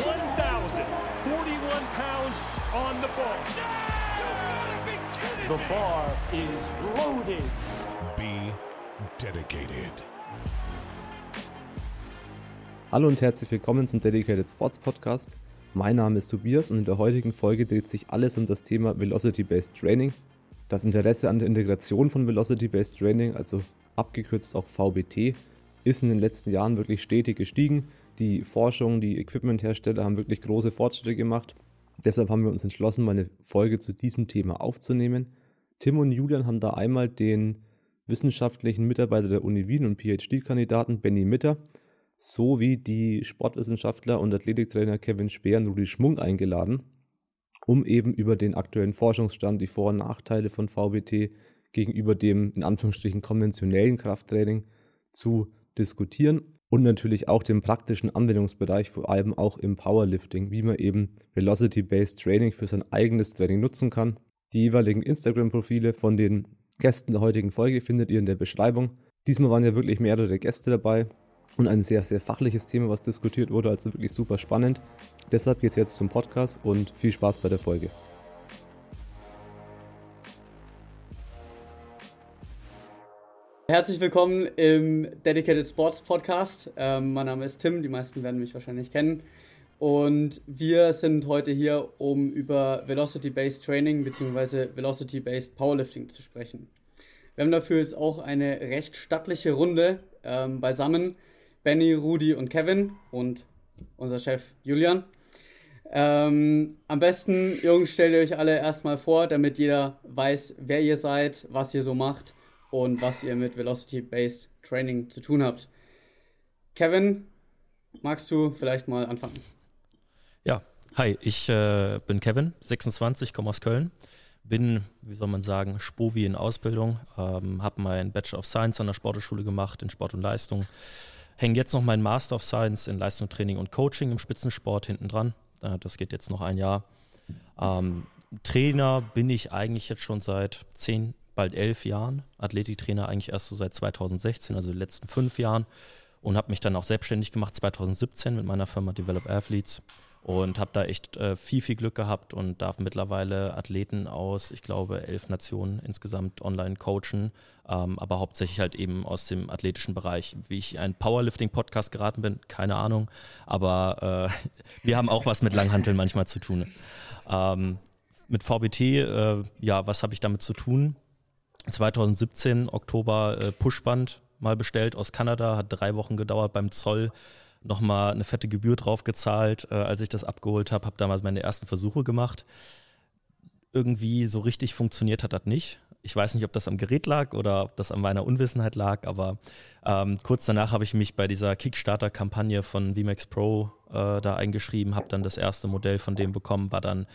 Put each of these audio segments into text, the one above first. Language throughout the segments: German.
1,041 pounds on the bar. The bar is loaded. Be dedicated. Hallo und herzlich willkommen zum Dedicated Sports Podcast. Mein Name ist Tobias und in der heutigen Folge dreht sich alles um das Thema Velocity-Based Training. Das Interesse an der Integration von Velocity-Based Training, also abgekürzt auch VBT, ist in den letzten Jahren wirklich stetig gestiegen. Die Forschung, die Equipmenthersteller haben wirklich große Fortschritte gemacht. Deshalb haben wir uns entschlossen, mal eine Folge zu diesem Thema aufzunehmen. Tim und Julian haben da einmal den wissenschaftlichen Mitarbeiter der Uni Wien und PhD-Kandidaten Benny Mitter sowie die Sportwissenschaftler und Athletiktrainer Kevin Speer und Rudi Schmung eingeladen, um eben über den aktuellen Forschungsstand, die Vor- und Nachteile von VBT gegenüber dem in Anführungsstrichen konventionellen Krafttraining zu diskutieren und natürlich auch den praktischen Anwendungsbereich, vor allem auch im Powerlifting, wie man eben Velocity-Based Training für sein eigenes Training nutzen kann. Die jeweiligen Instagram-Profile von den Gästen der heutigen Folge findet ihr in der Beschreibung. Diesmal waren ja wirklich mehrere Gäste dabei und ein sehr, sehr fachliches Thema, was diskutiert wurde, also wirklich super spannend. Deshalb geht es jetzt zum Podcast und viel Spaß bei der Folge. Herzlich willkommen im Dedicated Sports Podcast. Ähm, mein Name ist Tim, die meisten werden mich wahrscheinlich kennen. Und wir sind heute hier, um über Velocity-Based Training bzw. Velocity-Based Powerlifting zu sprechen. Wir haben dafür jetzt auch eine recht stattliche Runde ähm, beisammen. Benny, Rudi und Kevin und unser Chef Julian. Ähm, am besten, Jungs, stellt ihr euch alle erstmal vor, damit jeder weiß, wer ihr seid, was ihr so macht und was ihr mit Velocity-Based Training zu tun habt. Kevin, magst du vielleicht mal anfangen? Ja, hi, ich äh, bin Kevin, 26, komme aus Köln. Bin, wie soll man sagen, Spovi in Ausbildung, ähm, habe meinen Bachelor of Science an der Sporteschule gemacht in Sport und Leistung. Hänge jetzt noch meinen Master of Science in Leistung, Training und Coaching im Spitzensport hinten dran. Äh, das geht jetzt noch ein Jahr. Ähm, Trainer bin ich eigentlich jetzt schon seit zehn, bald elf Jahren. Athletiktrainer eigentlich erst so seit 2016, also die letzten fünf Jahren. Und habe mich dann auch selbstständig gemacht 2017 mit meiner Firma Develop Athletes und habe da echt äh, viel, viel Glück gehabt und darf mittlerweile Athleten aus, ich glaube, elf Nationen insgesamt online coachen, ähm, aber hauptsächlich halt eben aus dem athletischen Bereich. Wie ich einen Powerlifting-Podcast geraten bin, keine Ahnung, aber äh, wir haben auch was mit Langhanteln manchmal zu tun. Ähm, mit VBT, äh, ja, was habe ich damit zu tun? 2017, Oktober, äh, Pushband mal bestellt aus Kanada, hat drei Wochen gedauert beim Zoll nochmal eine fette Gebühr drauf gezahlt, äh, als ich das abgeholt habe. Habe damals meine ersten Versuche gemacht. Irgendwie so richtig funktioniert hat das nicht. Ich weiß nicht, ob das am Gerät lag oder ob das an meiner Unwissenheit lag, aber ähm, kurz danach habe ich mich bei dieser Kickstarter-Kampagne von VMAX Pro äh, da eingeschrieben, habe dann das erste Modell von dem bekommen, war dann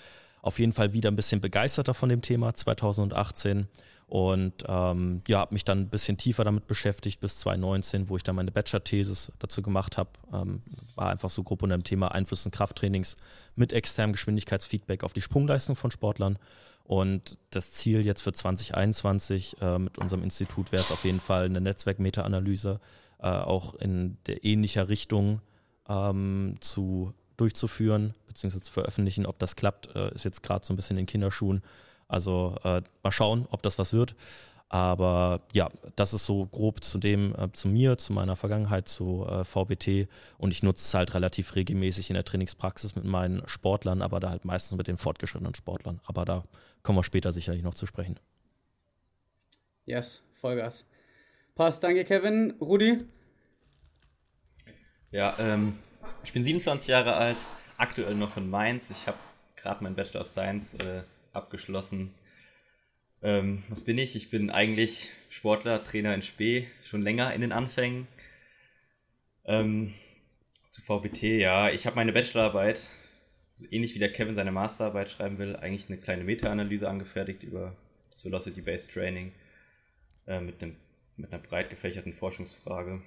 auf jeden Fall wieder ein bisschen begeisterter von dem Thema 2018 und ähm, ja, habe mich dann ein bisschen tiefer damit beschäftigt bis 2019, wo ich dann meine Bachelor-Thesis dazu gemacht habe. Ähm, war einfach so grob unter dem Thema Einfluss in Krafttrainings mit externem Geschwindigkeitsfeedback auf die Sprungleistung von Sportlern. Und das Ziel jetzt für 2021 äh, mit unserem Institut wäre es auf jeden Fall eine Netzwerk-Meta-Analyse äh, auch in der ähnlicher Richtung ähm, zu durchzuführen bzw. zu veröffentlichen. Ob das klappt, äh, ist jetzt gerade so ein bisschen in Kinderschuhen. Also äh, mal schauen, ob das was wird. Aber ja, das ist so grob zu dem, äh, zu mir, zu meiner Vergangenheit, zu äh, VBT. Und ich nutze es halt relativ regelmäßig in der Trainingspraxis mit meinen Sportlern, aber da halt meistens mit den fortgeschrittenen Sportlern. Aber da kommen wir später sicherlich noch zu sprechen. Yes, Vollgas. Passt, danke Kevin. Rudi? Ja, ähm, ich bin 27 Jahre alt, aktuell noch in Mainz. Ich habe gerade meinen Bachelor of Science äh, abgeschlossen. Ähm, was bin ich? Ich bin eigentlich Sportler, Trainer in Spee, schon länger in den Anfängen. Ähm, zu VBT, ja, ich habe meine Bachelorarbeit, so ähnlich wie der Kevin seine Masterarbeit schreiben will, eigentlich eine kleine Meta-Analyse angefertigt über das Velocity-Based Training äh, mit, einem, mit einer breit gefächerten Forschungsfrage.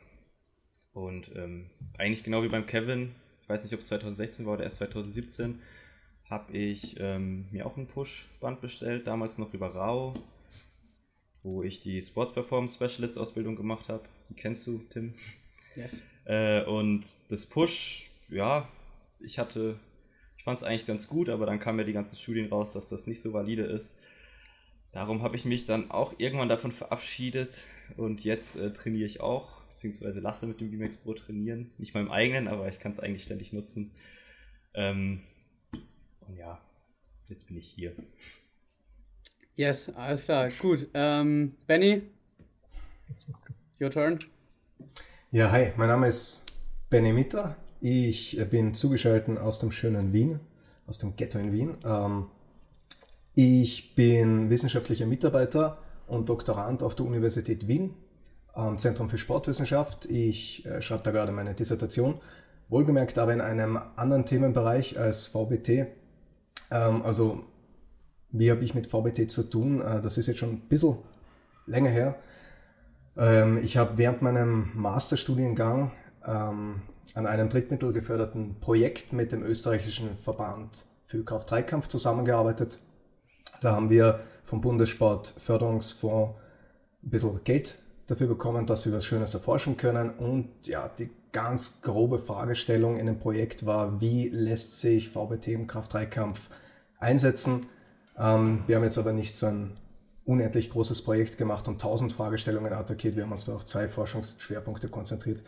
Und ähm, eigentlich genau wie beim Kevin, ich weiß nicht, ob es 2016 war oder erst 2017, habe ich ähm, mir auch ein Push-Band bestellt, damals noch über RAW, wo ich die Sports Performance Specialist Ausbildung gemacht habe. Die kennst du, Tim? Yes. Äh, und das Push, ja, ich hatte, ich fand es eigentlich ganz gut, aber dann kamen ja die ganzen Studien raus, dass das nicht so valide ist. Darum habe ich mich dann auch irgendwann davon verabschiedet und jetzt äh, trainiere ich auch, beziehungsweise lasse mit dem VMAX Pro trainieren. Nicht meinem eigenen, aber ich kann es eigentlich ständig nutzen. Ähm, und ja, jetzt bin ich hier. Yes, alles klar, gut. Ähm, Benny, your turn. Ja, hi, mein Name ist Benny Mitter. Ich bin zugeschaltet aus dem schönen Wien, aus dem Ghetto in Wien. Ähm, ich bin wissenschaftlicher Mitarbeiter und Doktorand auf der Universität Wien am Zentrum für Sportwissenschaft. Ich äh, schreibe da gerade meine Dissertation, wohlgemerkt aber in einem anderen Themenbereich als VBT. Ähm, also wie habe ich mit VBT zu tun? Äh, das ist jetzt schon ein bisschen länger her. Ähm, ich habe während meinem Masterstudiengang ähm, an einem drittmittelgeförderten Projekt mit dem österreichischen Verband für Kraft-3-Kampf zusammengearbeitet. Da haben wir vom Bundessportförderungsfonds ein bisschen Geld dafür bekommen, dass wir was Schönes erforschen können. Und ja, die ganz grobe Fragestellung in dem Projekt war, wie lässt sich VBT im Kraft-3-Kampf einsetzen? Ähm, wir haben jetzt aber nicht so ein unendlich großes Projekt gemacht und 1000 Fragestellungen attackiert. Wir haben uns da auf zwei Forschungsschwerpunkte konzentriert.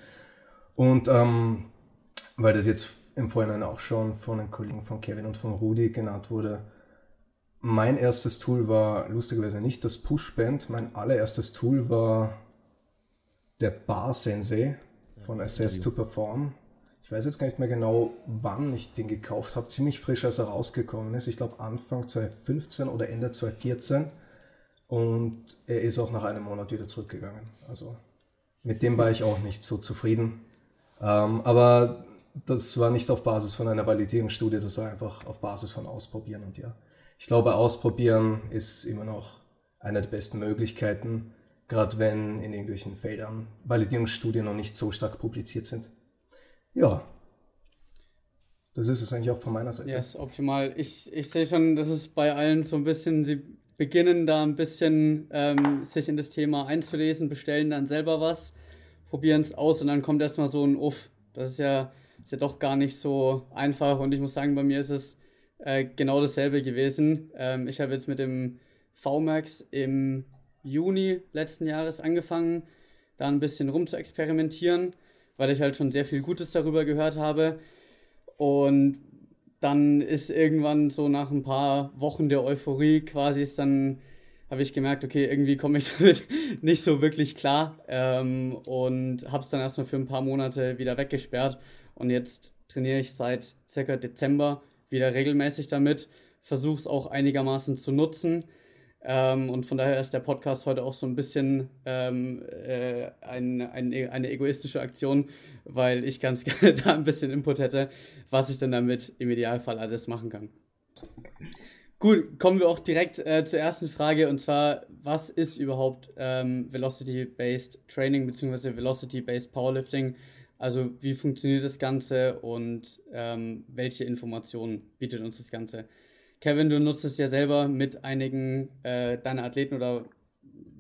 Und ähm, weil das jetzt im Vorhinein auch schon von den Kollegen von Kevin und von Rudi genannt wurde, mein erstes Tool war lustigerweise nicht das Pushband. Mein allererstes Tool war der Bar Sensei von Assess to Perform. Ich weiß jetzt gar nicht mehr genau, wann ich den gekauft habe. Ziemlich frisch, als er rausgekommen ist. Ich glaube Anfang 2015 oder Ende 2014. Und er ist auch nach einem Monat wieder zurückgegangen. Also mit dem war ich auch nicht so zufrieden. Ähm, aber das war nicht auf Basis von einer Validierungsstudie, das war einfach auf Basis von Ausprobieren. Und ja, ich glaube, Ausprobieren ist immer noch eine der besten Möglichkeiten, gerade wenn in irgendwelchen Feldern Validierungsstudien noch nicht so stark publiziert sind. Ja, das ist es eigentlich auch von meiner Seite. Ja, yes, optimal. Ich, ich sehe schon, das ist bei allen so ein bisschen, sie beginnen da ein bisschen ähm, sich in das Thema einzulesen, bestellen dann selber was, probieren es aus und dann kommt erstmal so ein Uff. Das ist ja, ist ja doch gar nicht so einfach und ich muss sagen, bei mir ist es äh, genau dasselbe gewesen. Ähm, ich habe jetzt mit dem VMAX im Juni letzten Jahres angefangen, da ein bisschen rum zu experimentieren, weil ich halt schon sehr viel Gutes darüber gehört habe. Und dann ist irgendwann so nach ein paar Wochen der Euphorie quasi ist dann habe ich gemerkt, okay, irgendwie komme ich damit nicht so wirklich klar ähm, und habe es dann erstmal für ein paar Monate wieder weggesperrt und jetzt trainiere ich seit circa Dezember wieder regelmäßig damit, versuche es auch einigermaßen zu nutzen ähm, und von daher ist der Podcast heute auch so ein bisschen ähm, äh, ein, ein, eine egoistische Aktion, weil ich ganz gerne da ein bisschen Input hätte, was ich denn damit im Idealfall alles machen kann. Gut, kommen wir auch direkt äh, zur ersten Frage und zwar, was ist überhaupt ähm, Velocity-Based Training bzw. Velocity-Based Powerlifting? Also wie funktioniert das Ganze und ähm, welche Informationen bietet uns das Ganze? Kevin, du nutzt es ja selber mit einigen äh, deiner Athleten oder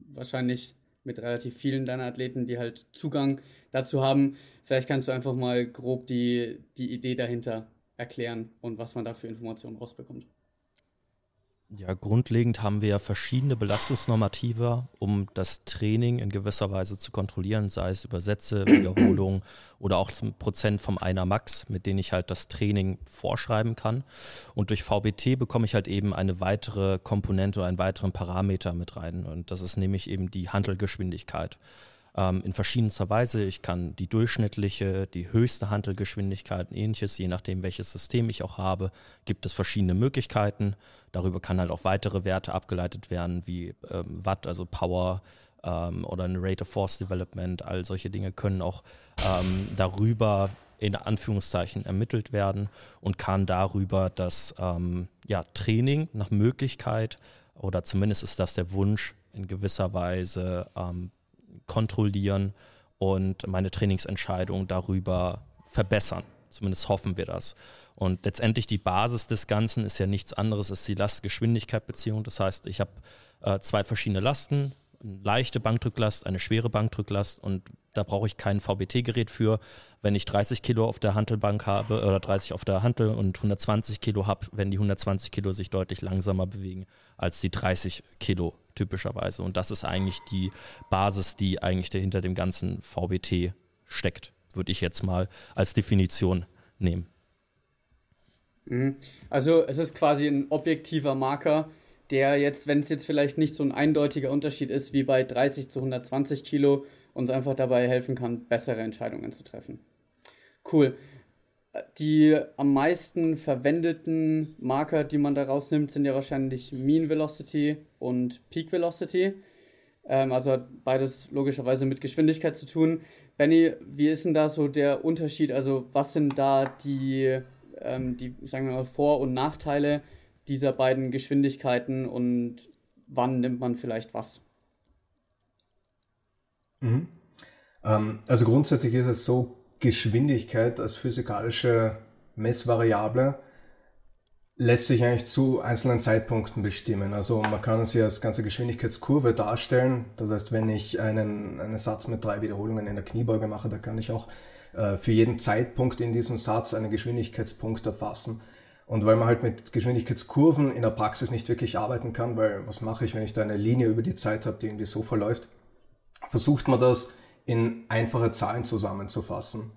wahrscheinlich mit relativ vielen deiner Athleten, die halt Zugang dazu haben. Vielleicht kannst du einfach mal grob die, die Idee dahinter erklären und was man da für Informationen rausbekommt. Ja, grundlegend haben wir ja verschiedene Belastungsnormative, um das Training in gewisser Weise zu kontrollieren, sei es über Sätze, Wiederholungen oder auch zum Prozent vom Einer Max, mit denen ich halt das Training vorschreiben kann. Und durch VBT bekomme ich halt eben eine weitere Komponente oder einen weiteren Parameter mit rein. Und das ist nämlich eben die Handelgeschwindigkeit ähm, in verschiedenster Weise. Ich kann die durchschnittliche, die höchste Handelgeschwindigkeit und ähnliches, je nachdem welches System ich auch habe, gibt es verschiedene Möglichkeiten. Darüber kann halt auch weitere Werte abgeleitet werden, wie ähm, Watt, also Power ähm, oder eine Rate of Force Development. All solche Dinge können auch ähm, darüber in Anführungszeichen ermittelt werden und kann darüber das ähm, ja, Training nach Möglichkeit oder zumindest ist das der Wunsch in gewisser Weise ähm, kontrollieren und meine Trainingsentscheidung darüber verbessern. Zumindest hoffen wir das. Und letztendlich die Basis des Ganzen ist ja nichts anderes als die Last-Geschwindigkeit-Beziehung. Das heißt, ich habe äh, zwei verschiedene Lasten, leichte Bankdrücklast, eine schwere Bankdrücklast und da brauche ich kein VBT-Gerät für. Wenn ich 30 Kilo auf der Hantelbank habe oder 30 auf der Hantel und 120 Kilo habe, wenn die 120 Kilo sich deutlich langsamer bewegen als die 30 Kilo typischerweise. Und das ist eigentlich die Basis, die eigentlich hinter dem ganzen VBT steckt, würde ich jetzt mal als Definition nehmen. Mhm. Also es ist quasi ein objektiver Marker, der jetzt, wenn es jetzt vielleicht nicht so ein eindeutiger Unterschied ist wie bei 30 zu 120 Kilo, uns einfach dabei helfen kann, bessere Entscheidungen zu treffen. Cool. Die am meisten verwendeten Marker, die man daraus nimmt, sind ja wahrscheinlich Mean Velocity und Peak Velocity. Ähm, also hat beides logischerweise mit Geschwindigkeit zu tun. Benny, wie ist denn da so der Unterschied? Also was sind da die, ähm, die sagen wir mal, Vor- und Nachteile dieser beiden Geschwindigkeiten und wann nimmt man vielleicht was? Mhm. Ähm, also grundsätzlich ist es so, Geschwindigkeit als physikalische Messvariable lässt sich eigentlich zu einzelnen Zeitpunkten bestimmen. Also man kann sie als ganze Geschwindigkeitskurve darstellen. Das heißt, wenn ich einen, einen Satz mit drei Wiederholungen in der Kniebeuge mache, dann kann ich auch äh, für jeden Zeitpunkt in diesem Satz einen Geschwindigkeitspunkt erfassen. Und weil man halt mit Geschwindigkeitskurven in der Praxis nicht wirklich arbeiten kann, weil was mache ich, wenn ich da eine Linie über die Zeit habe, die irgendwie so verläuft, versucht man das in einfache Zahlen zusammenzufassen.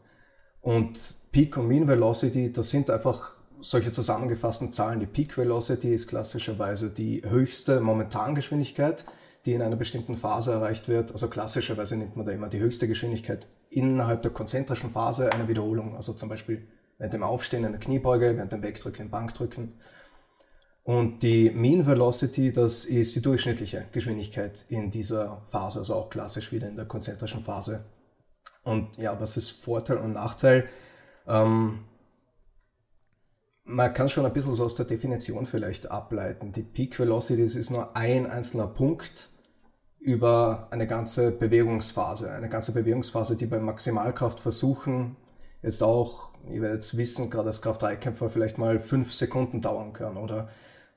Und Peak und Mean Velocity, das sind einfach solche zusammengefassten Zahlen. Die Peak Velocity ist klassischerweise die höchste Momentangeschwindigkeit, die in einer bestimmten Phase erreicht wird. Also klassischerweise nimmt man da immer die höchste Geschwindigkeit innerhalb der konzentrischen Phase einer Wiederholung. Also zum Beispiel während dem Aufstehen in der Kniebeuge, während dem Wegdrücken im Bankdrücken. Und die Mean Velocity, das ist die durchschnittliche Geschwindigkeit in dieser Phase, also auch klassisch wieder in der konzentrischen Phase. Und ja, was ist Vorteil und Nachteil? Ähm, man kann schon ein bisschen so aus der Definition vielleicht ableiten. Die Peak Velocity ist nur ein einzelner Punkt über eine ganze Bewegungsphase. Eine ganze Bewegungsphase, die beim Maximalkraftversuchen jetzt auch ihr werdet wissen, gerade als Kraft-3-Kämpfer vielleicht mal fünf Sekunden dauern kann oder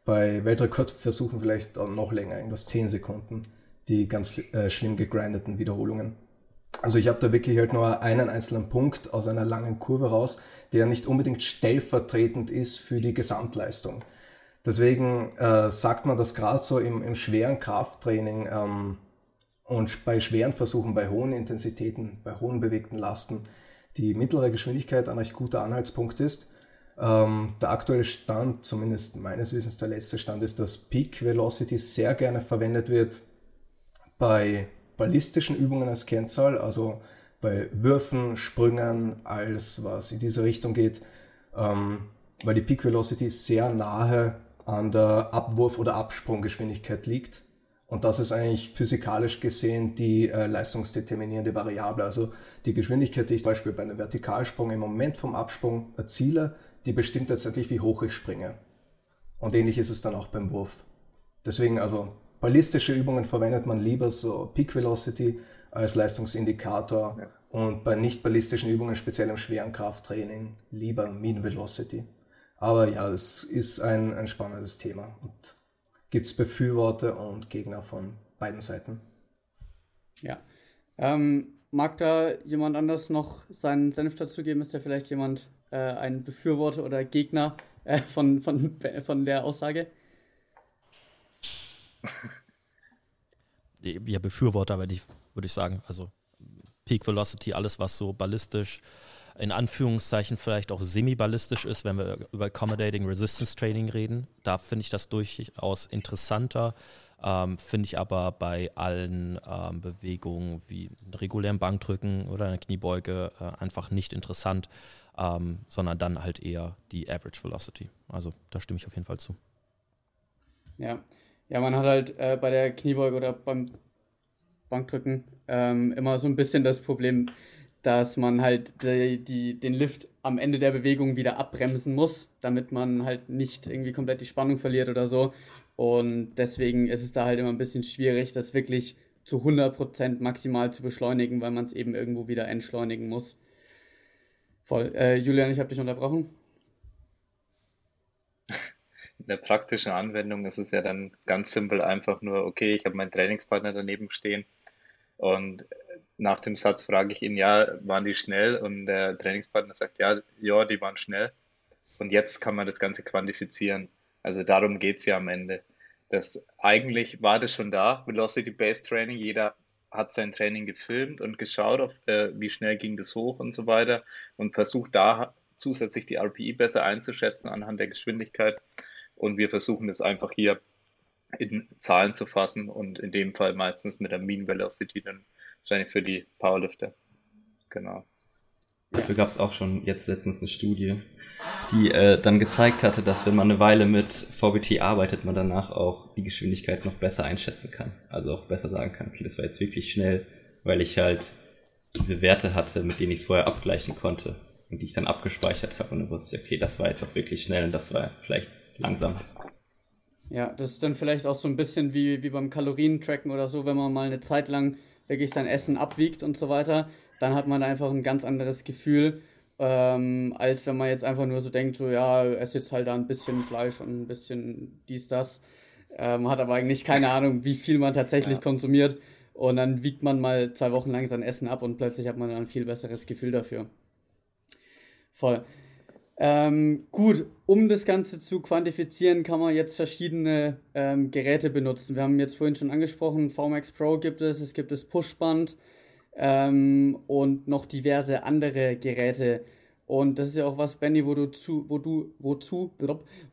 bei Weltrekordversuchen vielleicht noch länger, irgendwas zehn Sekunden, die ganz äh, schlimm gegrindeten Wiederholungen. Also ich habe da wirklich halt nur einen einzelnen Punkt aus einer langen Kurve raus, der nicht unbedingt stellvertretend ist für die Gesamtleistung. Deswegen äh, sagt man das gerade so im, im, schweren Krafttraining ähm, und bei schweren Versuchen, bei hohen Intensitäten, bei hohen bewegten Lasten, die mittlere Geschwindigkeit ein recht guter Anhaltspunkt ist. Ähm, der aktuelle Stand, zumindest meines Wissens der letzte Stand, ist, dass Peak Velocity sehr gerne verwendet wird bei ballistischen Übungen als Kennzahl, also bei Würfen, Sprüngen, alles was in diese Richtung geht, ähm, weil die Peak Velocity sehr nahe an der Abwurf- oder Absprunggeschwindigkeit liegt. Und das ist eigentlich physikalisch gesehen die äh, leistungsdeterminierende Variable. Also die Geschwindigkeit, die ich zum Beispiel bei einem Vertikalsprung im Moment vom Absprung erziele, die bestimmt letztendlich, wie hoch ich springe. Und ähnlich ist es dann auch beim Wurf. Deswegen, also ballistische Übungen verwendet man lieber so Peak Velocity als Leistungsindikator ja. und bei nicht ballistischen Übungen, speziell im schweren Krafttraining, lieber Mean Velocity. Aber ja, es ist ein, ein spannendes Thema und gibt es Befürworter und Gegner von beiden Seiten. Ja. Ähm, mag da jemand anders noch seinen Senf dazu geben? Ist da vielleicht jemand äh, ein Befürworter oder Gegner äh, von, von, von der Aussage? Ja, Befürworter, würde ich, würde ich sagen. Also Peak Velocity, alles, was so ballistisch in Anführungszeichen vielleicht auch semi-ballistisch ist, wenn wir über Accommodating Resistance Training reden. Da finde ich das durchaus interessanter. Ähm, finde ich aber bei allen ähm, Bewegungen wie regulären Bankdrücken oder einer Kniebeuge äh, einfach nicht interessant, ähm, sondern dann halt eher die Average Velocity. Also da stimme ich auf jeden Fall zu. Ja, ja man hat halt äh, bei der Kniebeuge oder beim Bankdrücken ähm, immer so ein bisschen das Problem, dass man halt die, die, den Lift am Ende der Bewegung wieder abbremsen muss, damit man halt nicht irgendwie komplett die Spannung verliert oder so. Und deswegen ist es da halt immer ein bisschen schwierig, das wirklich zu 100% maximal zu beschleunigen, weil man es eben irgendwo wieder entschleunigen muss. Voll. Äh, Julian, ich habe dich unterbrochen. In der praktischen Anwendung ist es ja dann ganz simpel einfach nur, okay, ich habe meinen Trainingspartner daneben stehen und nach dem Satz frage ich ihn, ja, waren die schnell? Und der Trainingspartner sagt, ja, ja, die waren schnell. Und jetzt kann man das Ganze quantifizieren. Also darum geht es ja am Ende. Das, eigentlich war das schon da, Velocity-Based Training. Jeder hat sein Training gefilmt und geschaut, auf, äh, wie schnell ging das hoch und so weiter und versucht da zusätzlich die RPI besser einzuschätzen anhand der Geschwindigkeit. Und wir versuchen das einfach hier in Zahlen zu fassen und in dem Fall meistens mit der Mean Velocity dann wahrscheinlich für die Powerlifter. Genau. Dafür gab es auch schon jetzt letztens eine Studie, die äh, dann gezeigt hatte, dass wenn man eine Weile mit VBT arbeitet, man danach auch die Geschwindigkeit noch besser einschätzen kann. Also auch besser sagen kann, okay, das war jetzt wirklich schnell, weil ich halt diese Werte hatte, mit denen ich es vorher abgleichen konnte und die ich dann abgespeichert habe und dann wusste ich, okay, das war jetzt auch wirklich schnell und das war vielleicht langsam. Ja, das ist dann vielleicht auch so ein bisschen wie, wie beim Kalorientracken oder so, wenn man mal eine Zeit lang wirklich sein Essen abwiegt und so weiter, dann hat man einfach ein ganz anderes Gefühl, ähm, als wenn man jetzt einfach nur so denkt, so ja, esse jetzt halt da ein bisschen Fleisch und ein bisschen dies, das. Ähm, hat aber eigentlich keine Ahnung, wie viel man tatsächlich ja. konsumiert. Und dann wiegt man mal zwei Wochen lang sein Essen ab und plötzlich hat man dann ein viel besseres Gefühl dafür. Voll. Ähm, gut, um das Ganze zu quantifizieren, kann man jetzt verschiedene ähm, Geräte benutzen. Wir haben jetzt vorhin schon angesprochen, VMAX Pro gibt es, es gibt das Pushband ähm, und noch diverse andere Geräte. Und das ist ja auch was, Benny, wo du zu, wo du, wozu,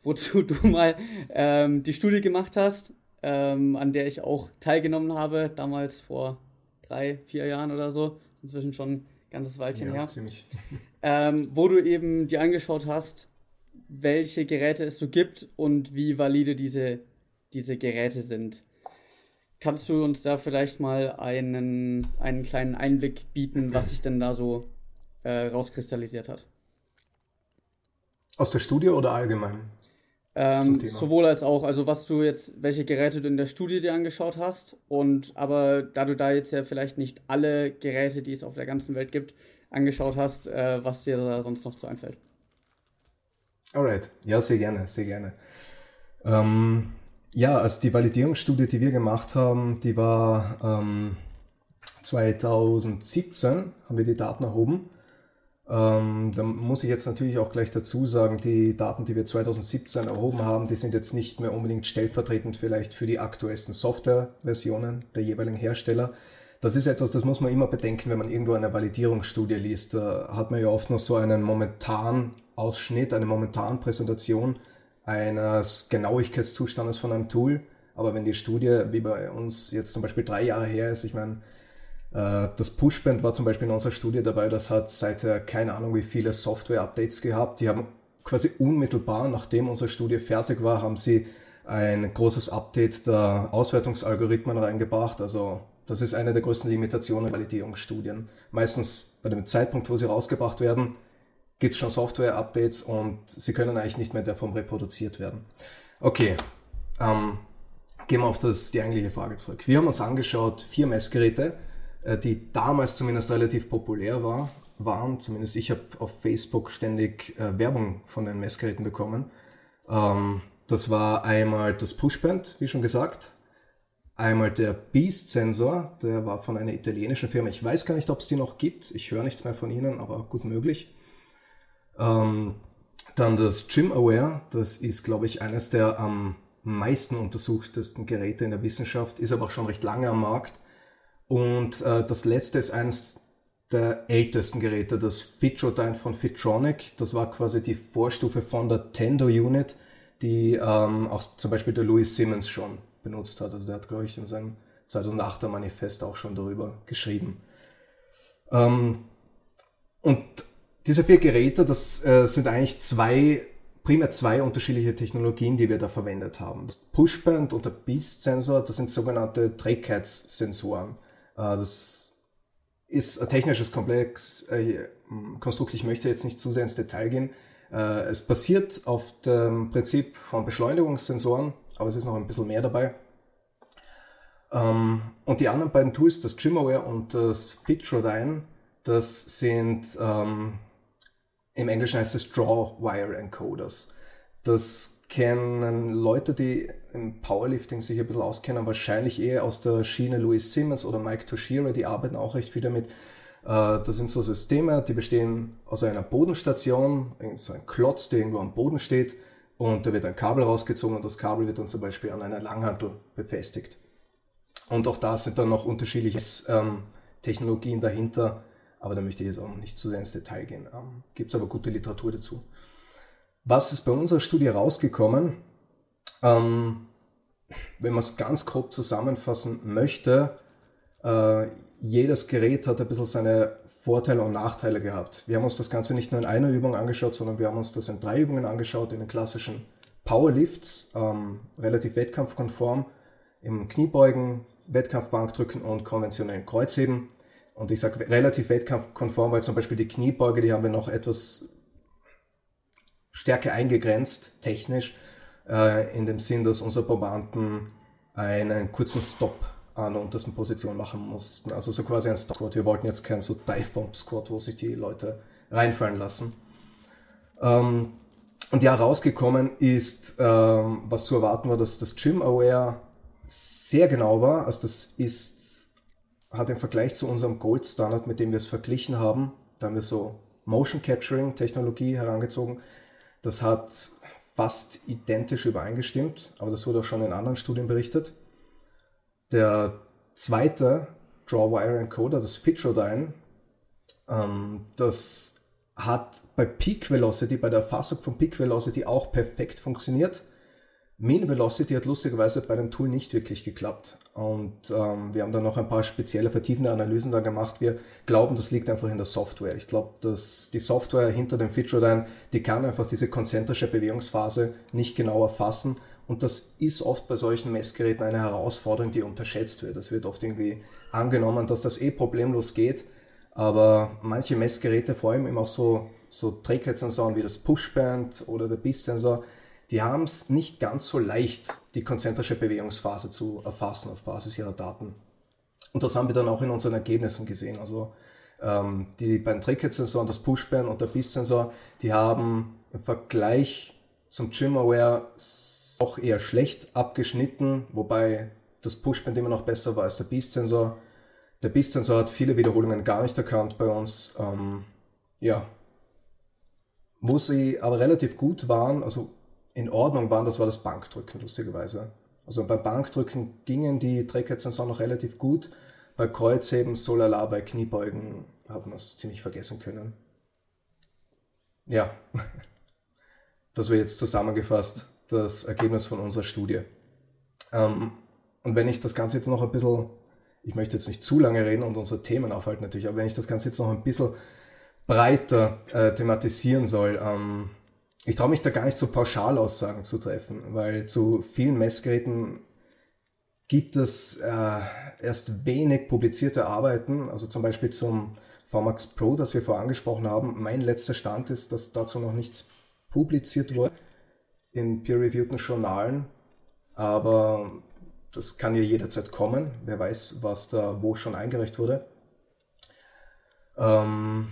wozu du mal ähm, die Studie gemacht hast, ähm, an der ich auch teilgenommen habe, damals vor drei, vier Jahren oder so. Inzwischen schon ein ganzes Weilchen ja, her. Ziemlich ähm, wo du eben dir angeschaut hast, welche Geräte es so gibt und wie valide diese, diese Geräte sind. Kannst du uns da vielleicht mal einen, einen kleinen Einblick bieten, was sich denn da so äh, rauskristallisiert hat? Aus der Studie oder allgemein? Ähm, sowohl als auch, also was du jetzt, welche Geräte du in der Studie dir angeschaut hast und aber da du da jetzt ja vielleicht nicht alle Geräte, die es auf der ganzen Welt gibt, angeschaut hast, äh, was dir da sonst noch zu einfällt. Alright, ja, sehr gerne, sehr gerne. Ähm, ja, also die Validierungsstudie, die wir gemacht haben, die war ähm, 2017, haben wir die Daten erhoben. Ähm, da muss ich jetzt natürlich auch gleich dazu sagen, die Daten, die wir 2017 erhoben haben, die sind jetzt nicht mehr unbedingt stellvertretend vielleicht für die aktuellsten Softwareversionen der jeweiligen Hersteller. Das ist etwas, das muss man immer bedenken, wenn man irgendwo eine Validierungsstudie liest. Da hat man ja oft noch so einen momentanen Ausschnitt, eine momentanen Präsentation eines Genauigkeitszustandes von einem Tool. Aber wenn die Studie, wie bei uns jetzt zum Beispiel drei Jahre her ist, ich meine, äh, das Pushband war zum Beispiel in unserer Studie dabei, das hat seither keine Ahnung wie viele Software-Updates gehabt. Die haben quasi unmittelbar, nachdem unsere Studie fertig war, haben sie ein großes Update der Auswertungsalgorithmen reingebracht. Also das ist eine der größten Limitationen der Validierungsstudien. Meistens bei dem Zeitpunkt, wo sie rausgebracht werden, gibt es schon Software-Updates und sie können eigentlich nicht mehr Form reproduziert werden. Okay, ähm, gehen wir auf das, die eigentliche Frage zurück. Wir haben uns angeschaut vier Messgeräte, äh, die damals zumindest relativ populär war, waren. Zumindest ich habe auf Facebook ständig äh, Werbung von den Messgeräten bekommen. Ähm, das war einmal das Pushband, wie schon gesagt, Einmal der Beast-Sensor, der war von einer italienischen Firma. Ich weiß gar nicht, ob es die noch gibt. Ich höre nichts mehr von ihnen, aber gut möglich. Ähm, dann das Gym Aware, das ist, glaube ich, eines der am meisten untersuchtesten Geräte in der Wissenschaft, ist aber auch schon recht lange am Markt. Und äh, das letzte ist eines der ältesten Geräte, das Fitrodyne von Fitronic. Das war quasi die Vorstufe von der Tendo Unit, die ähm, auch zum Beispiel der Louis Simmons schon benutzt hat. Also der hat, glaube ich, in seinem 2008er Manifest auch schon darüber geschrieben. Ähm, und diese vier Geräte, das äh, sind eigentlich zwei, primär zwei unterschiedliche Technologien, die wir da verwendet haben. Das Pushband und der Beast-Sensor, das sind sogenannte Trägheitssensoren. Äh, das ist ein technisches Komplex, äh, Konstrukt, ich möchte jetzt nicht zu sehr ins Detail gehen. Äh, es basiert auf dem Prinzip von Beschleunigungssensoren, aber es ist noch ein bisschen mehr dabei. Ähm, und die anderen beiden Tools, das Trimaware und das Fitrodyne, das sind ähm, im Englischen heißt es Drawwire Encoders. Das kennen Leute, die im Powerlifting sich ein bisschen auskennen, wahrscheinlich eher aus der Schiene Louis Simmons oder Mike Toshiro, die arbeiten auch recht viel damit. Äh, das sind so Systeme, die bestehen aus einer Bodenstation, so ein Klotz, der irgendwo am Boden steht und da wird ein Kabel rausgezogen und das Kabel wird dann zum Beispiel an einer Langhantel befestigt. Und auch da sind dann noch unterschiedliche ähm, Technologien dahinter, aber da möchte ich jetzt auch nicht zu sehr ins Detail gehen. Ähm, Gibt es aber gute Literatur dazu. Was ist bei unserer Studie rausgekommen? Ähm, wenn man es ganz grob zusammenfassen möchte, äh, jedes Gerät hat ein bisschen seine Vorteile und Nachteile gehabt. Wir haben uns das Ganze nicht nur in einer Übung angeschaut, sondern wir haben uns das in drei Übungen angeschaut, in den klassischen Powerlifts, ähm, relativ wettkampfkonform, im Kniebeugen, Wettkampfbankdrücken und konventionellen Kreuzheben. Und ich sage relativ wettkampfkonform, weil zum Beispiel die Kniebeuge, die haben wir noch etwas stärker eingegrenzt, technisch, äh, in dem Sinn, dass unsere Probanden einen kurzen Stop an der untersten Position machen mussten. Also so quasi ein Squat. Wir wollten jetzt keinen so Dive Bomb Squat, wo sich die Leute reinfallen lassen. Ähm, und ja, rausgekommen ist, ähm, was zu erwarten war, dass das Gym Aware sehr genau war. Also das ist, hat im Vergleich zu unserem Gold Standard, mit dem wir es verglichen haben, da haben wir so Motion Capturing Technologie herangezogen. Das hat fast identisch übereingestimmt, aber das wurde auch schon in anderen Studien berichtet. Der zweite Drawwire Encoder, das Fitrodyne, ähm, das hat bei Peak Velocity, bei der Erfassung von Peak Velocity auch perfekt funktioniert. Mean Velocity hat lustigerweise bei dem Tool nicht wirklich geklappt. Und ähm, wir haben dann noch ein paar spezielle vertiefende Analysen da gemacht. Wir glauben, das liegt einfach in der Software. Ich glaube, dass die Software hinter dem Featureline, die kann einfach diese konzentrische Bewegungsphase nicht genau erfassen. Und das ist oft bei solchen Messgeräten eine Herausforderung, die unterschätzt wird. Es wird oft irgendwie angenommen, dass das eh problemlos geht. Aber manche Messgeräte, vor allem eben auch so, so Trägheitssensoren wie das Pushband oder der BIS-Sensor, die haben es nicht ganz so leicht, die konzentrische Bewegungsphase zu erfassen auf Basis ihrer Daten. Und das haben wir dann auch in unseren Ergebnissen gesehen. Also ähm, die beiden Trägheitssensoren, das Pushband und der Beast-Sensor, die haben im Vergleich zum GymAware auch eher schlecht abgeschnitten, wobei das Pushband immer noch besser war als der Beast-Sensor. Der Beast-Sensor hat viele Wiederholungen gar nicht erkannt bei uns. Ähm, ja. Wo sie aber relativ gut waren, also in Ordnung waren, das war das Bankdrücken, lustigerweise. Also beim Bankdrücken gingen die Trägheitssensoren noch relativ gut. Bei Kreuzheben, so lala, bei Kniebeugen hat man es ziemlich vergessen können. Ja, das wäre jetzt zusammengefasst das Ergebnis von unserer Studie. Ähm, und wenn ich das Ganze jetzt noch ein bisschen, ich möchte jetzt nicht zu lange reden und unsere Themen aufhalten natürlich, aber wenn ich das Ganze jetzt noch ein bisschen breiter äh, thematisieren soll, ähm, ich traue mich da gar nicht so Pauschalaussagen zu treffen, weil zu vielen Messgeräten gibt es äh, erst wenig publizierte Arbeiten, also zum Beispiel zum VMAX Pro, das wir vorher angesprochen haben. Mein letzter Stand ist, dass dazu noch nichts publiziert wurde in peer-reviewten Journalen, aber das kann ja jederzeit kommen. Wer weiß, was da wo schon eingereicht wurde. Ähm,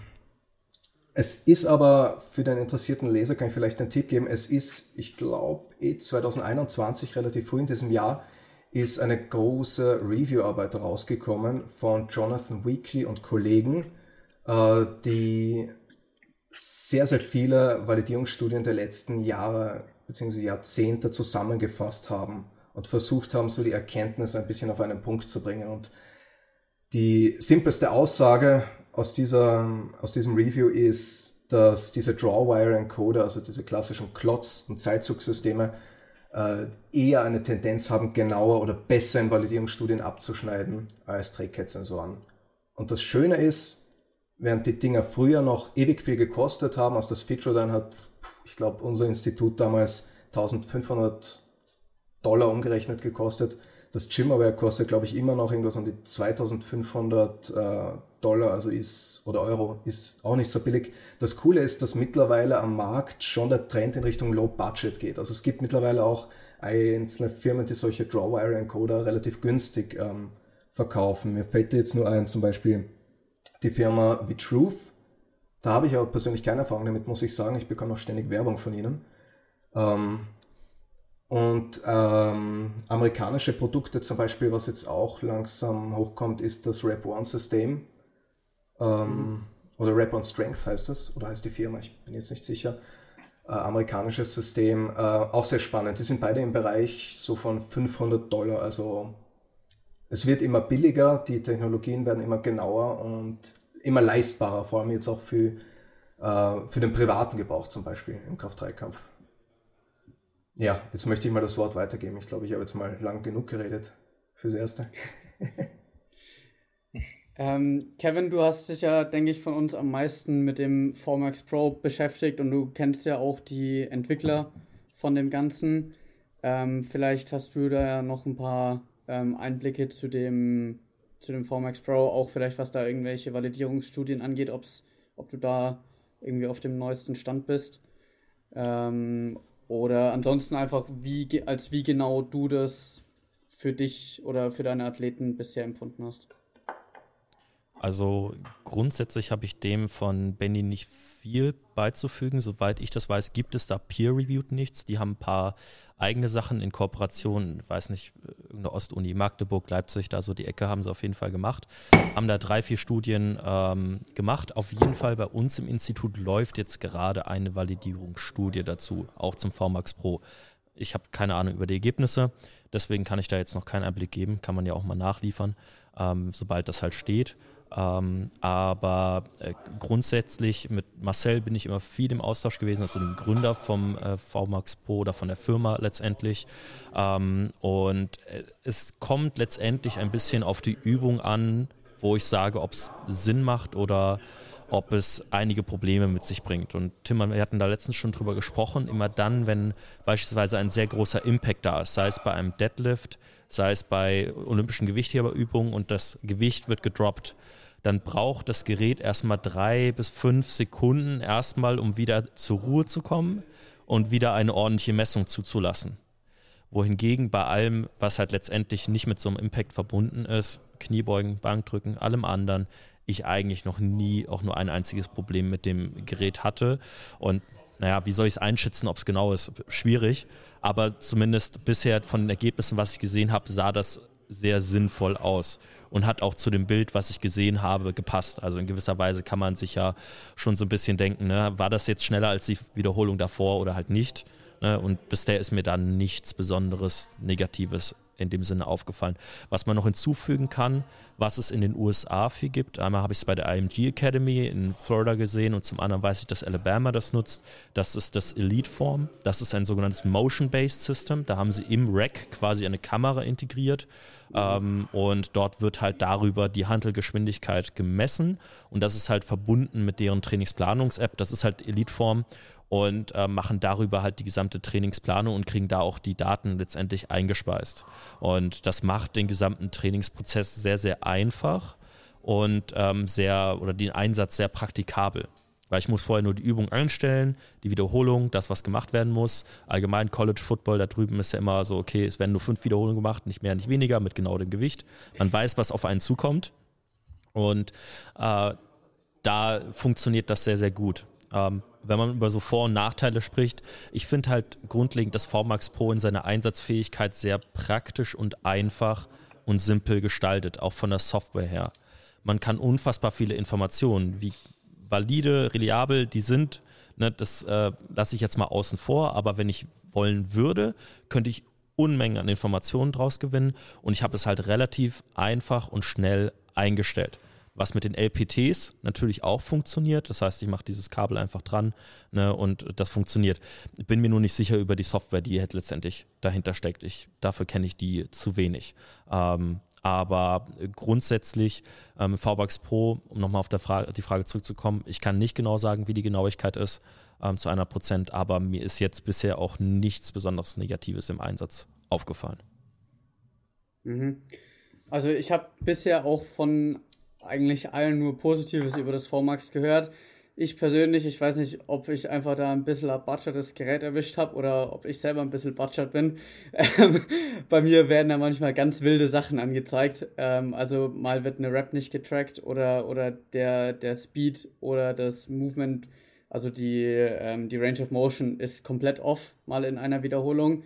es ist aber für den interessierten Leser, kann ich vielleicht einen Tipp geben, es ist, ich glaube, eh 2021, relativ früh in diesem Jahr, ist eine große Review-Arbeit rausgekommen von Jonathan Weekly und Kollegen, äh, die sehr, sehr viele Validierungsstudien der letzten Jahre bzw. Jahrzehnte zusammengefasst haben und versucht haben, so die Erkenntnisse ein bisschen auf einen Punkt zu bringen. Und die simpelste Aussage aus, dieser, aus diesem Review ist, dass diese Drawwire-Encoder, also diese klassischen Klotz- und Zeitzugsysteme, äh, eher eine Tendenz haben, genauer oder besser in Validierungsstudien abzuschneiden als Trägheitssensoren. Und das Schöne ist, während die Dinger früher noch ewig viel gekostet haben, also das Feature dann hat, ich glaube, unser Institut damals 1500 Dollar umgerechnet gekostet, das Gymaware kostet, glaube ich, immer noch irgendwas um die 2500 äh, Dollar, also ist, oder Euro, ist auch nicht so billig. Das Coole ist, dass mittlerweile am Markt schon der Trend in Richtung Low Budget geht. Also es gibt mittlerweile auch einzelne Firmen, die solche Drawwire Encoder relativ günstig ähm, verkaufen. Mir fällt jetzt nur ein, zum Beispiel die Firma Vitruth. Da habe ich aber persönlich keine Erfahrung damit, muss ich sagen. Ich bekomme auch ständig Werbung von ihnen. Ähm, und ähm, amerikanische Produkte zum Beispiel, was jetzt auch langsam hochkommt, ist das Rap One System. Ähm. Oder Rap One Strength heißt das, oder heißt die Firma, ich bin jetzt nicht sicher. Äh, amerikanisches System, äh, auch sehr spannend. Die sind beide im Bereich so von 500 Dollar, also es wird immer billiger, die Technologien werden immer genauer und immer leistbarer, vor allem jetzt auch für, äh, für den privaten Gebrauch zum Beispiel im Kraft-3-Kampf. Ja, jetzt möchte ich mal das Wort weitergeben. Ich glaube, ich habe jetzt mal lang genug geredet fürs Erste. ähm, Kevin, du hast dich ja, denke ich, von uns am meisten mit dem Formax Pro beschäftigt und du kennst ja auch die Entwickler von dem Ganzen. Ähm, vielleicht hast du da ja noch ein paar ähm, Einblicke zu dem, zu dem Formax Pro, auch vielleicht was da irgendwelche Validierungsstudien angeht, ob's, ob du da irgendwie auf dem neuesten Stand bist. Ähm, oder ansonsten einfach, wie, als wie genau du das für dich oder für deine Athleten bisher empfunden hast. Also grundsätzlich habe ich dem von Benny nicht viel beizufügen. Soweit ich das weiß, gibt es da Peer-Reviewed nichts. Die haben ein paar eigene Sachen in Kooperation, weiß nicht, irgendeine Ostuni, Magdeburg, Leipzig, da so die Ecke haben sie auf jeden Fall gemacht. Haben da drei, vier Studien ähm, gemacht. Auf jeden Fall bei uns im Institut läuft jetzt gerade eine Validierungsstudie dazu, auch zum VMAX Pro. Ich habe keine Ahnung über die Ergebnisse, deswegen kann ich da jetzt noch keinen Einblick geben. Kann man ja auch mal nachliefern, ähm, sobald das halt steht. Ähm, aber äh, grundsätzlich mit Marcel bin ich immer viel im Austausch gewesen, also dem Gründer vom äh, VMAX Pro oder von der Firma letztendlich. Ähm, und äh, es kommt letztendlich ein bisschen auf die Übung an, wo ich sage, ob es Sinn macht oder ob es einige Probleme mit sich bringt. Und Tim, wir hatten da letztens schon drüber gesprochen, immer dann, wenn beispielsweise ein sehr großer Impact da ist, sei es bei einem Deadlift, sei es bei olympischen Gewichtheberübungen und das Gewicht wird gedroppt, dann braucht das Gerät erstmal drei bis fünf Sekunden erstmal, um wieder zur Ruhe zu kommen und wieder eine ordentliche Messung zuzulassen. Wohingegen bei allem, was halt letztendlich nicht mit so einem Impact verbunden ist, Kniebeugen, Bankdrücken, allem anderen, ich eigentlich noch nie auch nur ein einziges Problem mit dem Gerät hatte. Und naja, wie soll ich es einschätzen, ob es genau ist? Schwierig. Aber zumindest bisher von den Ergebnissen, was ich gesehen habe, sah das sehr sinnvoll aus und hat auch zu dem Bild, was ich gesehen habe, gepasst. Also in gewisser Weise kann man sich ja schon so ein bisschen denken, ne, war das jetzt schneller als die Wiederholung davor oder halt nicht? Ne? Und bisher ist mir da nichts Besonderes Negatives in dem Sinne aufgefallen. Was man noch hinzufügen kann, was es in den USA viel gibt. Einmal habe ich es bei der IMG Academy in Florida gesehen und zum anderen weiß ich, dass Alabama das nutzt. Das ist das Elite Form. Das ist ein sogenanntes Motion-Based System. Da haben sie im Rack quasi eine Kamera integriert ähm, und dort wird halt darüber die Handelgeschwindigkeit gemessen und das ist halt verbunden mit deren Trainingsplanungs-App. Das ist halt Elite Form und äh, machen darüber halt die gesamte Trainingsplanung und kriegen da auch die Daten letztendlich eingespeist. Und das macht den gesamten Trainingsprozess sehr, sehr einfach und ähm, sehr oder den Einsatz sehr praktikabel. Weil ich muss vorher nur die Übung einstellen, die Wiederholung, das, was gemacht werden muss. Allgemein College Football, da drüben ist ja immer so, okay, es werden nur fünf Wiederholungen gemacht, nicht mehr, nicht weniger, mit genau dem Gewicht. Man weiß, was auf einen zukommt. Und äh, da funktioniert das sehr, sehr gut. Ähm, wenn man über so Vor- und Nachteile spricht, ich finde halt grundlegend das VMAX Pro in seiner Einsatzfähigkeit sehr praktisch und einfach und simpel gestaltet, auch von der Software her. Man kann unfassbar viele Informationen, wie valide, reliabel die sind, ne, das äh, lasse ich jetzt mal außen vor, aber wenn ich wollen würde, könnte ich Unmengen an Informationen draus gewinnen und ich habe es halt relativ einfach und schnell eingestellt was mit den LPTs natürlich auch funktioniert. Das heißt, ich mache dieses Kabel einfach dran ne, und das funktioniert. Bin mir nur nicht sicher über die Software, die halt letztendlich dahinter steckt. Ich, dafür kenne ich die zu wenig. Ähm, aber grundsätzlich ähm, VBUX Pro, um nochmal auf Frage, die Frage zurückzukommen, ich kann nicht genau sagen, wie die Genauigkeit ist ähm, zu einer Prozent, aber mir ist jetzt bisher auch nichts besonders Negatives im Einsatz aufgefallen. Mhm. Also ich habe bisher auch von eigentlich allen nur Positives über das VMAX gehört. Ich persönlich, ich weiß nicht, ob ich einfach da ein bisschen ein butchertes Gerät erwischt habe oder ob ich selber ein bisschen butchert bin. Ähm, bei mir werden da manchmal ganz wilde Sachen angezeigt. Ähm, also mal wird eine Rap nicht getrackt oder, oder der, der Speed oder das Movement Also die, ähm, die Range of Motion ist komplett off, mal in einer Wiederholung.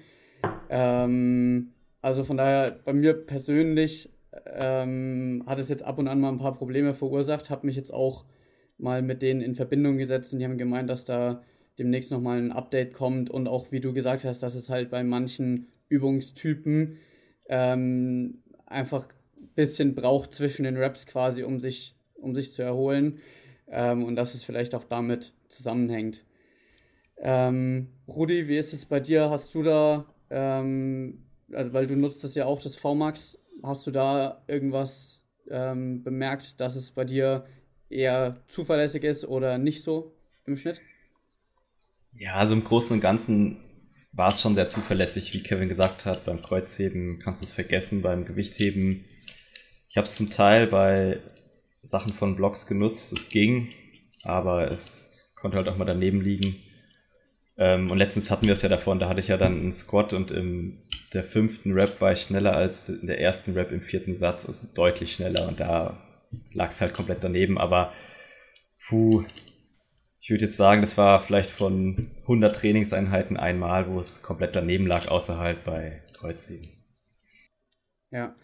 Ähm, also von daher, bei mir persönlich ähm, hat es jetzt ab und an mal ein paar Probleme verursacht, habe mich jetzt auch mal mit denen in Verbindung gesetzt und die haben gemeint, dass da demnächst nochmal ein Update kommt und auch wie du gesagt hast, dass es halt bei manchen Übungstypen ähm, einfach ein bisschen braucht zwischen den Raps quasi, um sich, um sich zu erholen ähm, und dass es vielleicht auch damit zusammenhängt. Ähm, Rudi, wie ist es bei dir? Hast du da, ähm, also weil du nutzt das ja auch, das VMAX, hast du da irgendwas ähm, bemerkt, dass es bei dir eher zuverlässig ist oder nicht so im Schnitt? Ja, also im Großen und Ganzen war es schon sehr zuverlässig, wie Kevin gesagt hat. Beim Kreuzheben kannst du es vergessen, beim Gewichtheben. Ich habe es zum Teil bei Sachen von Blocks genutzt, es ging, aber es konnte halt auch mal daneben liegen. Ähm, und letztens hatten wir es ja davon, da hatte ich ja dann einen Squat und im der fünften Rap war ich schneller als in der ersten Rap im vierten Satz, also deutlich schneller und da lag es halt komplett daneben, aber puh, ich würde jetzt sagen, das war vielleicht von 100 Trainingseinheiten einmal, wo es komplett daneben lag, außer halt bei Kreuzheben. Ja.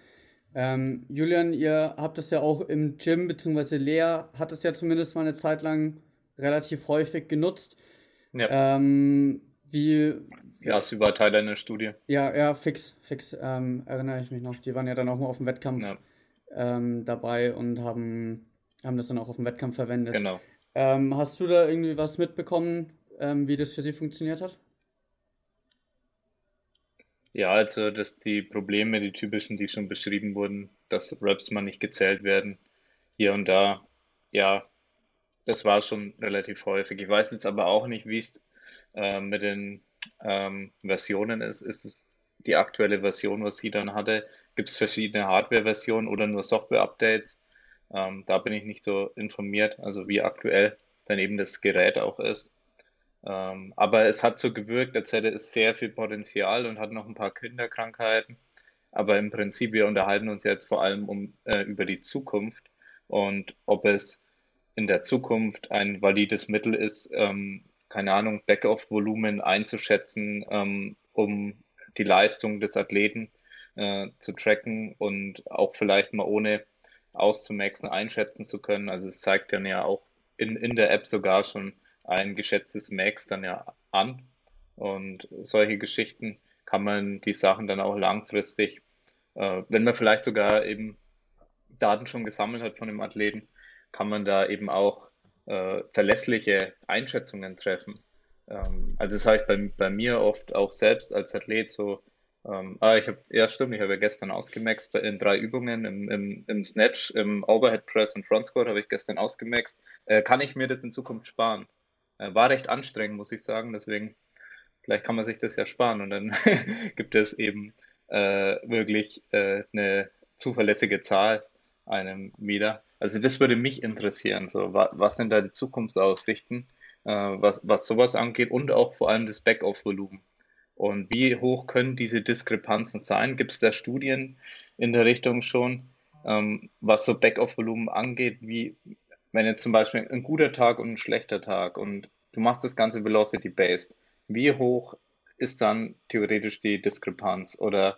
Ähm, Julian, ihr habt es ja auch im Gym, beziehungsweise Lea hat es ja zumindest mal eine Zeit lang relativ häufig genutzt. Ja. Ähm, wie. Ja, ist über Teil deiner Studie. Ja, ja, fix, fix, ähm, erinnere ich mich noch. Die waren ja dann auch mal auf dem Wettkampf ja. ähm, dabei und haben, haben das dann auch auf dem Wettkampf verwendet. Genau. Ähm, hast du da irgendwie was mitbekommen, ähm, wie das für sie funktioniert hat? Ja, also dass die Probleme, die typischen, die schon beschrieben wurden, dass Raps mal nicht gezählt werden, hier und da, ja, das war schon relativ häufig. Ich weiß jetzt aber auch nicht, wie es äh, mit den ähm, Versionen ist. Ist es die aktuelle Version, was sie dann hatte? Gibt es verschiedene Hardware-Versionen oder nur Software-Updates? Ähm, da bin ich nicht so informiert, also wie aktuell dann eben das Gerät auch ist. Ähm, aber es hat so gewirkt, als hätte es sehr viel Potenzial und hat noch ein paar Kinderkrankheiten. Aber im Prinzip, wir unterhalten uns jetzt vor allem um, äh, über die Zukunft und ob es in der Zukunft ein valides Mittel ist, ähm, keine Ahnung, Backoff-Volumen einzuschätzen, ähm, um die Leistung des Athleten äh, zu tracken und auch vielleicht mal ohne auszumaxen einschätzen zu können. Also es zeigt dann ja auch in, in der App sogar schon ein geschätztes Max dann ja an. Und solche Geschichten kann man die Sachen dann auch langfristig, äh, wenn man vielleicht sogar eben Daten schon gesammelt hat von dem Athleten, kann man da eben auch äh, verlässliche Einschätzungen treffen. Ähm, also das habe ich bei, bei mir oft auch selbst als Athlet so, ähm, ah, ich habe, ja stimmt, ich habe ja gestern ausgemaxt in drei Übungen, im, im, im Snatch, im Overhead Press und Front Squat habe ich gestern ausgemaxt. Äh, kann ich mir das in Zukunft sparen? Äh, war recht anstrengend, muss ich sagen, deswegen vielleicht kann man sich das ja sparen und dann gibt es eben äh, wirklich äh, eine zuverlässige Zahl einem wieder. Also das würde mich interessieren. So, was sind da die Zukunftsaussichten, äh, was, was sowas angeht und auch vor allem das Backoff-Volumen. Und wie hoch können diese Diskrepanzen sein? Gibt es da Studien in der Richtung schon, ähm, was so Backoff-Volumen angeht? Wie, wenn jetzt zum Beispiel ein guter Tag und ein schlechter Tag und du machst das Ganze Velocity-based, wie hoch ist dann theoretisch die Diskrepanz? Oder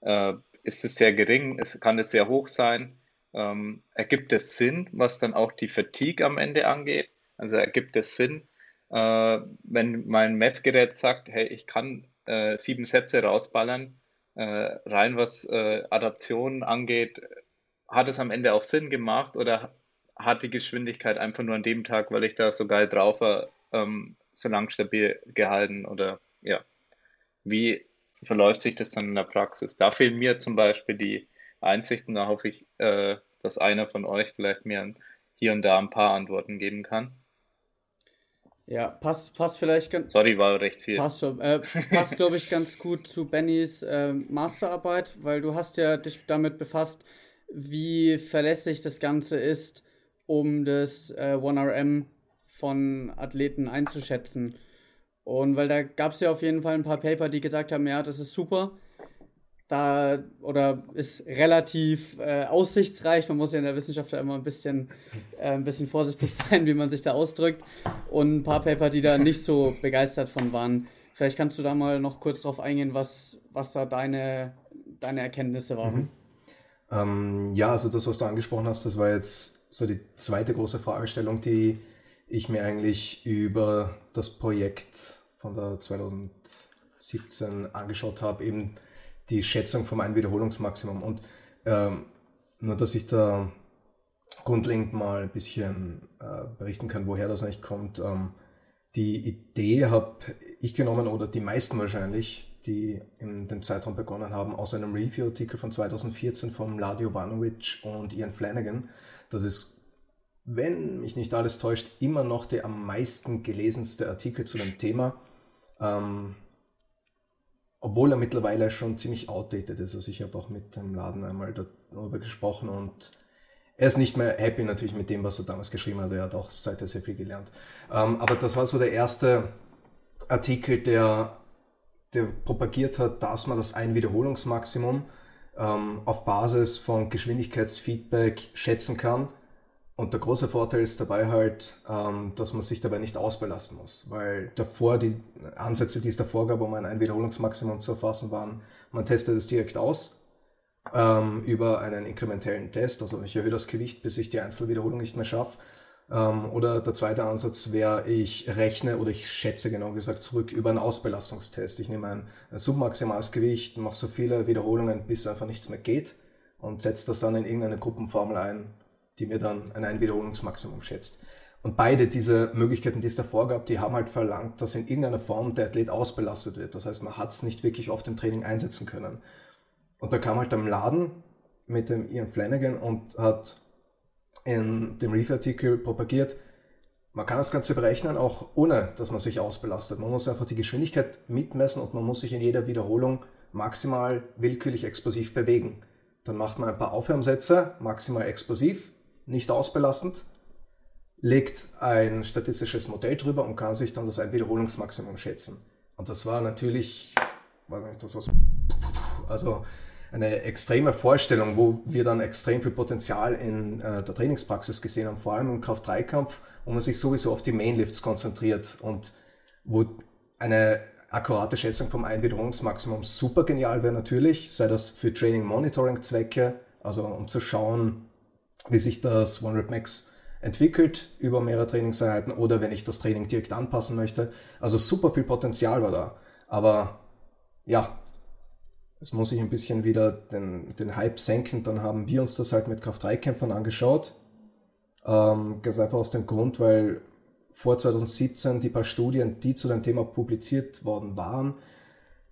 äh, ist es sehr gering? Es, kann es sehr hoch sein? Ähm, ergibt es Sinn, was dann auch die Fatigue am Ende angeht? Also ergibt es Sinn, äh, wenn mein Messgerät sagt, hey, ich kann äh, sieben Sätze rausballern, äh, rein was äh, Adaptionen angeht, hat es am Ende auch Sinn gemacht oder hat die Geschwindigkeit einfach nur an dem Tag, weil ich da so geil drauf war, ähm, so lang stabil gehalten oder ja, wie verläuft sich das dann in der Praxis? Da fehlen mir zum Beispiel die Einsichten. Da hoffe ich, äh, dass einer von euch vielleicht mir hier und da ein paar Antworten geben kann. Ja, passt, passt vielleicht ganz. Sorry, war recht viel. Passt schon. Äh, passt, glaube ich, ganz gut zu Bennys äh, Masterarbeit, weil du hast ja dich damit befasst, wie verlässlich das Ganze ist, um das äh, 1RM von Athleten einzuschätzen. Und weil da gab es ja auf jeden Fall ein paar Paper, die gesagt haben, ja, das ist super. Da oder ist relativ äh, aussichtsreich. Man muss ja in der Wissenschaft ja immer ein bisschen, äh, ein bisschen vorsichtig sein, wie man sich da ausdrückt. Und ein paar Paper, die da nicht so begeistert von waren. Vielleicht kannst du da mal noch kurz drauf eingehen, was, was da deine, deine Erkenntnisse waren. Mhm. Ähm, ja, also das, was du angesprochen hast, das war jetzt so die zweite große Fragestellung, die ich mir eigentlich über das Projekt von der 2017 angeschaut habe, eben die Schätzung vom Einwiederholungsmaximum. Und ähm, nur, dass ich da grundlegend mal ein bisschen äh, berichten kann, woher das eigentlich kommt. Ähm, die Idee habe ich genommen oder die meisten wahrscheinlich, die in dem Zeitraum begonnen haben, aus einem Review-Artikel von 2014 von Ladi Jovanovic und Ian Flanagan. Das ist, wenn mich nicht alles täuscht, immer noch der am meisten gelesenste Artikel zu dem Thema. Ähm, obwohl er mittlerweile schon ziemlich outdated ist. Also ich habe auch mit dem Laden einmal darüber gesprochen und er ist nicht mehr happy natürlich mit dem, was er damals geschrieben hat. Er hat auch seither sehr viel gelernt. Ähm, aber das war so der erste Artikel, der, der propagiert hat, dass man das Einwiederholungsmaximum ähm, auf Basis von Geschwindigkeitsfeedback schätzen kann und der große Vorteil ist dabei halt, ähm, dass man sich dabei nicht ausbelasten muss, weil davor die Ansätze, die es davor gab, um ein Einwiederholungsmaximum zu erfassen, waren, man testet es direkt aus ähm, über einen inkrementellen Test, also ich erhöhe das Gewicht, bis ich die Einzelwiederholung nicht mehr schaffe. Ähm, oder der zweite Ansatz wäre, ich rechne oder ich schätze genau gesagt zurück über einen Ausbelastungstest. Ich nehme ein, ein submaximales Gewicht, mache so viele Wiederholungen, bis einfach nichts mehr geht und setze das dann in irgendeine Gruppenformel ein, die mir dann ein Einwiederholungsmaximum schätzt. Und beide diese Möglichkeiten, die es davor gab, die haben halt verlangt, dass in irgendeiner Form der Athlet ausbelastet wird. Das heißt, man hat es nicht wirklich auf dem Training einsetzen können. Und da kam halt am Laden mit dem Ian Flanagan und hat in dem Review-Artikel propagiert, man kann das Ganze berechnen, auch ohne, dass man sich ausbelastet. Man muss einfach die Geschwindigkeit mitmessen und man muss sich in jeder Wiederholung maximal willkürlich explosiv bewegen. Dann macht man ein paar Aufwärmsätze, maximal explosiv, nicht ausbelastend, legt ein statistisches Modell drüber und kann sich dann das Einwiederholungsmaximum schätzen. Und das war natürlich, das war also eine extreme Vorstellung, wo wir dann extrem viel Potenzial in äh, der Trainingspraxis gesehen haben, vor allem im Kraft-3-Kampf, wo man sich sowieso auf die Mainlifts konzentriert und wo eine akkurate Schätzung vom Einwiederholungsmaximum super genial wäre natürlich, sei das für Training-Monitoring-Zwecke, also um zu schauen, wie sich das One Rep Max entwickelt über mehrere Trainingseinheiten oder wenn ich das Training direkt anpassen möchte. Also super viel Potenzial war da. Aber ja, es muss ich ein bisschen wieder den, den Hype senken. Dann haben wir uns das halt mit Kraft-3-Kämpfern angeschaut. Ähm, ganz einfach aus dem Grund, weil vor 2017 die paar Studien, die zu dem Thema publiziert worden waren,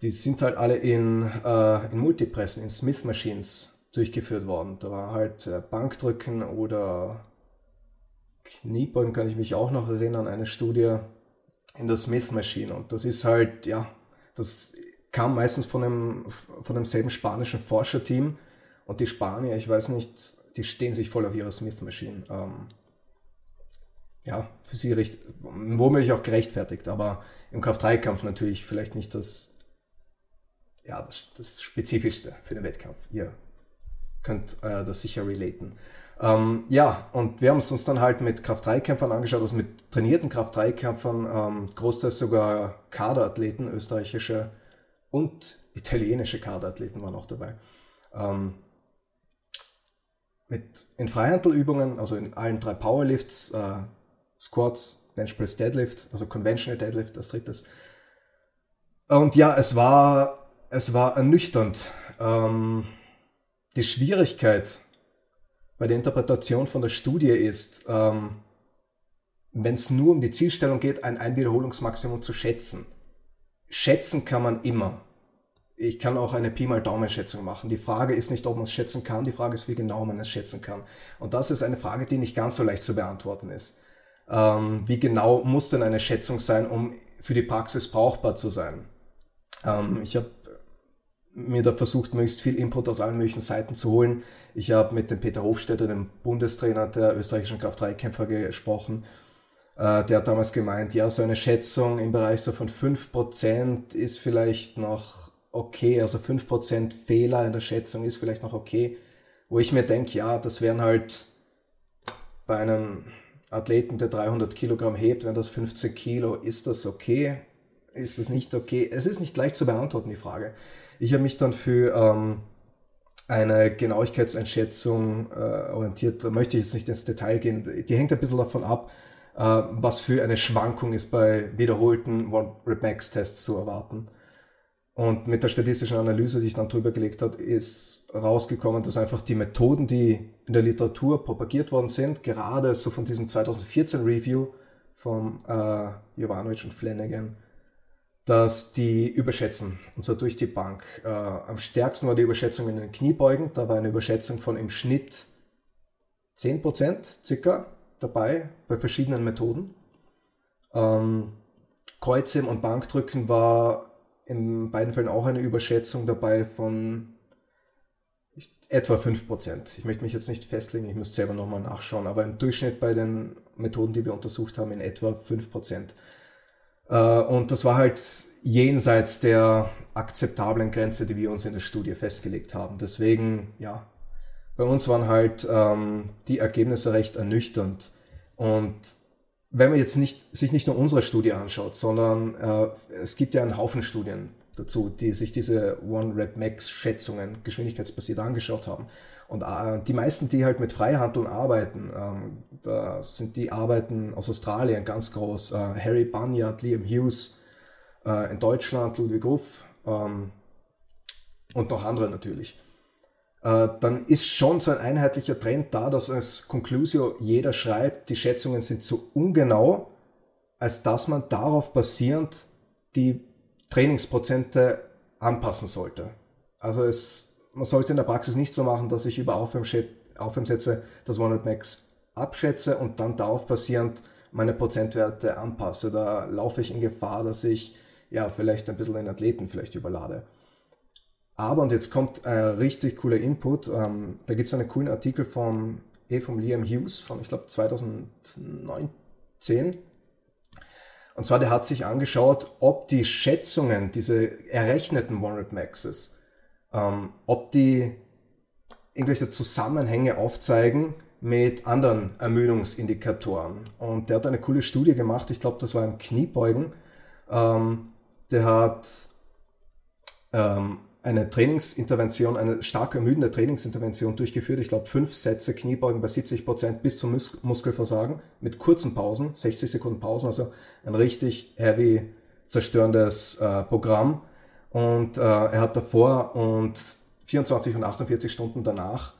die sind halt alle in, äh, in Multipressen, in Smith Machines durchgeführt worden. Da war halt äh, Bankdrücken oder Kniebeugen, kann ich mich auch noch erinnern, eine Studie in der Smith Machine. Und das ist halt, ja, das kam meistens von, einem, von demselben spanischen Forscherteam. Und die Spanier, ich weiß nicht, die stehen sich voll auf ihre Smith Machine. Ähm, ja, für sie recht, womöglich auch gerechtfertigt, aber im Kraft-3-Kampf natürlich vielleicht nicht das, ja, das, das Spezifischste für den Wettkampf. Ihr könnt äh, das sicher relaten. Ähm, ja, und wir haben es uns dann halt mit Kraft-3-Kämpfern angeschaut, also mit trainierten Kraft-3-Kämpfern, ähm, großteils sogar Kaderathleten, österreichische und italienische Kaderathleten waren auch dabei. Ähm, mit in Freihandelübungen, also in allen drei Powerlifts, äh, Squats, Bench Press Deadlift, also Conventional Deadlift als drittes. Und ja, es war, es war ernüchternd. Ähm, die Schwierigkeit bei der Interpretation von der Studie ist, ähm, wenn es nur um die Zielstellung geht, ein Einwiederholungsmaximum zu schätzen. Schätzen kann man immer. Ich kann auch eine Pi mal Daumen-Schätzung machen. Die Frage ist nicht, ob man es schätzen kann, die Frage ist, wie genau man es schätzen kann. Und das ist eine Frage, die nicht ganz so leicht zu beantworten ist. Ähm, wie genau muss denn eine Schätzung sein, um für die Praxis brauchbar zu sein? Ähm, ich habe mir da versucht, möglichst viel Input aus allen möglichen Seiten zu holen. Ich habe mit dem Peter Hofstetter, dem Bundestrainer der österreichischen Kraft-3-Kämpfer, gesprochen. Äh, der hat damals gemeint, ja, so eine Schätzung im Bereich so von 5% ist vielleicht noch okay. Also 5% Fehler in der Schätzung ist vielleicht noch okay. Wo ich mir denke, ja, das wären halt bei einem Athleten, der 300 Kilogramm hebt, wenn das 15 Kilo, ist das okay? Ist das nicht okay? Es ist nicht leicht zu beantworten, die Frage. Ich habe mich dann für ähm, eine Genauigkeitseinschätzung äh, orientiert. Da möchte ich jetzt nicht ins Detail gehen. Die hängt ein bisschen davon ab, äh, was für eine Schwankung ist bei wiederholten One-Rep-Max-Tests zu erwarten. Und mit der statistischen Analyse, die ich dann drüber gelegt habe, ist rausgekommen, dass einfach die Methoden, die in der Literatur propagiert worden sind, gerade so von diesem 2014 Review von äh, Jovanovic und Flanagan, dass die überschätzen, und zwar durch die Bank. Äh, am stärksten war die Überschätzung in den Kniebeugen, da war eine Überschätzung von im Schnitt 10% circa dabei bei verschiedenen Methoden. Ähm, Kreuzheben und Bankdrücken war in beiden Fällen auch eine Überschätzung dabei von etwa 5%. Ich möchte mich jetzt nicht festlegen, ich muss selber nochmal nachschauen, aber im Durchschnitt bei den Methoden, die wir untersucht haben, in etwa 5%. Äh, und das war halt jenseits der akzeptablen Grenze, die wir uns in der Studie festgelegt haben. Deswegen, ja, bei uns waren halt ähm, die Ergebnisse recht ernüchternd. Und wenn man jetzt nicht, sich nicht nur unsere Studie anschaut, sondern äh, es gibt ja einen Haufen Studien dazu, die sich diese One-Rep-Max-Schätzungen geschwindigkeitsbasiert angeschaut haben. Und äh, die meisten, die halt mit Freihandeln arbeiten, ähm, da sind die Arbeiten aus Australien ganz groß. Äh, Harry Bunyard, Liam Hughes, äh, in Deutschland Ludwig Ruff ähm, und noch andere natürlich. Dann ist schon so ein einheitlicher Trend da, dass als Conclusio jeder schreibt, die Schätzungen sind zu ungenau, als dass man darauf basierend die Trainingsprozente anpassen sollte. Also es, man sollte in der Praxis nicht so machen, dass ich über Aufwärmsätze das One Max abschätze und dann darauf basierend meine Prozentwerte anpasse. Da laufe ich in Gefahr, dass ich ja vielleicht ein bisschen den Athleten vielleicht überlade. Aber, und jetzt kommt ein richtig cooler Input, ähm, da gibt es einen coolen Artikel vom, eh vom Liam Hughes von, ich glaube, 2019. Und zwar, der hat sich angeschaut, ob die Schätzungen, diese errechneten One-Rep Maxes, ähm, ob die irgendwelche Zusammenhänge aufzeigen mit anderen Ermüdungsindikatoren. Und der hat eine coole Studie gemacht, ich glaube, das war im Kniebeugen. Ähm, der hat ähm, eine Trainingsintervention, eine stark ermüdende Trainingsintervention durchgeführt. Ich glaube, fünf Sätze Kniebeugen bei 70 Prozent bis zum Mus Muskelversagen mit kurzen Pausen, 60 Sekunden Pausen, also ein richtig heavy zerstörendes äh, Programm. Und äh, er hat davor und 24 und 48 Stunden danach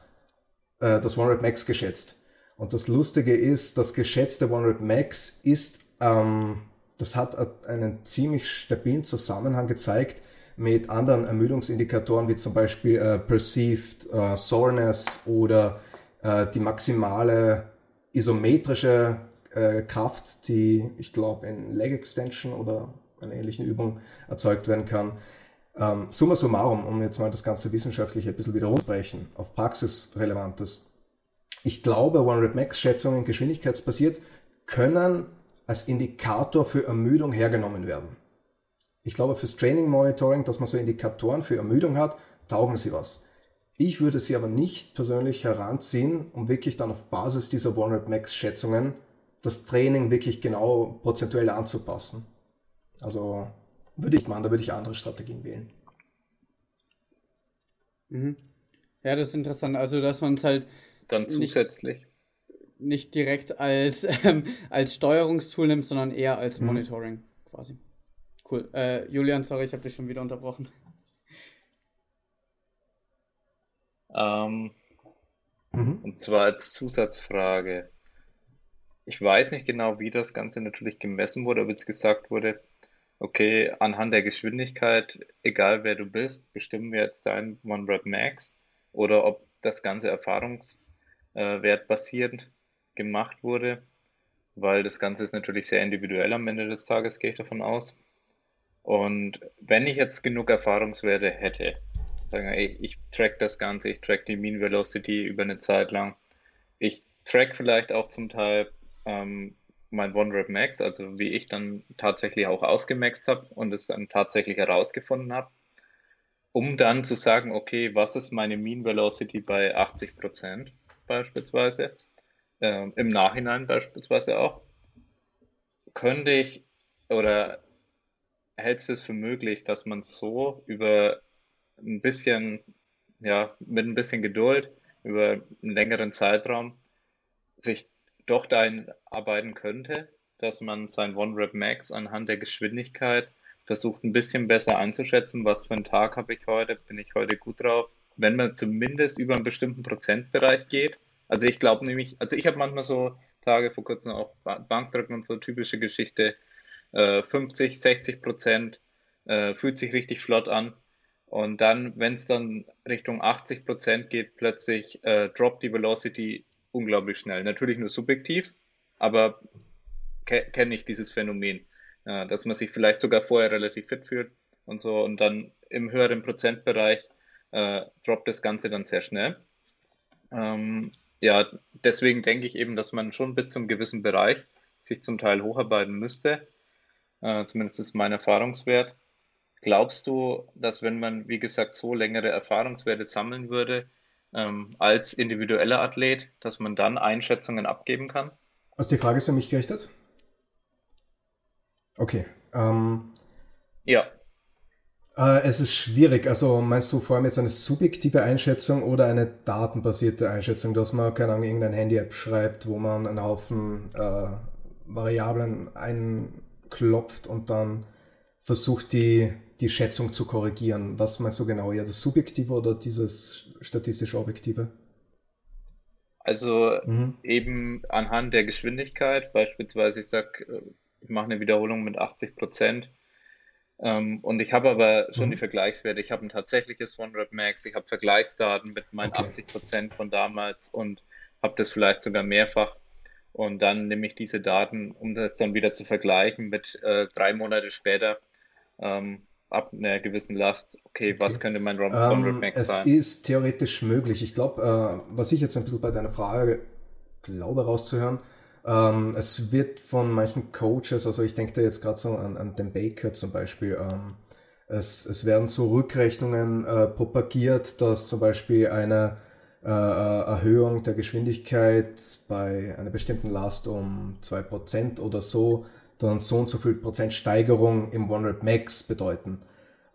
äh, das One Rep Max geschätzt. Und das Lustige ist, das geschätzte One Rep Max ist, ähm, das hat einen ziemlich stabilen Zusammenhang gezeigt mit anderen Ermüdungsindikatoren wie zum Beispiel äh, Perceived äh, Soreness oder äh, die maximale isometrische äh, Kraft, die ich glaube in Leg Extension oder einer ähnlichen Übung erzeugt werden kann. Ähm, summa summarum, um jetzt mal das ganze Wissenschaftliche ein bisschen wieder runterbrechen, auf Praxisrelevantes. Ich glaube, One-Rep-Max-Schätzungen geschwindigkeitsbasiert können als Indikator für Ermüdung hergenommen werden. Ich glaube, fürs Training Monitoring, dass man so Indikatoren für Ermüdung hat, taugen sie was. Ich würde sie aber nicht persönlich heranziehen, um wirklich dann auf Basis dieser One-Rep-Max-Schätzungen das Training wirklich genau prozentuell anzupassen. Also würde ich machen, da würde ich andere Strategien wählen. Mhm. Ja, das ist interessant. Also, dass man es halt. Dann zusätzlich. Nicht, nicht direkt als, ähm, als Steuerungstool nimmt, sondern eher als mhm. Monitoring mhm. quasi. Cool. Äh, Julian, sorry, ich habe dich schon wieder unterbrochen. Ähm, mhm. Und zwar als Zusatzfrage. Ich weiß nicht genau, wie das Ganze natürlich gemessen wurde, ob jetzt gesagt wurde, okay, anhand der Geschwindigkeit, egal wer du bist, bestimmen wir jetzt dein One Rep Max oder ob das Ganze erfahrungswert basierend gemacht wurde, weil das Ganze ist natürlich sehr individuell am Ende des Tages, gehe ich davon aus. Und wenn ich jetzt genug Erfahrungswerte hätte, sagen wir, ich, ich track das Ganze, ich track die Mean Velocity über eine Zeit lang, ich track vielleicht auch zum Teil ähm, mein One Rep Max, also wie ich dann tatsächlich auch ausgemaxt habe und es dann tatsächlich herausgefunden habe. um dann zu sagen, okay, was ist meine Mean Velocity bei 80% beispielsweise, ähm, im Nachhinein beispielsweise auch, könnte ich oder hältst du es für möglich, dass man so über ein bisschen, ja, mit ein bisschen Geduld, über einen längeren Zeitraum sich doch dahin arbeiten könnte, dass man sein One-Rep Max anhand der Geschwindigkeit versucht ein bisschen besser einzuschätzen, was für einen Tag habe ich heute, bin ich heute gut drauf. Wenn man zumindest über einen bestimmten Prozentbereich geht. Also ich glaube nämlich, also ich habe manchmal so Tage vor kurzem auch Bankdrücken und so typische Geschichte, äh, 50, 60 Prozent, äh, fühlt sich richtig flott an. Und dann, wenn es dann Richtung 80 Prozent geht, plötzlich äh, droppt die Velocity unglaublich schnell. Natürlich nur subjektiv, aber ke kenne ich dieses Phänomen ja, dass man sich vielleicht sogar vorher relativ fit fühlt und so und dann im höheren Prozentbereich äh, droppt das Ganze dann sehr schnell. Ähm, ja, deswegen denke ich eben, dass man schon bis zum gewissen Bereich sich zum Teil hocharbeiten müsste. Äh, zumindest ist mein Erfahrungswert. Glaubst du, dass wenn man, wie gesagt, so längere Erfahrungswerte sammeln würde, ähm, als individueller Athlet, dass man dann Einschätzungen abgeben kann? Also die Frage ist an mich gerichtet? Okay. Ähm, ja. Äh, es ist schwierig. Also meinst du vor allem jetzt eine subjektive Einschätzung oder eine datenbasierte Einschätzung, dass man, keine Ahnung, irgendein Handy-App schreibt, wo man einen Haufen äh, Variablen einklopft und dann versucht, die, die Schätzung zu korrigieren. Was meinst du genau? Ja, das Subjektive oder dieses statistische Objektive? Also mhm. eben anhand der Geschwindigkeit, beispielsweise, ich sag, äh, ich mache eine Wiederholung mit 80 Prozent. Ähm, und ich habe aber schon mhm. die Vergleichswerte. Ich habe ein tatsächliches One-Rep Max, ich habe Vergleichsdaten mit meinen okay. 80 Prozent von damals und habe das vielleicht sogar mehrfach. Und dann nehme ich diese Daten, um das dann wieder zu vergleichen mit äh, drei Monate später ähm, ab einer gewissen Last. Okay, okay. was könnte mein One-Rep Max ähm, sein? Es ist theoretisch möglich. Ich glaube, äh, was ich jetzt ein bisschen bei deiner Frage glaube rauszuhören, ähm, es wird von manchen Coaches, also ich denke da jetzt gerade so an, an den Baker zum Beispiel, ähm, es, es werden so Rückrechnungen äh, propagiert, dass zum Beispiel eine äh, äh Erhöhung der Geschwindigkeit bei einer bestimmten Last um 2% oder so dann so und so viel Prozent Steigerung im One Rep Max bedeuten.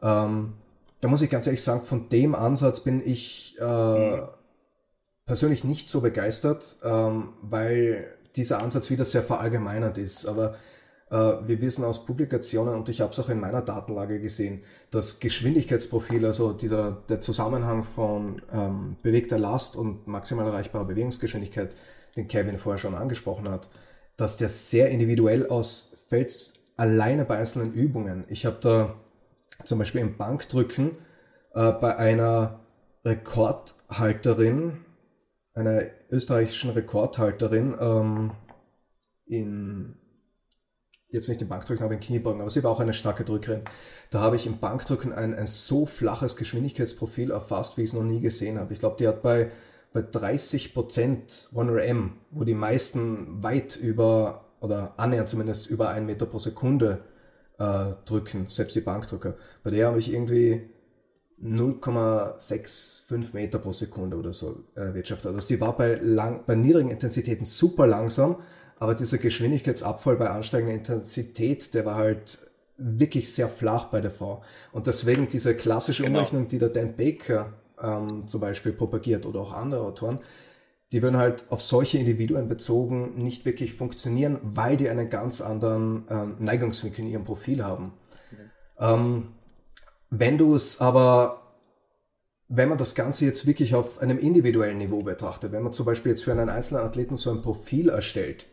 Ähm, da muss ich ganz ehrlich sagen, von dem Ansatz bin ich äh, persönlich nicht so begeistert, ähm, weil dieser Ansatz wieder sehr verallgemeinert ist. Aber äh, wir wissen aus Publikationen, und ich habe es auch in meiner Datenlage gesehen, dass Geschwindigkeitsprofil, also dieser, der Zusammenhang von ähm, bewegter Last und maximal erreichbarer Bewegungsgeschwindigkeit, den Kevin vorher schon angesprochen hat, dass der sehr individuell ausfällt, alleine bei einzelnen Übungen. Ich habe da zum Beispiel im Bankdrücken äh, bei einer Rekordhalterin, einer österreichischen Rekordhalterin ähm, in, jetzt nicht im Bankdrücken, aber im Kniebeugen, aber sie war auch eine starke Drückerin. Da habe ich im Bankdrücken ein, ein so flaches Geschwindigkeitsprofil erfasst, wie ich es noch nie gesehen habe. Ich glaube, die hat bei, bei 30% 1RM, wo die meisten weit über, oder annähernd zumindest über 1 Meter pro Sekunde äh, drücken, selbst die Bankdrücker. Bei der habe ich irgendwie 0,65 Meter pro Sekunde oder so erwirtschaftet. Also die war bei, lang, bei niedrigen Intensitäten super langsam, aber dieser Geschwindigkeitsabfall bei ansteigender Intensität, der war halt wirklich sehr flach bei der Frau. Und deswegen diese klassische genau. Umrechnung, die der Dan Baker ähm, zum Beispiel propagiert oder auch andere Autoren, die würden halt auf solche Individuen bezogen nicht wirklich funktionieren, weil die einen ganz anderen ähm, Neigungswinkel in ihrem Profil haben. Mhm. Ähm, wenn du es aber, wenn man das Ganze jetzt wirklich auf einem individuellen Niveau betrachtet, wenn man zum Beispiel jetzt für einen einzelnen Athleten so ein Profil erstellt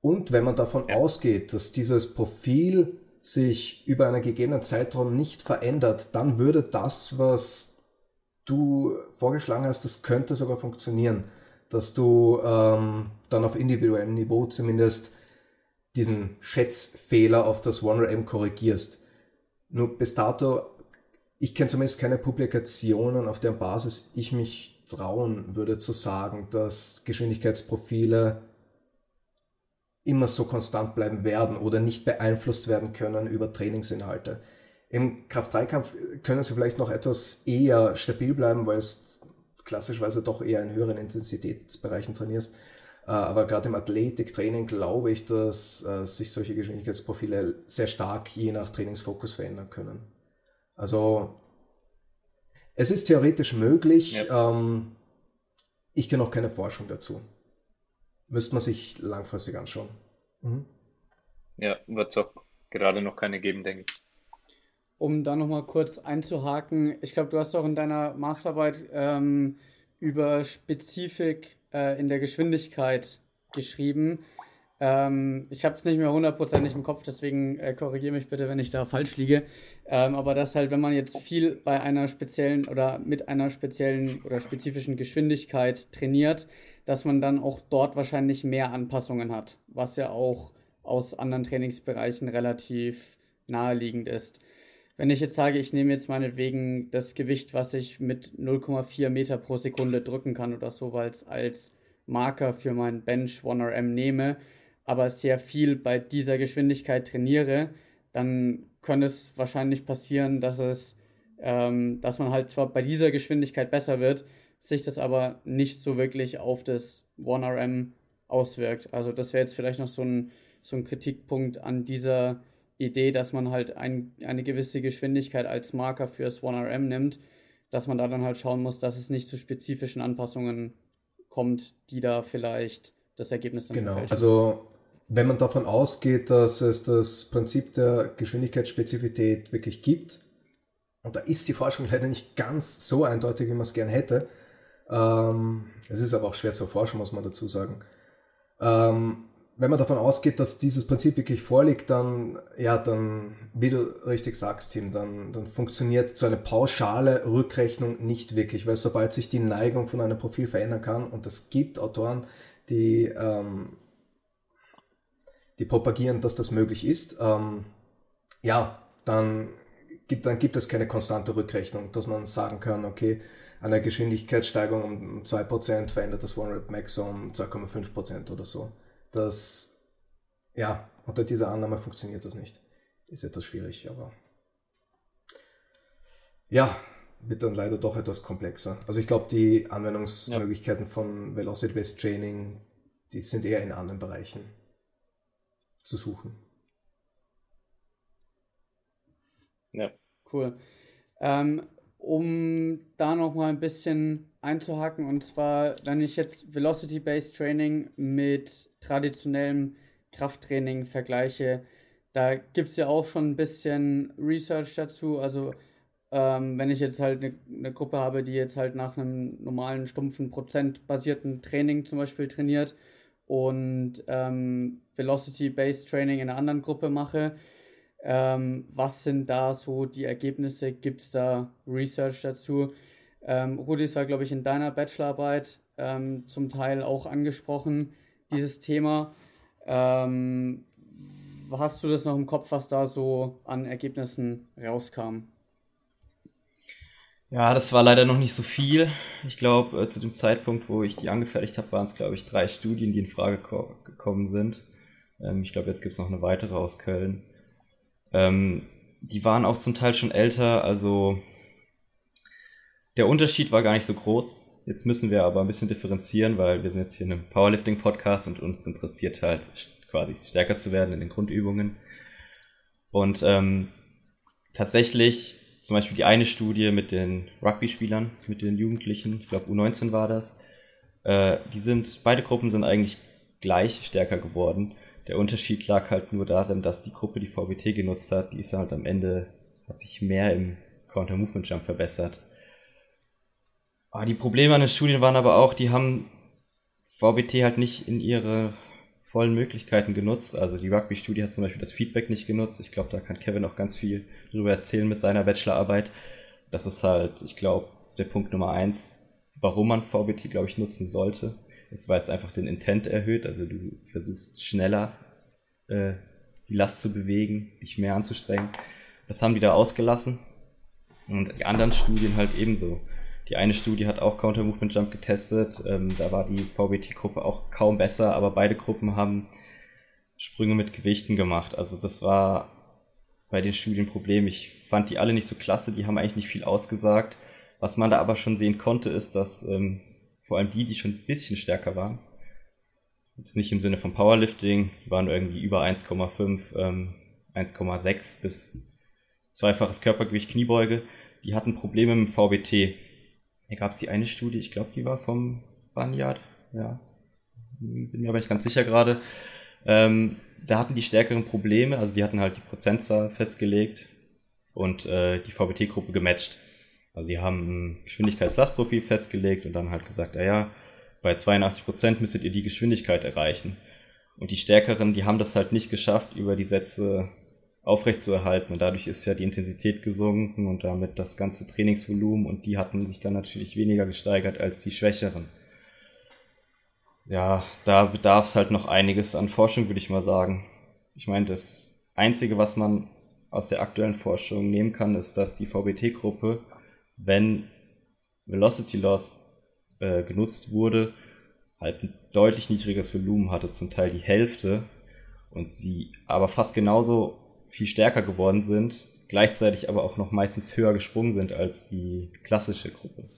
und wenn man davon ja. ausgeht, dass dieses Profil sich über einen gegebenen Zeitraum nicht verändert, dann würde das, was du vorgeschlagen hast, das könnte sogar funktionieren, dass du ähm, dann auf individuellem Niveau zumindest diesen Schätzfehler auf das 1RM korrigierst. Nur bis dato ich kenne zumindest keine Publikationen, auf deren Basis ich mich trauen würde zu sagen, dass Geschwindigkeitsprofile immer so konstant bleiben werden oder nicht beeinflusst werden können über Trainingsinhalte. Im Kraft-3-Kampf können sie vielleicht noch etwas eher stabil bleiben, weil es klassischerweise doch eher in höheren Intensitätsbereichen trainierst. Äh, aber gerade im Athletiktraining glaube ich, dass äh, sich solche Geschwindigkeitsprofile sehr stark je nach Trainingsfokus verändern können. Also es ist theoretisch möglich. Ja. Ähm, ich kenne auch keine Forschung dazu. Müsste man sich langfristig anschauen. Mhm. Ja, wird es auch gerade noch keine geben, denke ich. Um da nochmal kurz einzuhaken, ich glaube, du hast auch in deiner Masterarbeit ähm, über Spezifik äh, in der Geschwindigkeit geschrieben. Ähm, ich habe es nicht mehr hundertprozentig im Kopf, deswegen äh, korrigiere mich bitte, wenn ich da falsch liege. Ähm, aber das halt, wenn man jetzt viel bei einer speziellen oder mit einer speziellen oder spezifischen Geschwindigkeit trainiert, dass man dann auch dort wahrscheinlich mehr Anpassungen hat, was ja auch aus anderen Trainingsbereichen relativ naheliegend ist. Wenn ich jetzt sage, ich nehme jetzt meinetwegen das Gewicht, was ich mit 0,4 Meter pro Sekunde drücken kann oder so, weil es als Marker für mein Bench 1RM nehme, aber sehr viel bei dieser Geschwindigkeit trainiere, dann könnte es wahrscheinlich passieren, dass es, ähm, dass man halt zwar bei dieser Geschwindigkeit besser wird, sich das aber nicht so wirklich auf das 1RM auswirkt. Also das wäre jetzt vielleicht noch so ein, so ein Kritikpunkt an dieser Idee, dass man halt ein, eine gewisse Geschwindigkeit als Marker fürs 1RM nimmt, dass man da dann halt schauen muss, dass es nicht zu spezifischen Anpassungen kommt, die da vielleicht das Ergebnis dann Genau, also wenn man davon ausgeht, dass es das Prinzip der Geschwindigkeitsspezifität wirklich gibt, und da ist die Forschung leider nicht ganz so eindeutig, wie man es gern hätte, ähm, es ist aber auch schwer zu erforschen, muss man dazu sagen. Ähm, wenn man davon ausgeht, dass dieses Prinzip wirklich vorliegt, dann, ja, dann, wie du richtig sagst, Tim, dann, dann funktioniert so eine pauschale Rückrechnung nicht wirklich, weil sobald sich die Neigung von einem Profil verändern kann, und es gibt Autoren, die, ähm, die propagieren, dass das möglich ist, ähm, ja, dann gibt, dann gibt es keine konstante Rückrechnung, dass man sagen kann, okay, eine Geschwindigkeitssteigerung um 2% verändert das One-Rep-Max um 2,5% oder so. Das, ja, unter dieser Annahme funktioniert das nicht. Ist etwas schwierig, aber ja, wird dann leider doch etwas komplexer. Also ich glaube, die Anwendungsmöglichkeiten ja. von Velocity-Based Training, die sind eher in anderen Bereichen zu suchen. Ja. Cool. Ähm, um da noch mal ein bisschen einzuhaken, und zwar, wenn ich jetzt Velocity-Based Training mit traditionellem Krafttraining vergleiche, da gibt es ja auch schon ein bisschen Research dazu. Also, ähm, wenn ich jetzt halt eine ne Gruppe habe, die jetzt halt nach einem normalen, stumpfen, prozentbasierten Training zum Beispiel trainiert und ähm, Velocity-Based Training in einer anderen Gruppe mache, ähm, was sind da so die Ergebnisse? Gibt es da Research dazu? Ähm, Rudi, es war, glaube ich, in deiner Bachelorarbeit ähm, zum Teil auch angesprochen, dieses Thema. Ähm, hast du das noch im Kopf, was da so an Ergebnissen rauskam? Ja, das war leider noch nicht so viel. Ich glaube, äh, zu dem Zeitpunkt, wo ich die angefertigt habe, waren es, glaube ich, drei Studien, die in Frage gekommen sind. Ähm, ich glaube, jetzt gibt es noch eine weitere aus Köln. Ähm, die waren auch zum Teil schon älter, also der Unterschied war gar nicht so groß. Jetzt müssen wir aber ein bisschen differenzieren, weil wir sind jetzt hier in einem Powerlifting-Podcast und uns interessiert halt quasi stärker zu werden in den Grundübungen. Und ähm, tatsächlich, zum Beispiel die eine Studie mit den Rugby-Spielern, mit den Jugendlichen, ich glaube U19 war das, äh, die sind, beide Gruppen sind eigentlich gleich stärker geworden. Der Unterschied lag halt nur darin, dass die Gruppe, die VBT genutzt hat, die ist halt am Ende, hat sich mehr im Counter-Movement-Jump verbessert. Ah, die Probleme an den Studien waren aber auch, die haben VBT halt nicht in ihre vollen Möglichkeiten genutzt. Also die Rugby-Studie hat zum Beispiel das Feedback nicht genutzt. Ich glaube, da kann Kevin auch ganz viel darüber erzählen mit seiner Bachelorarbeit. Das ist halt, ich glaube, der Punkt Nummer eins, warum man VBT, glaube ich, nutzen sollte ist, weil es einfach den Intent erhöht. Also du versuchst schneller äh, die Last zu bewegen, dich mehr anzustrengen. Das haben die da ausgelassen. Und die anderen Studien halt ebenso. Die eine Studie hat auch Counter Movement Jump getestet. Ähm, da war die VBT-Gruppe auch kaum besser, aber beide Gruppen haben Sprünge mit Gewichten gemacht. Also das war bei den Studien Problem. Ich fand die alle nicht so klasse, die haben eigentlich nicht viel ausgesagt. Was man da aber schon sehen konnte, ist, dass ähm, vor allem die, die schon ein bisschen stärker waren, jetzt nicht im Sinne von Powerlifting, die waren irgendwie über 1,5, ähm, 1,6 bis zweifaches Körpergewicht Kniebeuge, die hatten Probleme mit dem VBT. Da gab es die eine Studie, ich glaube, die war vom Banyard, ja, bin mir aber nicht ganz sicher gerade. Ähm, da hatten die stärkeren Probleme, also die hatten halt die Prozentzahl festgelegt und äh, die VBT-Gruppe gematcht. Also die haben ein Geschwindigkeitslastprofil festgelegt und dann halt gesagt, naja, bei 82% müsstet ihr die Geschwindigkeit erreichen. Und die Stärkeren, die haben das halt nicht geschafft, über die Sätze aufrechtzuerhalten. Und dadurch ist ja die Intensität gesunken und damit das ganze Trainingsvolumen und die hatten sich dann natürlich weniger gesteigert als die Schwächeren. Ja, da bedarf es halt noch einiges an Forschung, würde ich mal sagen. Ich meine, das Einzige, was man aus der aktuellen Forschung nehmen kann, ist, dass die VBT-Gruppe, wenn Velocity Loss äh, genutzt wurde, halt ein deutlich niedrigeres Volumen hatte, zum Teil die Hälfte, und sie aber fast genauso viel stärker geworden sind, gleichzeitig aber auch noch meistens höher gesprungen sind als die klassische Gruppe.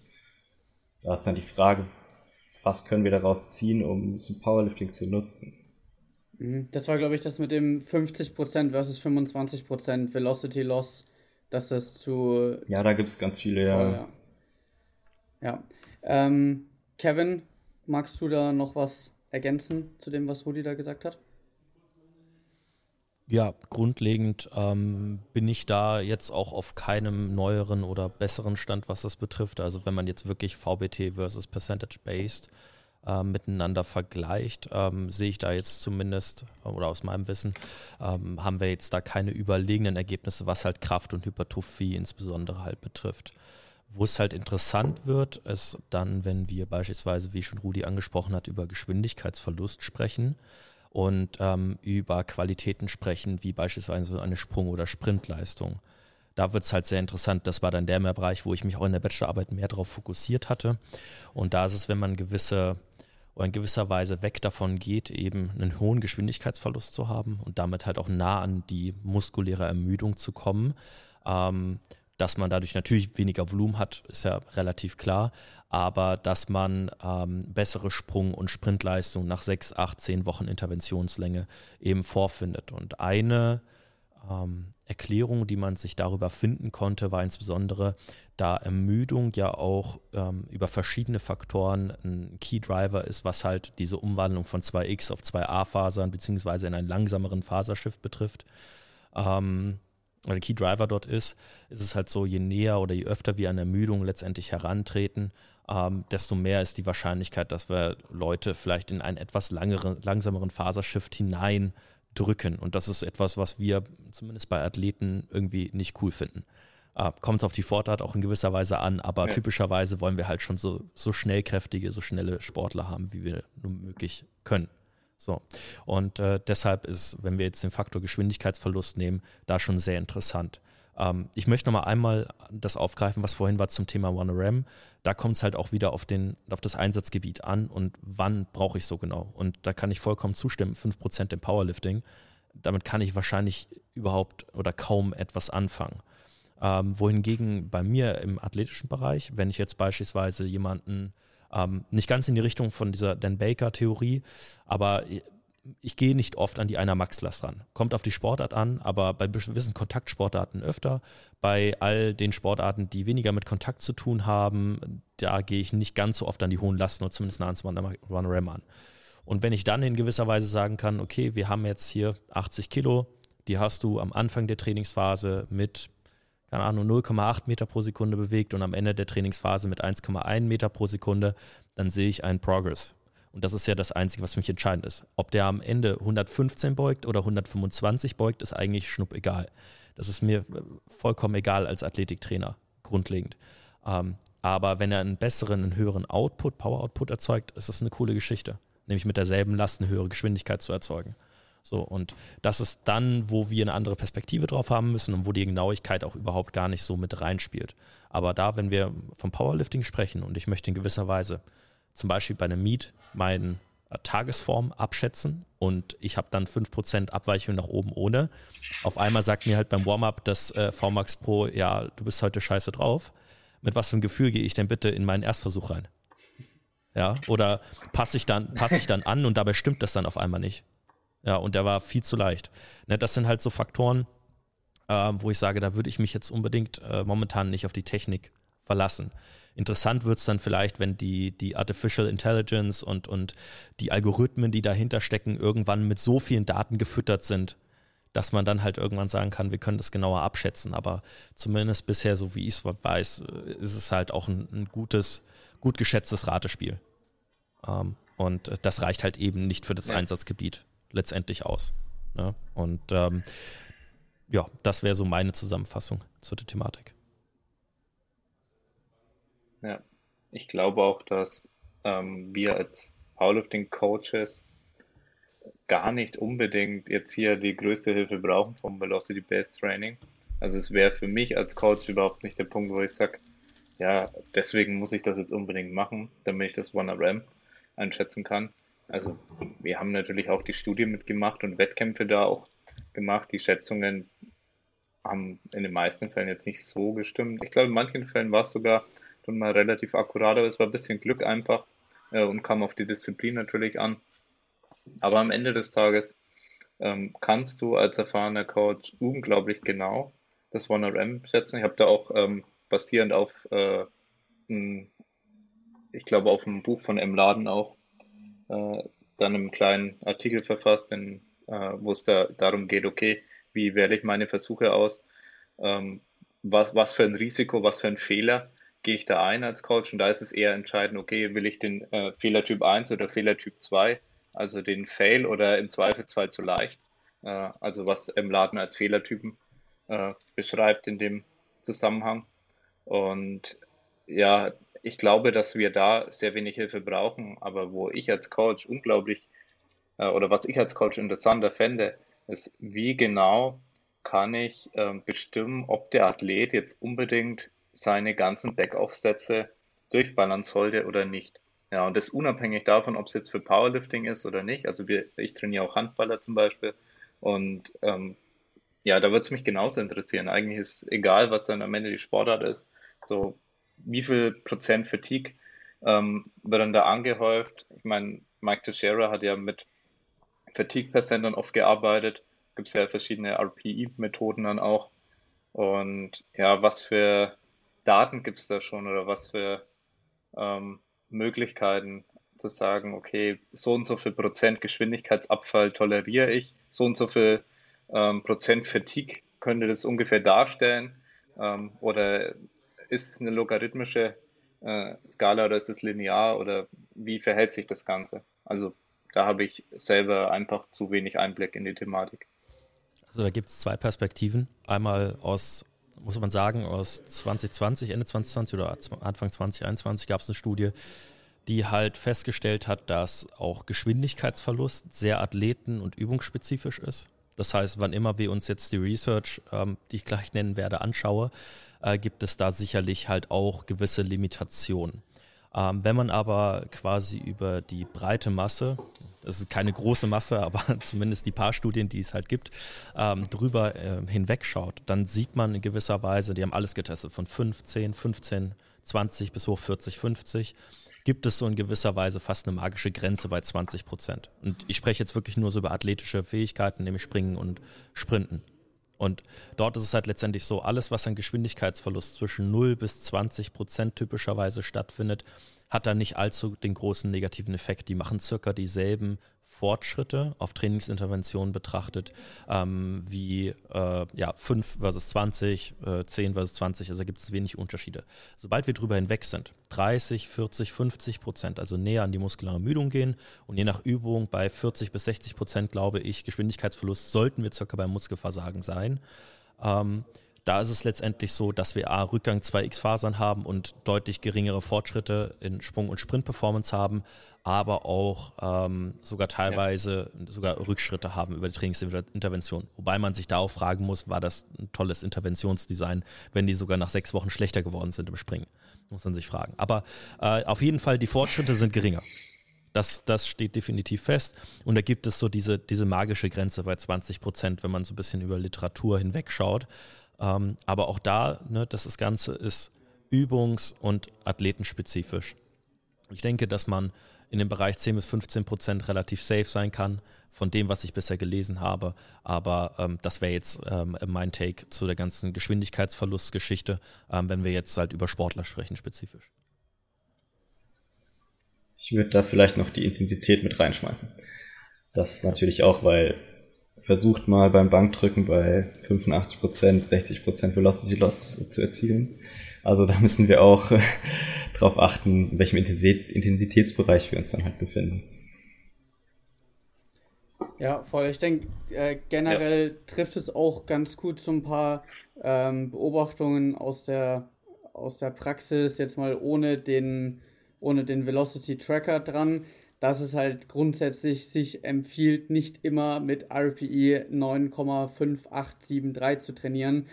Da ist dann die Frage, was können wir daraus ziehen, um zum Powerlifting zu nutzen? Mhm. Das war, glaube ich, das mit dem 50% versus 25% Velocity Loss, dass das zu. Ja, da gibt es ganz viele, voll, ja. Ja. Ähm, Kevin, magst du da noch was ergänzen zu dem, was Rudi da gesagt hat? Ja, grundlegend ähm, bin ich da jetzt auch auf keinem neueren oder besseren Stand, was das betrifft. Also wenn man jetzt wirklich VBT versus Percentage Based äh, miteinander vergleicht, ähm, sehe ich da jetzt zumindest, oder aus meinem Wissen, ähm, haben wir jetzt da keine überlegenen Ergebnisse, was halt Kraft und Hypertrophie insbesondere halt betrifft. Wo es halt interessant wird, ist dann, wenn wir beispielsweise, wie schon Rudi angesprochen hat, über Geschwindigkeitsverlust sprechen und ähm, über Qualitäten sprechen, wie beispielsweise eine Sprung- oder Sprintleistung. Da wird es halt sehr interessant. Das war dann der Bereich, wo ich mich auch in der Bachelorarbeit mehr darauf fokussiert hatte. Und da ist es, wenn man gewisse oder in gewisser Weise weg davon geht, eben einen hohen Geschwindigkeitsverlust zu haben und damit halt auch nah an die muskuläre Ermüdung zu kommen. Ähm, dass man dadurch natürlich weniger Volumen hat, ist ja relativ klar, aber dass man ähm, bessere Sprung- und Sprintleistung nach sechs, acht, zehn Wochen Interventionslänge eben vorfindet. Und eine ähm, Erklärung, die man sich darüber finden konnte, war insbesondere, da Ermüdung ja auch ähm, über verschiedene Faktoren ein Key Driver ist, was halt diese Umwandlung von 2x auf 2a-Fasern beziehungsweise in einen langsameren Fasershift betrifft. Ähm, oder Key Driver dort ist, ist es halt so, je näher oder je öfter wir an Ermüdung letztendlich herantreten, ähm, desto mehr ist die Wahrscheinlichkeit, dass wir Leute vielleicht in einen etwas langeren, langsameren Fasershift hineindrücken. Und das ist etwas, was wir zumindest bei Athleten irgendwie nicht cool finden. Äh, kommt auf die Sportart auch in gewisser Weise an, aber ja. typischerweise wollen wir halt schon so, so schnellkräftige, so schnelle Sportler haben, wie wir nur möglich können. So. Und äh, deshalb ist, wenn wir jetzt den Faktor Geschwindigkeitsverlust nehmen, da schon sehr interessant. Ähm, ich möchte noch mal einmal das aufgreifen, was vorhin war zum Thema One RAM. Da kommt es halt auch wieder auf, den, auf das Einsatzgebiet an und wann brauche ich so genau. Und da kann ich vollkommen zustimmen, 5% im Powerlifting. Damit kann ich wahrscheinlich überhaupt oder kaum etwas anfangen. Ähm, wohingegen bei mir im athletischen Bereich, wenn ich jetzt beispielsweise jemanden ähm, nicht ganz in die Richtung von dieser Dan Baker-Theorie, aber ich gehe nicht oft an die einer Max-Last ran. Kommt auf die Sportart an, aber bei gewissen Kontaktsportarten öfter. Bei all den Sportarten, die weniger mit Kontakt zu tun haben, da gehe ich nicht ganz so oft an die hohen Lasten oder zumindest nah ans One Ram an. Und wenn ich dann in gewisser Weise sagen kann, okay, wir haben jetzt hier 80 Kilo, die hast du am Anfang der Trainingsphase mit keine Ahnung, 0,8 Meter pro Sekunde bewegt und am Ende der Trainingsphase mit 1,1 Meter pro Sekunde, dann sehe ich einen Progress. Und das ist ja das Einzige, was für mich entscheidend ist. Ob der am Ende 115 beugt oder 125 beugt, ist eigentlich schnupp egal. Das ist mir vollkommen egal als Athletiktrainer, grundlegend. Ähm, aber wenn er einen besseren, einen höheren Output, Power-Output erzeugt, ist das eine coole Geschichte. Nämlich mit derselben Last eine höhere Geschwindigkeit zu erzeugen. So, und das ist dann, wo wir eine andere Perspektive drauf haben müssen und wo die Genauigkeit auch überhaupt gar nicht so mit reinspielt. Aber da, wenn wir vom Powerlifting sprechen und ich möchte in gewisser Weise zum Beispiel bei einem Meet meinen Tagesform abschätzen und ich habe dann 5% Abweichung nach oben ohne. Auf einmal sagt mir halt beim Warm-up das äh, VMAX Pro, ja, du bist heute scheiße drauf. Mit was für einem Gefühl gehe ich denn bitte in meinen Erstversuch rein? Ja, oder passe ich dann, ich dann an und dabei stimmt das dann auf einmal nicht. Ja, und der war viel zu leicht. Ne, das sind halt so Faktoren, äh, wo ich sage, da würde ich mich jetzt unbedingt äh, momentan nicht auf die Technik verlassen. Interessant wird es dann vielleicht, wenn die, die Artificial Intelligence und, und die Algorithmen, die dahinter stecken, irgendwann mit so vielen Daten gefüttert sind, dass man dann halt irgendwann sagen kann, wir können das genauer abschätzen. Aber zumindest bisher, so wie ich es weiß, ist es halt auch ein, ein gutes, gut geschätztes Ratespiel. Ähm, und das reicht halt eben nicht für das ja. Einsatzgebiet letztendlich aus. Ne? Und ähm, ja, das wäre so meine Zusammenfassung zu der Thematik. Ja, ich glaube auch, dass ähm, wir als Powerlifting-Coaches gar nicht unbedingt jetzt hier die größte Hilfe brauchen vom Velocity-Based Training. Also es wäre für mich als Coach überhaupt nicht der Punkt, wo ich sage, ja, deswegen muss ich das jetzt unbedingt machen, damit ich das One-RAM einschätzen kann. Also wir haben natürlich auch die Studie mitgemacht und Wettkämpfe da auch gemacht. Die Schätzungen haben in den meisten Fällen jetzt nicht so gestimmt. Ich glaube, in manchen Fällen war es sogar dann mal relativ akkurat, aber es war ein bisschen Glück einfach äh, und kam auf die Disziplin natürlich an. Aber am Ende des Tages ähm, kannst du als erfahrener Coach unglaublich genau das 1RM schätzen. Ich habe da auch ähm, basierend auf, äh, ein, ich glaube, auf einem Buch von M. Laden auch äh, dann einen kleinen Artikel verfasst, in, äh, wo es da darum geht, okay, wie wähle ich meine Versuche aus, ähm, was, was für ein Risiko, was für ein Fehler gehe ich da ein als Coach und da ist es eher entscheidend, okay, will ich den äh, Fehlertyp 1 oder Fehlertyp 2, also den Fail oder im Zweifelsfall zu leicht, äh, also was im Laden als Fehlertypen äh, beschreibt in dem Zusammenhang. Und ja, ich glaube, dass wir da sehr wenig Hilfe brauchen, aber wo ich als Coach unglaublich äh, oder was ich als Coach interessanter fände, ist, wie genau kann ich äh, bestimmen, ob der Athlet jetzt unbedingt seine ganzen Backoff-Sätze durchballern sollte oder nicht. Ja, und das unabhängig davon, ob es jetzt für Powerlifting ist oder nicht. Also wir, ich trainiere auch Handballer zum Beispiel. Und ähm, ja, da würde es mich genauso interessieren. Eigentlich ist egal, was dann am Ende die Sportart ist. So, wie viel Prozent Fatigue ähm, wird dann da angehäuft? Ich meine, Mike Teixeira hat ja mit Fatigue-Percentern oft gearbeitet. Gibt es ja verschiedene RPE-Methoden dann auch. Und ja, was für Daten gibt es da schon oder was für ähm, Möglichkeiten zu sagen, okay, so und so viel Prozent Geschwindigkeitsabfall toleriere ich, so und so viel ähm, Prozent Fatigue könnte das ungefähr darstellen ähm, oder ist es eine logarithmische äh, Skala oder ist es linear oder wie verhält sich das Ganze? Also da habe ich selber einfach zu wenig Einblick in die Thematik. Also da gibt es zwei Perspektiven. Einmal aus muss man sagen, aus 2020, Ende 2020 oder Anfang 2021 gab es eine Studie, die halt festgestellt hat, dass auch Geschwindigkeitsverlust sehr athleten- und übungsspezifisch ist. Das heißt, wann immer wir uns jetzt die Research, ähm, die ich gleich nennen werde, anschaue, äh, gibt es da sicherlich halt auch gewisse Limitationen. Ähm, wenn man aber quasi über die breite Masse, das ist keine große Masse, aber zumindest die paar Studien, die es halt gibt, ähm, drüber äh, hinwegschaut, dann sieht man in gewisser Weise, die haben alles getestet, von 15, 15, 20 bis hoch 40, 50, gibt es so in gewisser Weise fast eine magische Grenze bei 20 Prozent. Und ich spreche jetzt wirklich nur so über athletische Fähigkeiten, nämlich Springen und Sprinten. Und dort ist es halt letztendlich so, alles, was an Geschwindigkeitsverlust zwischen 0 bis 20 Prozent typischerweise stattfindet, hat da nicht allzu den großen negativen Effekt. Die machen circa dieselben Fortschritte auf Trainingsinterventionen betrachtet, ähm, wie äh, ja, 5 versus 20, äh, 10 versus 20, also gibt es wenig Unterschiede. Sobald wir drüber hinweg sind, 30, 40, 50 Prozent, also näher an die muskuläre Ermüdung gehen und je nach Übung bei 40 bis 60 Prozent, glaube ich, Geschwindigkeitsverlust sollten wir circa beim Muskelversagen sein. Ähm, da ist es letztendlich so, dass wir A, Rückgang 2x-Fasern haben und deutlich geringere Fortschritte in Sprung- und Sprint-Performance haben, aber auch ähm, sogar teilweise ja. sogar Rückschritte haben über die Trainingsintervention. Wobei man sich da auch fragen muss, war das ein tolles Interventionsdesign, wenn die sogar nach sechs Wochen schlechter geworden sind im Springen? Muss man sich fragen. Aber äh, auf jeden Fall, die Fortschritte sind geringer. Das, das steht definitiv fest. Und da gibt es so diese, diese magische Grenze bei 20 Prozent, wenn man so ein bisschen über Literatur hinwegschaut. Ähm, aber auch da, ne, das, das Ganze ist übungs- und athletenspezifisch. Ich denke, dass man in dem Bereich 10 bis 15 Prozent relativ safe sein kann von dem, was ich bisher gelesen habe. Aber ähm, das wäre jetzt ähm, mein Take zu der ganzen Geschwindigkeitsverlustgeschichte, ähm, wenn wir jetzt halt über Sportler sprechen spezifisch. Ich würde da vielleicht noch die Intensität mit reinschmeißen. Das natürlich auch, weil versucht mal beim Bankdrücken bei 85%, 60% Velocity Loss zu erzielen. Also da müssen wir auch äh, darauf achten, in welchem Intensitätsbereich wir uns dann halt befinden. Ja, voll. Ich denke, äh, generell ja. trifft es auch ganz gut so ein paar ähm, Beobachtungen aus der, aus der Praxis, jetzt mal ohne den, ohne den Velocity Tracker dran, dass es halt grundsätzlich sich empfiehlt, nicht immer mit RPE 9,5873 zu trainieren,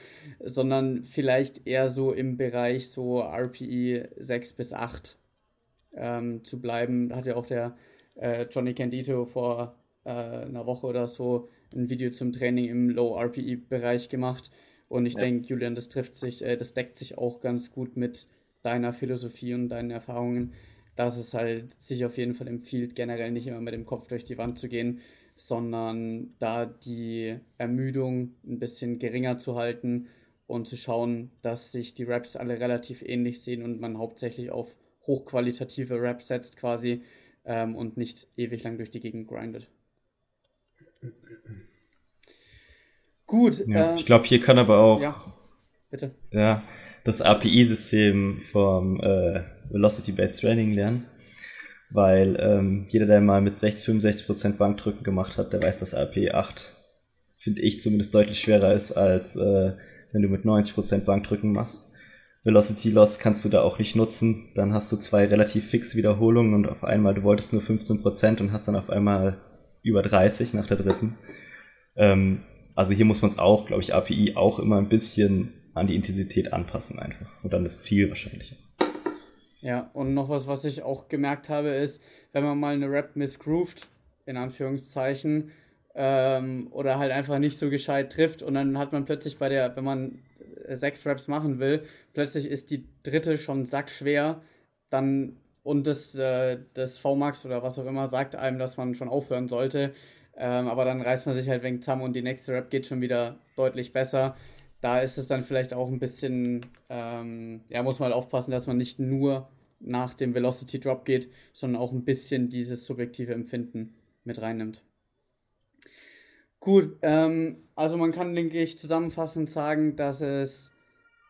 sondern vielleicht eher so im Bereich so RPE 6 bis 8 ähm, zu bleiben. Hat ja auch der äh, Johnny Candito vor äh, einer Woche oder so ein Video zum Training im Low RPE-Bereich gemacht. Und ich ja. denke, Julian, das trifft sich, äh, das deckt sich auch ganz gut mit deiner Philosophie und deinen Erfahrungen, dass es halt sich auf jeden Fall empfiehlt, generell nicht immer mit dem Kopf durch die Wand zu gehen, sondern da die Ermüdung ein bisschen geringer zu halten und zu schauen, dass sich die Raps alle relativ ähnlich sehen und man hauptsächlich auf hochqualitative Raps setzt quasi ähm, und nicht ewig lang durch die Gegend grindet. Gut. Ja, äh, ich glaube, hier kann aber auch. Ja, bitte. Ja, das API-System vom äh, Velocity-Based Training lernen. Weil ähm, jeder, der mal mit 60, 65% Bankdrücken gemacht hat, der weiß, dass API 8, finde ich, zumindest deutlich schwerer ist, als äh, wenn du mit 90% Bankdrücken machst. Velocity Loss kannst du da auch nicht nutzen. Dann hast du zwei relativ fixe Wiederholungen und auf einmal, du wolltest nur 15% und hast dann auf einmal über 30 nach der dritten. Ähm, also hier muss man es auch, glaube ich, API auch immer ein bisschen an die Intensität anpassen einfach. Und dann das Ziel wahrscheinlich. Ja, und noch was, was ich auch gemerkt habe, ist, wenn man mal eine Rap missgrooved, in Anführungszeichen, ähm, oder halt einfach nicht so gescheit trifft und dann hat man plötzlich bei der, wenn man sechs Raps machen will, plötzlich ist die dritte schon sackschwer, dann und das, äh, das VMAX oder was auch immer sagt einem, dass man schon aufhören sollte. Ähm, aber dann reißt man sich halt wegen zusammen und die nächste Rap geht schon wieder deutlich besser. Da ist es dann vielleicht auch ein bisschen, ähm, ja, muss man halt aufpassen, dass man nicht nur nach dem Velocity Drop geht, sondern auch ein bisschen dieses subjektive Empfinden mit reinnimmt. Gut, ähm, also man kann, denke ich, zusammenfassend sagen, dass es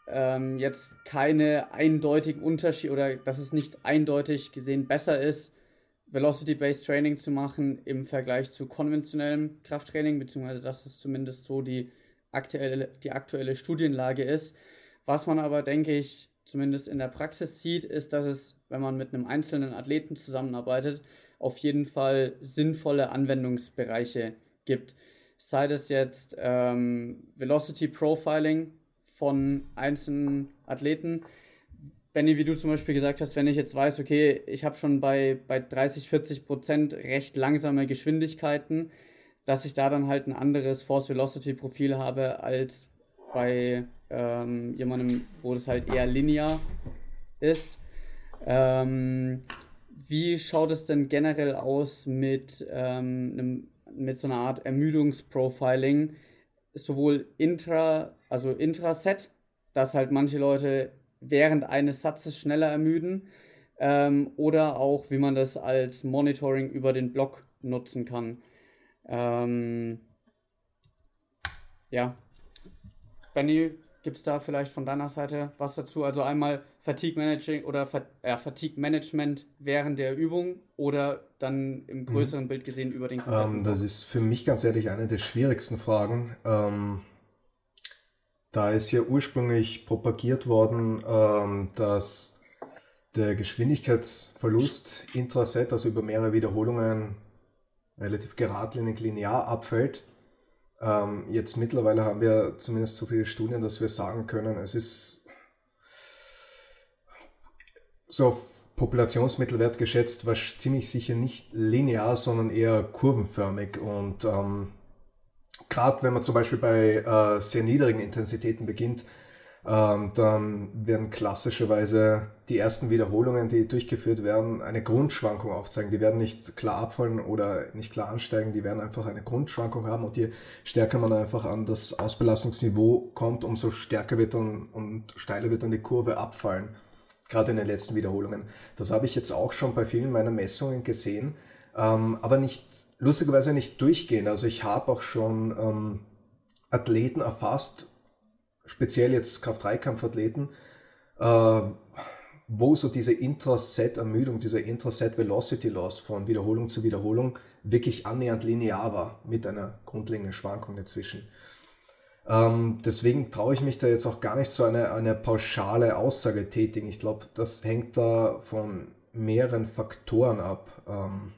ähm, jetzt keine eindeutigen Unterschiede oder dass es nicht eindeutig gesehen besser ist, Velocity-Based Training zu machen im Vergleich zu konventionellem Krafttraining, beziehungsweise dass es zumindest so die aktuelle, die aktuelle Studienlage ist. Was man aber, denke ich, zumindest in der Praxis sieht, ist, dass es, wenn man mit einem einzelnen Athleten zusammenarbeitet, auf jeden Fall sinnvolle Anwendungsbereiche gibt. Sei das jetzt ähm, Velocity Profiling, von einzelnen Athleten. Benny, wie du zum Beispiel gesagt hast, wenn ich jetzt weiß, okay, ich habe schon bei, bei 30, 40 Prozent recht langsame Geschwindigkeiten, dass ich da dann halt ein anderes Force Velocity Profil habe als bei ähm, jemandem, wo das halt eher linear ist. Ähm, wie schaut es denn generell aus mit, ähm, einem, mit so einer Art Ermüdungsprofiling? sowohl intra, also intraset, dass halt manche Leute während eines Satzes schneller ermüden, ähm, oder auch, wie man das als Monitoring über den Block nutzen kann. Ähm, ja. Benny, Gibt es da vielleicht von deiner Seite was dazu? Also einmal Fatigue Managing oder äh, Fatigue Management während der Übung oder dann im mhm. größeren mhm. Bild gesehen über den ähm, Das ist für mich ganz ehrlich eine der schwierigsten Fragen. Ähm, da ist ja ursprünglich propagiert worden, ähm, dass der Geschwindigkeitsverlust intraset, also über mehrere Wiederholungen, relativ geradlinig linear abfällt. Ähm, jetzt mittlerweile haben wir zumindest so viele Studien, dass wir sagen können, es ist so Populationsmittelwert geschätzt, war ziemlich sicher nicht linear, sondern eher kurvenförmig. Und ähm, gerade wenn man zum Beispiel bei äh, sehr niedrigen Intensitäten beginnt, ähm, dann werden klassischerweise die ersten Wiederholungen, die durchgeführt werden, eine Grundschwankung aufzeigen. Die werden nicht klar abfallen oder nicht klar ansteigen, die werden einfach eine Grundschwankung haben und je stärker man einfach an das Ausbelastungsniveau kommt, umso stärker wird dann und steiler wird dann die Kurve abfallen, gerade in den letzten Wiederholungen. Das habe ich jetzt auch schon bei vielen meiner Messungen gesehen, ähm, aber nicht, lustigerweise nicht durchgehend. Also ich habe auch schon ähm, Athleten erfasst, speziell jetzt Kraft-3-Kampfathleten, äh, wo so diese Intraset-Ermüdung, dieser Intraset-Velocity-Loss von Wiederholung zu Wiederholung wirklich annähernd linear war, mit einer grundlegenden Schwankung dazwischen. Ähm, deswegen traue ich mich da jetzt auch gar nicht so eine, eine pauschale Aussage tätigen. Ich glaube, das hängt da von mehreren Faktoren ab. Ähm,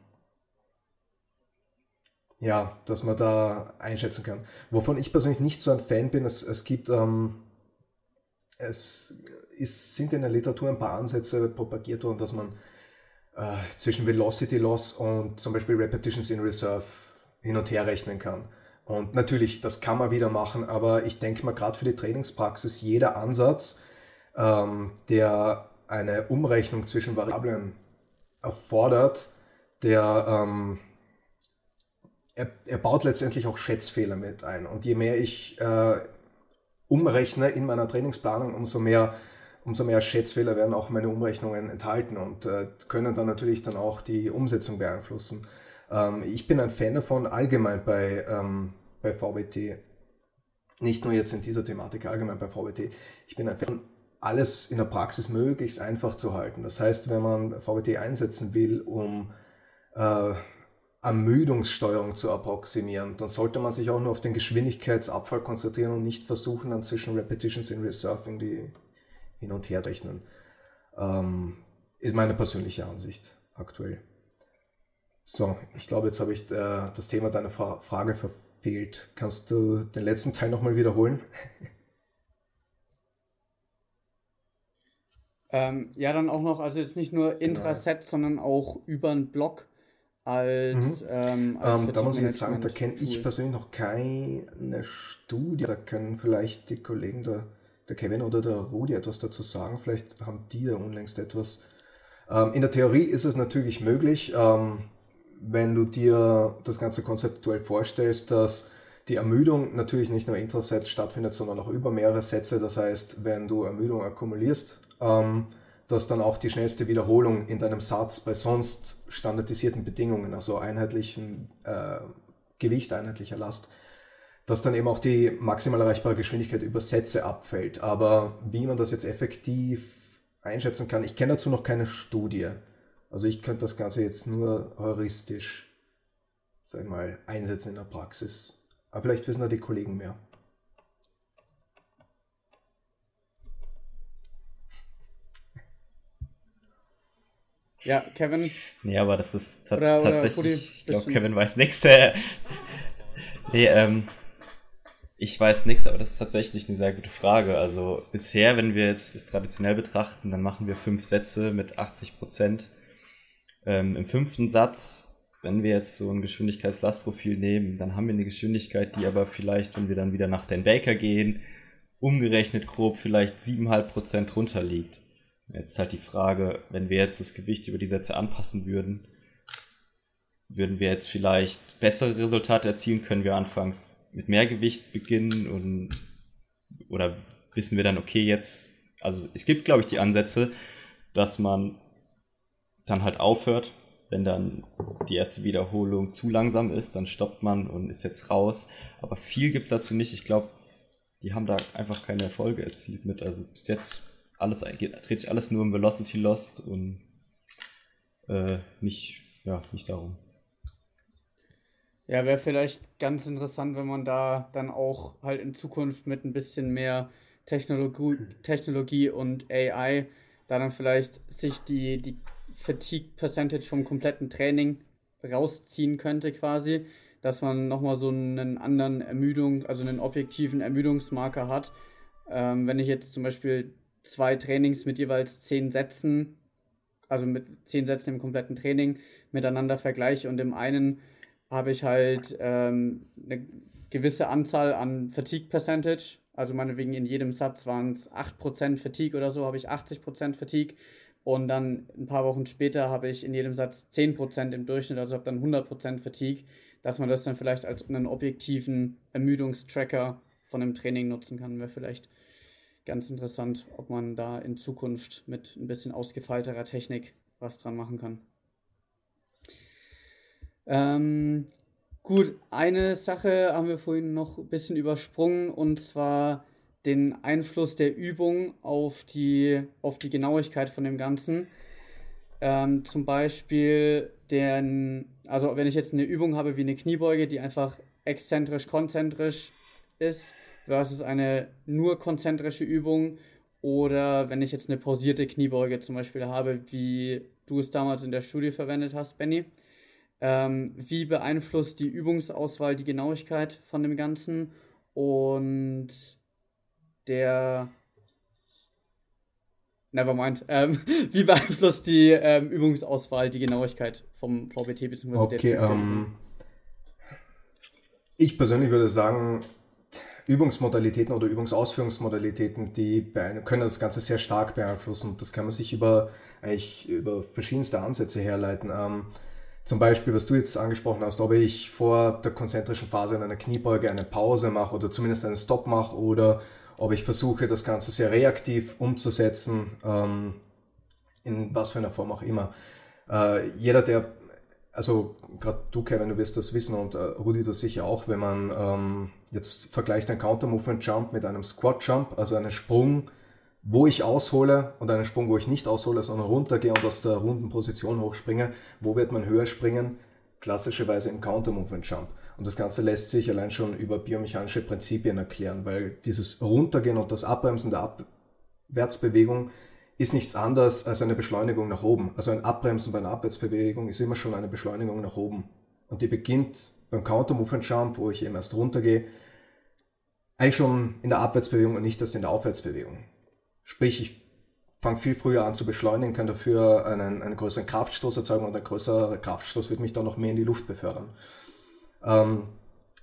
ja, dass man da einschätzen kann. Wovon ich persönlich nicht so ein Fan bin, es, es gibt, ähm, es ist, sind in der Literatur ein paar Ansätze propagiert worden, dass man äh, zwischen Velocity Loss und zum Beispiel Repetitions in Reserve hin und her rechnen kann. Und natürlich, das kann man wieder machen, aber ich denke mal, gerade für die Trainingspraxis, jeder Ansatz, ähm, der eine Umrechnung zwischen Variablen erfordert, der ähm, er, er baut letztendlich auch Schätzfehler mit ein. Und je mehr ich äh, umrechne in meiner Trainingsplanung, umso mehr, umso mehr Schätzfehler werden auch meine Umrechnungen enthalten und äh, können dann natürlich dann auch die Umsetzung beeinflussen. Ähm, ich bin ein Fan davon, allgemein bei, ähm, bei VBT, nicht nur jetzt in dieser Thematik, allgemein bei VBT, ich bin ein Fan alles in der Praxis möglichst einfach zu halten. Das heißt, wenn man VBT einsetzen will, um äh, Ermüdungssteuerung zu approximieren, dann sollte man sich auch nur auf den Geschwindigkeitsabfall konzentrieren und nicht versuchen, dann zwischen Repetitions in Reserve irgendwie hin und her rechnen. Ähm, ist meine persönliche Ansicht aktuell. So, ich glaube, jetzt habe ich äh, das Thema deiner Fra Frage verfehlt. Kannst du den letzten Teil nochmal wiederholen? ähm, ja, dann auch noch, also jetzt nicht nur genau. Intraset, genau. sondern auch über einen Block als, mhm. ähm, als ähm, Da muss ich jetzt sagen, da kenne ich persönlich noch keine Studie. Da können vielleicht die Kollegen, der, der Kevin oder der Rudi etwas dazu sagen. Vielleicht haben die da unlängst etwas. Ähm, in der Theorie ist es natürlich möglich, ähm, wenn du dir das Ganze konzeptuell vorstellst, dass die Ermüdung natürlich nicht nur intraset stattfindet, sondern auch über mehrere Sätze. Das heißt, wenn du Ermüdung akkumulierst, ähm, dass dann auch die schnellste Wiederholung in deinem Satz bei sonst standardisierten Bedingungen, also einheitlichem äh, Gewicht, einheitlicher Last, dass dann eben auch die maximal erreichbare Geschwindigkeit über Sätze abfällt. Aber wie man das jetzt effektiv einschätzen kann, ich kenne dazu noch keine Studie. Also ich könnte das Ganze jetzt nur heuristisch, sag ich mal, einsetzen in der Praxis. Aber vielleicht wissen da die Kollegen mehr. Ja, Kevin. Nee, aber das ist oder, tatsächlich. Oder, ich glaube, Kevin weiß nichts. nee, ähm, ich weiß nichts, aber das ist tatsächlich eine sehr gute Frage. Also bisher, wenn wir jetzt das traditionell betrachten, dann machen wir fünf Sätze mit 80 Prozent. Ähm, Im fünften Satz, wenn wir jetzt so ein Geschwindigkeitslastprofil nehmen, dann haben wir eine Geschwindigkeit, die aber vielleicht, wenn wir dann wieder nach den Baker gehen, umgerechnet grob vielleicht 7,5 Prozent drunter liegt. Jetzt ist halt die Frage, wenn wir jetzt das Gewicht über die Sätze anpassen würden, würden wir jetzt vielleicht bessere Resultate erzielen? Können wir anfangs mit mehr Gewicht beginnen und oder wissen wir dann, okay, jetzt, also es gibt, glaube ich, die Ansätze, dass man dann halt aufhört, wenn dann die erste Wiederholung zu langsam ist, dann stoppt man und ist jetzt raus. Aber viel gibt es dazu nicht. Ich glaube, die haben da einfach keine Erfolge erzielt mit. Also bis jetzt alles dreht sich alles nur um Velocity Lost und äh, nicht, ja, nicht darum. Ja, wäre vielleicht ganz interessant, wenn man da dann auch halt in Zukunft mit ein bisschen mehr Technologie, Technologie und AI da dann vielleicht sich die, die Fatigue Percentage vom kompletten Training rausziehen könnte quasi, dass man nochmal so einen anderen Ermüdung, also einen objektiven Ermüdungsmarker hat. Ähm, wenn ich jetzt zum Beispiel zwei Trainings mit jeweils zehn Sätzen also mit zehn Sätzen im kompletten Training miteinander vergleiche. Und im einen habe ich halt ähm, eine gewisse Anzahl an Fatigue Percentage, also meinetwegen in jedem Satz waren es 8% Fatigue oder so, habe ich 80% Fatigue. Und dann ein paar Wochen später habe ich in jedem Satz 10% im Durchschnitt, also habe dann 100% Fatigue, dass man das dann vielleicht als einen objektiven Ermüdungstracker von einem Training nutzen kann, wäre vielleicht ganz interessant, ob man da in Zukunft mit ein bisschen ausgefeilterer Technik was dran machen kann. Ähm, gut, eine Sache haben wir vorhin noch ein bisschen übersprungen und zwar den Einfluss der Übung auf die, auf die Genauigkeit von dem Ganzen. Ähm, zum Beispiel den, also wenn ich jetzt eine Übung habe wie eine Kniebeuge, die einfach exzentrisch, konzentrisch ist, versus eine nur konzentrische Übung oder wenn ich jetzt eine pausierte Kniebeuge zum Beispiel habe, wie du es damals in der Studie verwendet hast, Benny. Ähm, wie beeinflusst die Übungsauswahl die Genauigkeit von dem Ganzen und der Nevermind. Ähm, wie beeinflusst die ähm, Übungsauswahl die Genauigkeit vom VBT bzw. Okay, ähm, ich persönlich würde sagen, Übungsmodalitäten oder Übungsausführungsmodalitäten, die können das Ganze sehr stark beeinflussen. Das kann man sich über, eigentlich über verschiedenste Ansätze herleiten. Ähm, zum Beispiel, was du jetzt angesprochen hast, ob ich vor der konzentrischen Phase in einer Kniebeuge eine Pause mache oder zumindest einen Stop mache oder ob ich versuche, das Ganze sehr reaktiv umzusetzen, ähm, in was für einer Form auch immer. Äh, jeder, der also gerade du, Kevin, du wirst das wissen und äh, Rudi das sicher auch, wenn man ähm, jetzt vergleicht einen Counter-Movement-Jump mit einem Squat-Jump, also einen Sprung, wo ich aushole und einen Sprung, wo ich nicht aushole, sondern runtergehe und aus der runden Position hochspringe, wo wird man höher springen? Klassischerweise im Counter-Movement-Jump. Und das Ganze lässt sich allein schon über biomechanische Prinzipien erklären, weil dieses Runtergehen und das Abbremsen der Abwärtsbewegung ist nichts anderes als eine Beschleunigung nach oben. Also ein Abbremsen bei einer Abwärtsbewegung ist immer schon eine Beschleunigung nach oben. Und die beginnt beim Counter-Movement Jump, wo ich eben erst runtergehe, eigentlich schon in der Abwärtsbewegung und nicht erst in der Aufwärtsbewegung. Sprich, ich fange viel früher an zu beschleunigen, kann dafür einen, einen größeren Kraftstoß erzeugen und ein größerer Kraftstoß wird mich dann noch mehr in die Luft befördern. Ähm,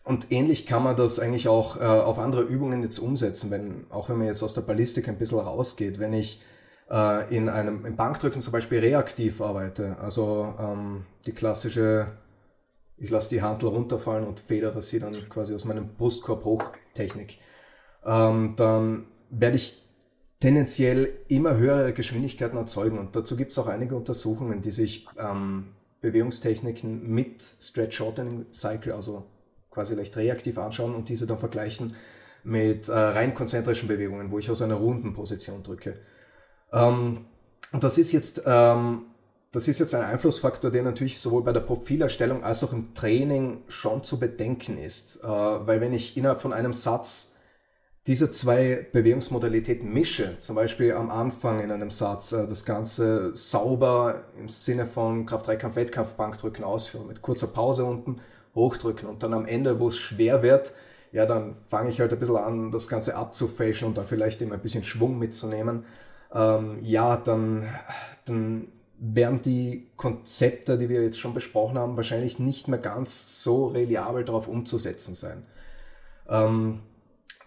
und ähnlich kann man das eigentlich auch äh, auf andere Übungen jetzt umsetzen, wenn, auch wenn man jetzt aus der Ballistik ein bisschen rausgeht. Wenn ich äh, in einem im Bankdrücken zum Beispiel reaktiv arbeite, also ähm, die klassische, ich lasse die Handel runterfallen und federe sie dann quasi aus meinem Brustkorb hoch Technik, ähm, dann werde ich tendenziell immer höhere Geschwindigkeiten erzeugen. Und dazu gibt es auch einige Untersuchungen, die sich ähm, Bewegungstechniken mit Stretch Shortening Cycle, also quasi leicht reaktiv anschauen und diese dann vergleichen mit äh, rein konzentrischen Bewegungen, wo ich aus einer runden Position drücke. Ähm, das ist jetzt, ähm, das ist jetzt ein Einflussfaktor, der natürlich sowohl bei der Profilerstellung als auch im Training schon zu bedenken ist. Äh, weil wenn ich innerhalb von einem Satz diese zwei Bewegungsmodalitäten mische, zum Beispiel am Anfang in einem Satz äh, das Ganze sauber im Sinne von Kraft-3-Kampf, Wettkampf, Bankdrücken ausführen, mit kurzer Pause unten hochdrücken und dann am Ende, wo es schwer wird, ja, dann fange ich halt ein bisschen an, das Ganze abzufälschen und dann vielleicht immer ein bisschen Schwung mitzunehmen ähm, ja, dann, dann werden die Konzepte, die wir jetzt schon besprochen haben, wahrscheinlich nicht mehr ganz so reliabel darauf umzusetzen sein. Ähm,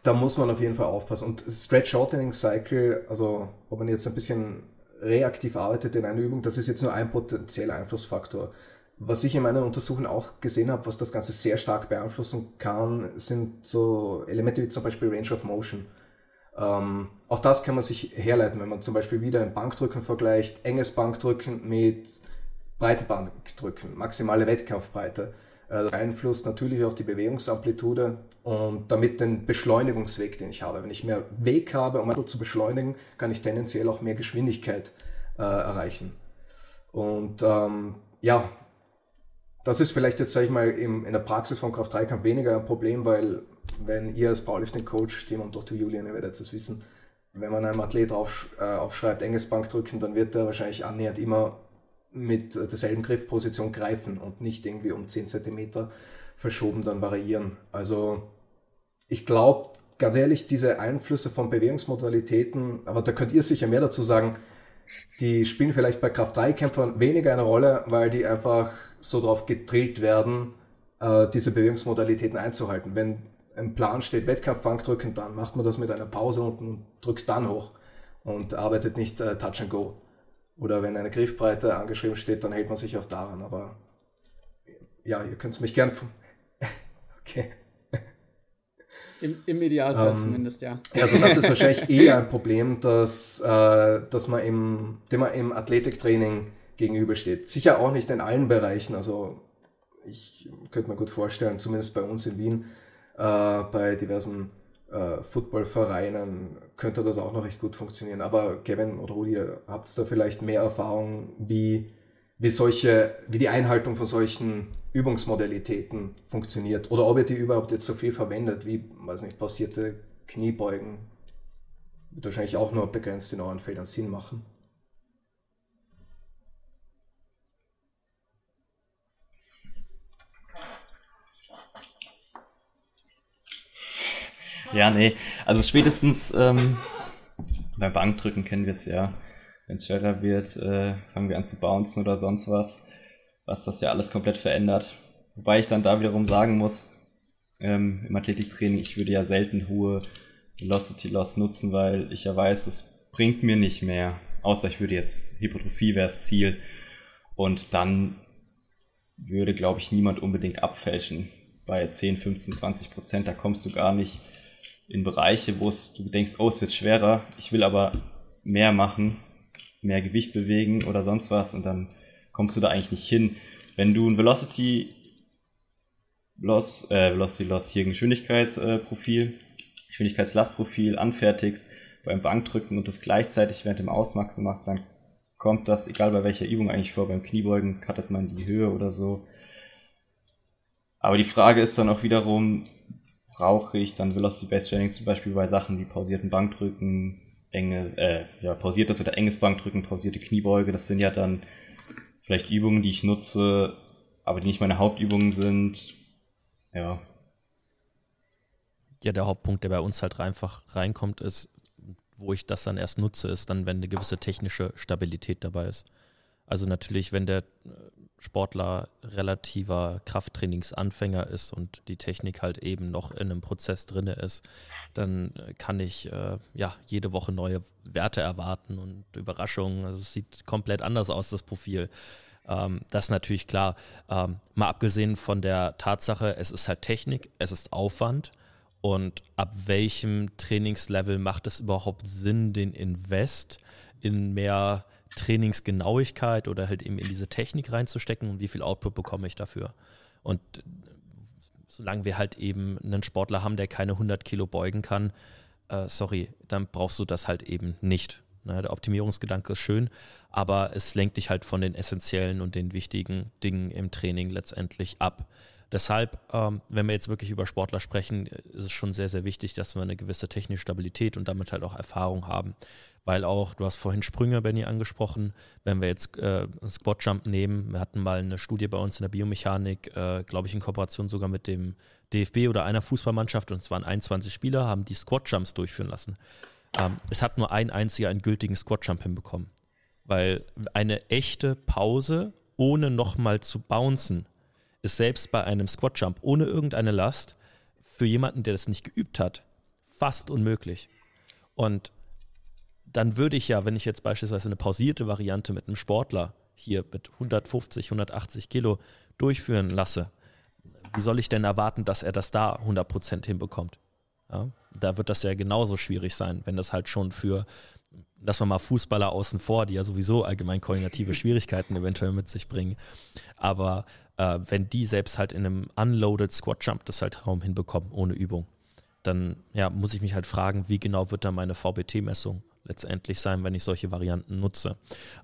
da muss man auf jeden Fall aufpassen. Und Stretch Shortening Cycle, also ob man jetzt ein bisschen reaktiv arbeitet in einer Übung, das ist jetzt nur ein potenzieller Einflussfaktor. Was ich in meiner Untersuchung auch gesehen habe, was das Ganze sehr stark beeinflussen kann, sind so Elemente wie zum Beispiel Range of Motion. Ähm, auch das kann man sich herleiten, wenn man zum Beispiel wieder ein Bankdrücken vergleicht, enges Bankdrücken mit breiten Bankdrücken, maximale Wettkampfbreite. Äh, das beeinflusst natürlich auch die Bewegungsamplitude und damit den Beschleunigungsweg, den ich habe. Wenn ich mehr Weg habe, um ein zu beschleunigen, kann ich tendenziell auch mehr Geschwindigkeit äh, erreichen. Und ähm, ja, das ist vielleicht jetzt, sage ich mal, im, in der Praxis vom Kraft-3-Kampf weniger ein Problem, weil wenn ihr als Powerlifting-Coach, Tim und Dr. Julian, ihr werdet es wissen, wenn man einem Athlet auf, äh, aufschreibt, enges Bankdrücken, dann wird er wahrscheinlich annähernd immer mit derselben Griffposition greifen und nicht irgendwie um 10 cm verschoben dann variieren. Also ich glaube, ganz ehrlich, diese Einflüsse von Bewegungsmodalitäten, aber da könnt ihr sicher mehr dazu sagen, die spielen vielleicht bei Kraft-3-Kämpfern weniger eine Rolle, weil die einfach so drauf gedrillt werden, äh, diese Bewegungsmodalitäten einzuhalten. Wenn im Plan steht Wettkampfbank drücken, dann macht man das mit einer Pause und drückt dann hoch und arbeitet nicht äh, Touch and Go. Oder wenn eine Griffbreite angeschrieben steht, dann hält man sich auch daran. Aber ja, ihr könnt es mich gern. okay. Im, Im, Idealfall ähm, zumindest, ja. Also das ist wahrscheinlich eher ein Problem, dass, äh, dass man im, dem man im Athletiktraining gegenübersteht. Sicher auch nicht in allen Bereichen. Also ich könnte mir gut vorstellen, zumindest bei uns in Wien, äh, bei diversen äh, Footballvereinen könnte das auch noch recht gut funktionieren. Aber Kevin oder Rudi, habt ihr da vielleicht mehr Erfahrung, wie, wie solche, wie die Einhaltung von solchen Übungsmodalitäten funktioniert oder ob ihr die überhaupt jetzt so viel verwendet, wie, weiß nicht, passierte Kniebeugen, wird wahrscheinlich auch nur begrenzt in euren Feldern Sinn machen. Ja, nee, also spätestens ähm, bei Bankdrücken kennen wir es ja. Wenn es schwerer wird, äh, fangen wir an zu bouncen oder sonst was was das ja alles komplett verändert. Wobei ich dann da wiederum sagen muss, ähm, im Athletiktraining, ich würde ja selten hohe Velocity Loss nutzen, weil ich ja weiß, es bringt mir nicht mehr. Außer ich würde jetzt Hypertrophie wäre das Ziel. Und dann würde, glaube ich, niemand unbedingt abfälschen. Bei 10, 15, 20 Prozent, da kommst du gar nicht in Bereiche, wo es, du denkst, oh, es wird schwerer, ich will aber mehr machen, mehr Gewicht bewegen oder sonst was und dann kommst du da eigentlich nicht hin. Wenn du ein Velocity Loss, äh, Velocity Loss hier Geschwindigkeitsprofil, äh, Geschwindigkeitslastprofil anfertigst beim Bankdrücken und das gleichzeitig während dem Ausmaxen machst, dann kommt das, egal bei welcher Übung eigentlich vor, beim Kniebeugen cuttet man die Höhe oder so. Aber die Frage ist dann auch wiederum, brauche ich dann Velocity Based Training zum Beispiel bei Sachen wie pausierten Bankdrücken, enge, äh, ja, pausiertes oder enges Bankdrücken, pausierte Kniebeuge, das sind ja dann vielleicht Übungen, die ich nutze, aber die nicht meine Hauptübungen sind. Ja. Ja, der Hauptpunkt, der bei uns halt einfach reinkommt, ist, wo ich das dann erst nutze, ist dann, wenn eine gewisse technische Stabilität dabei ist. Also natürlich, wenn der Sportler relativer Krafttrainingsanfänger ist und die Technik halt eben noch in einem Prozess drin ist, dann kann ich äh, ja jede Woche neue Werte erwarten und Überraschungen. Also es sieht komplett anders aus, das Profil. Ähm, das ist natürlich klar. Ähm, mal abgesehen von der Tatsache, es ist halt Technik, es ist Aufwand und ab welchem Trainingslevel macht es überhaupt Sinn, den Invest in mehr Trainingsgenauigkeit oder halt eben in diese Technik reinzustecken und wie viel Output bekomme ich dafür. Und solange wir halt eben einen Sportler haben, der keine 100 Kilo beugen kann, äh, sorry, dann brauchst du das halt eben nicht. Ne, der Optimierungsgedanke ist schön, aber es lenkt dich halt von den essentiellen und den wichtigen Dingen im Training letztendlich ab. Deshalb, ähm, wenn wir jetzt wirklich über Sportler sprechen, ist es schon sehr, sehr wichtig, dass wir eine gewisse technische Stabilität und damit halt auch Erfahrung haben. Weil auch, du hast vorhin Sprünge, Benny, angesprochen, wenn wir jetzt äh, Squat Jump nehmen, wir hatten mal eine Studie bei uns in der Biomechanik, äh, glaube ich in Kooperation sogar mit dem DFB oder einer Fußballmannschaft, und es waren 21 Spieler, haben die Squat Jumps durchführen lassen. Ähm, es hat nur ein einziger einen gültigen Squat Jump hinbekommen, weil eine echte Pause, ohne nochmal zu bouncen, ist selbst bei einem Squat Jump ohne irgendeine Last für jemanden, der das nicht geübt hat, fast unmöglich. Und dann würde ich ja, wenn ich jetzt beispielsweise eine pausierte Variante mit einem Sportler hier mit 150, 180 Kilo durchführen lasse, wie soll ich denn erwarten, dass er das da 100% hinbekommt? Ja, da wird das ja genauso schwierig sein, wenn das halt schon für, lassen wir mal Fußballer außen vor, die ja sowieso allgemein koordinative Schwierigkeiten eventuell mit sich bringen. Aber äh, wenn die selbst halt in einem Unloaded Squat Jump das halt kaum hinbekommen, ohne Übung, dann ja, muss ich mich halt fragen, wie genau wird da meine VBT-Messung letztendlich sein, wenn ich solche Varianten nutze.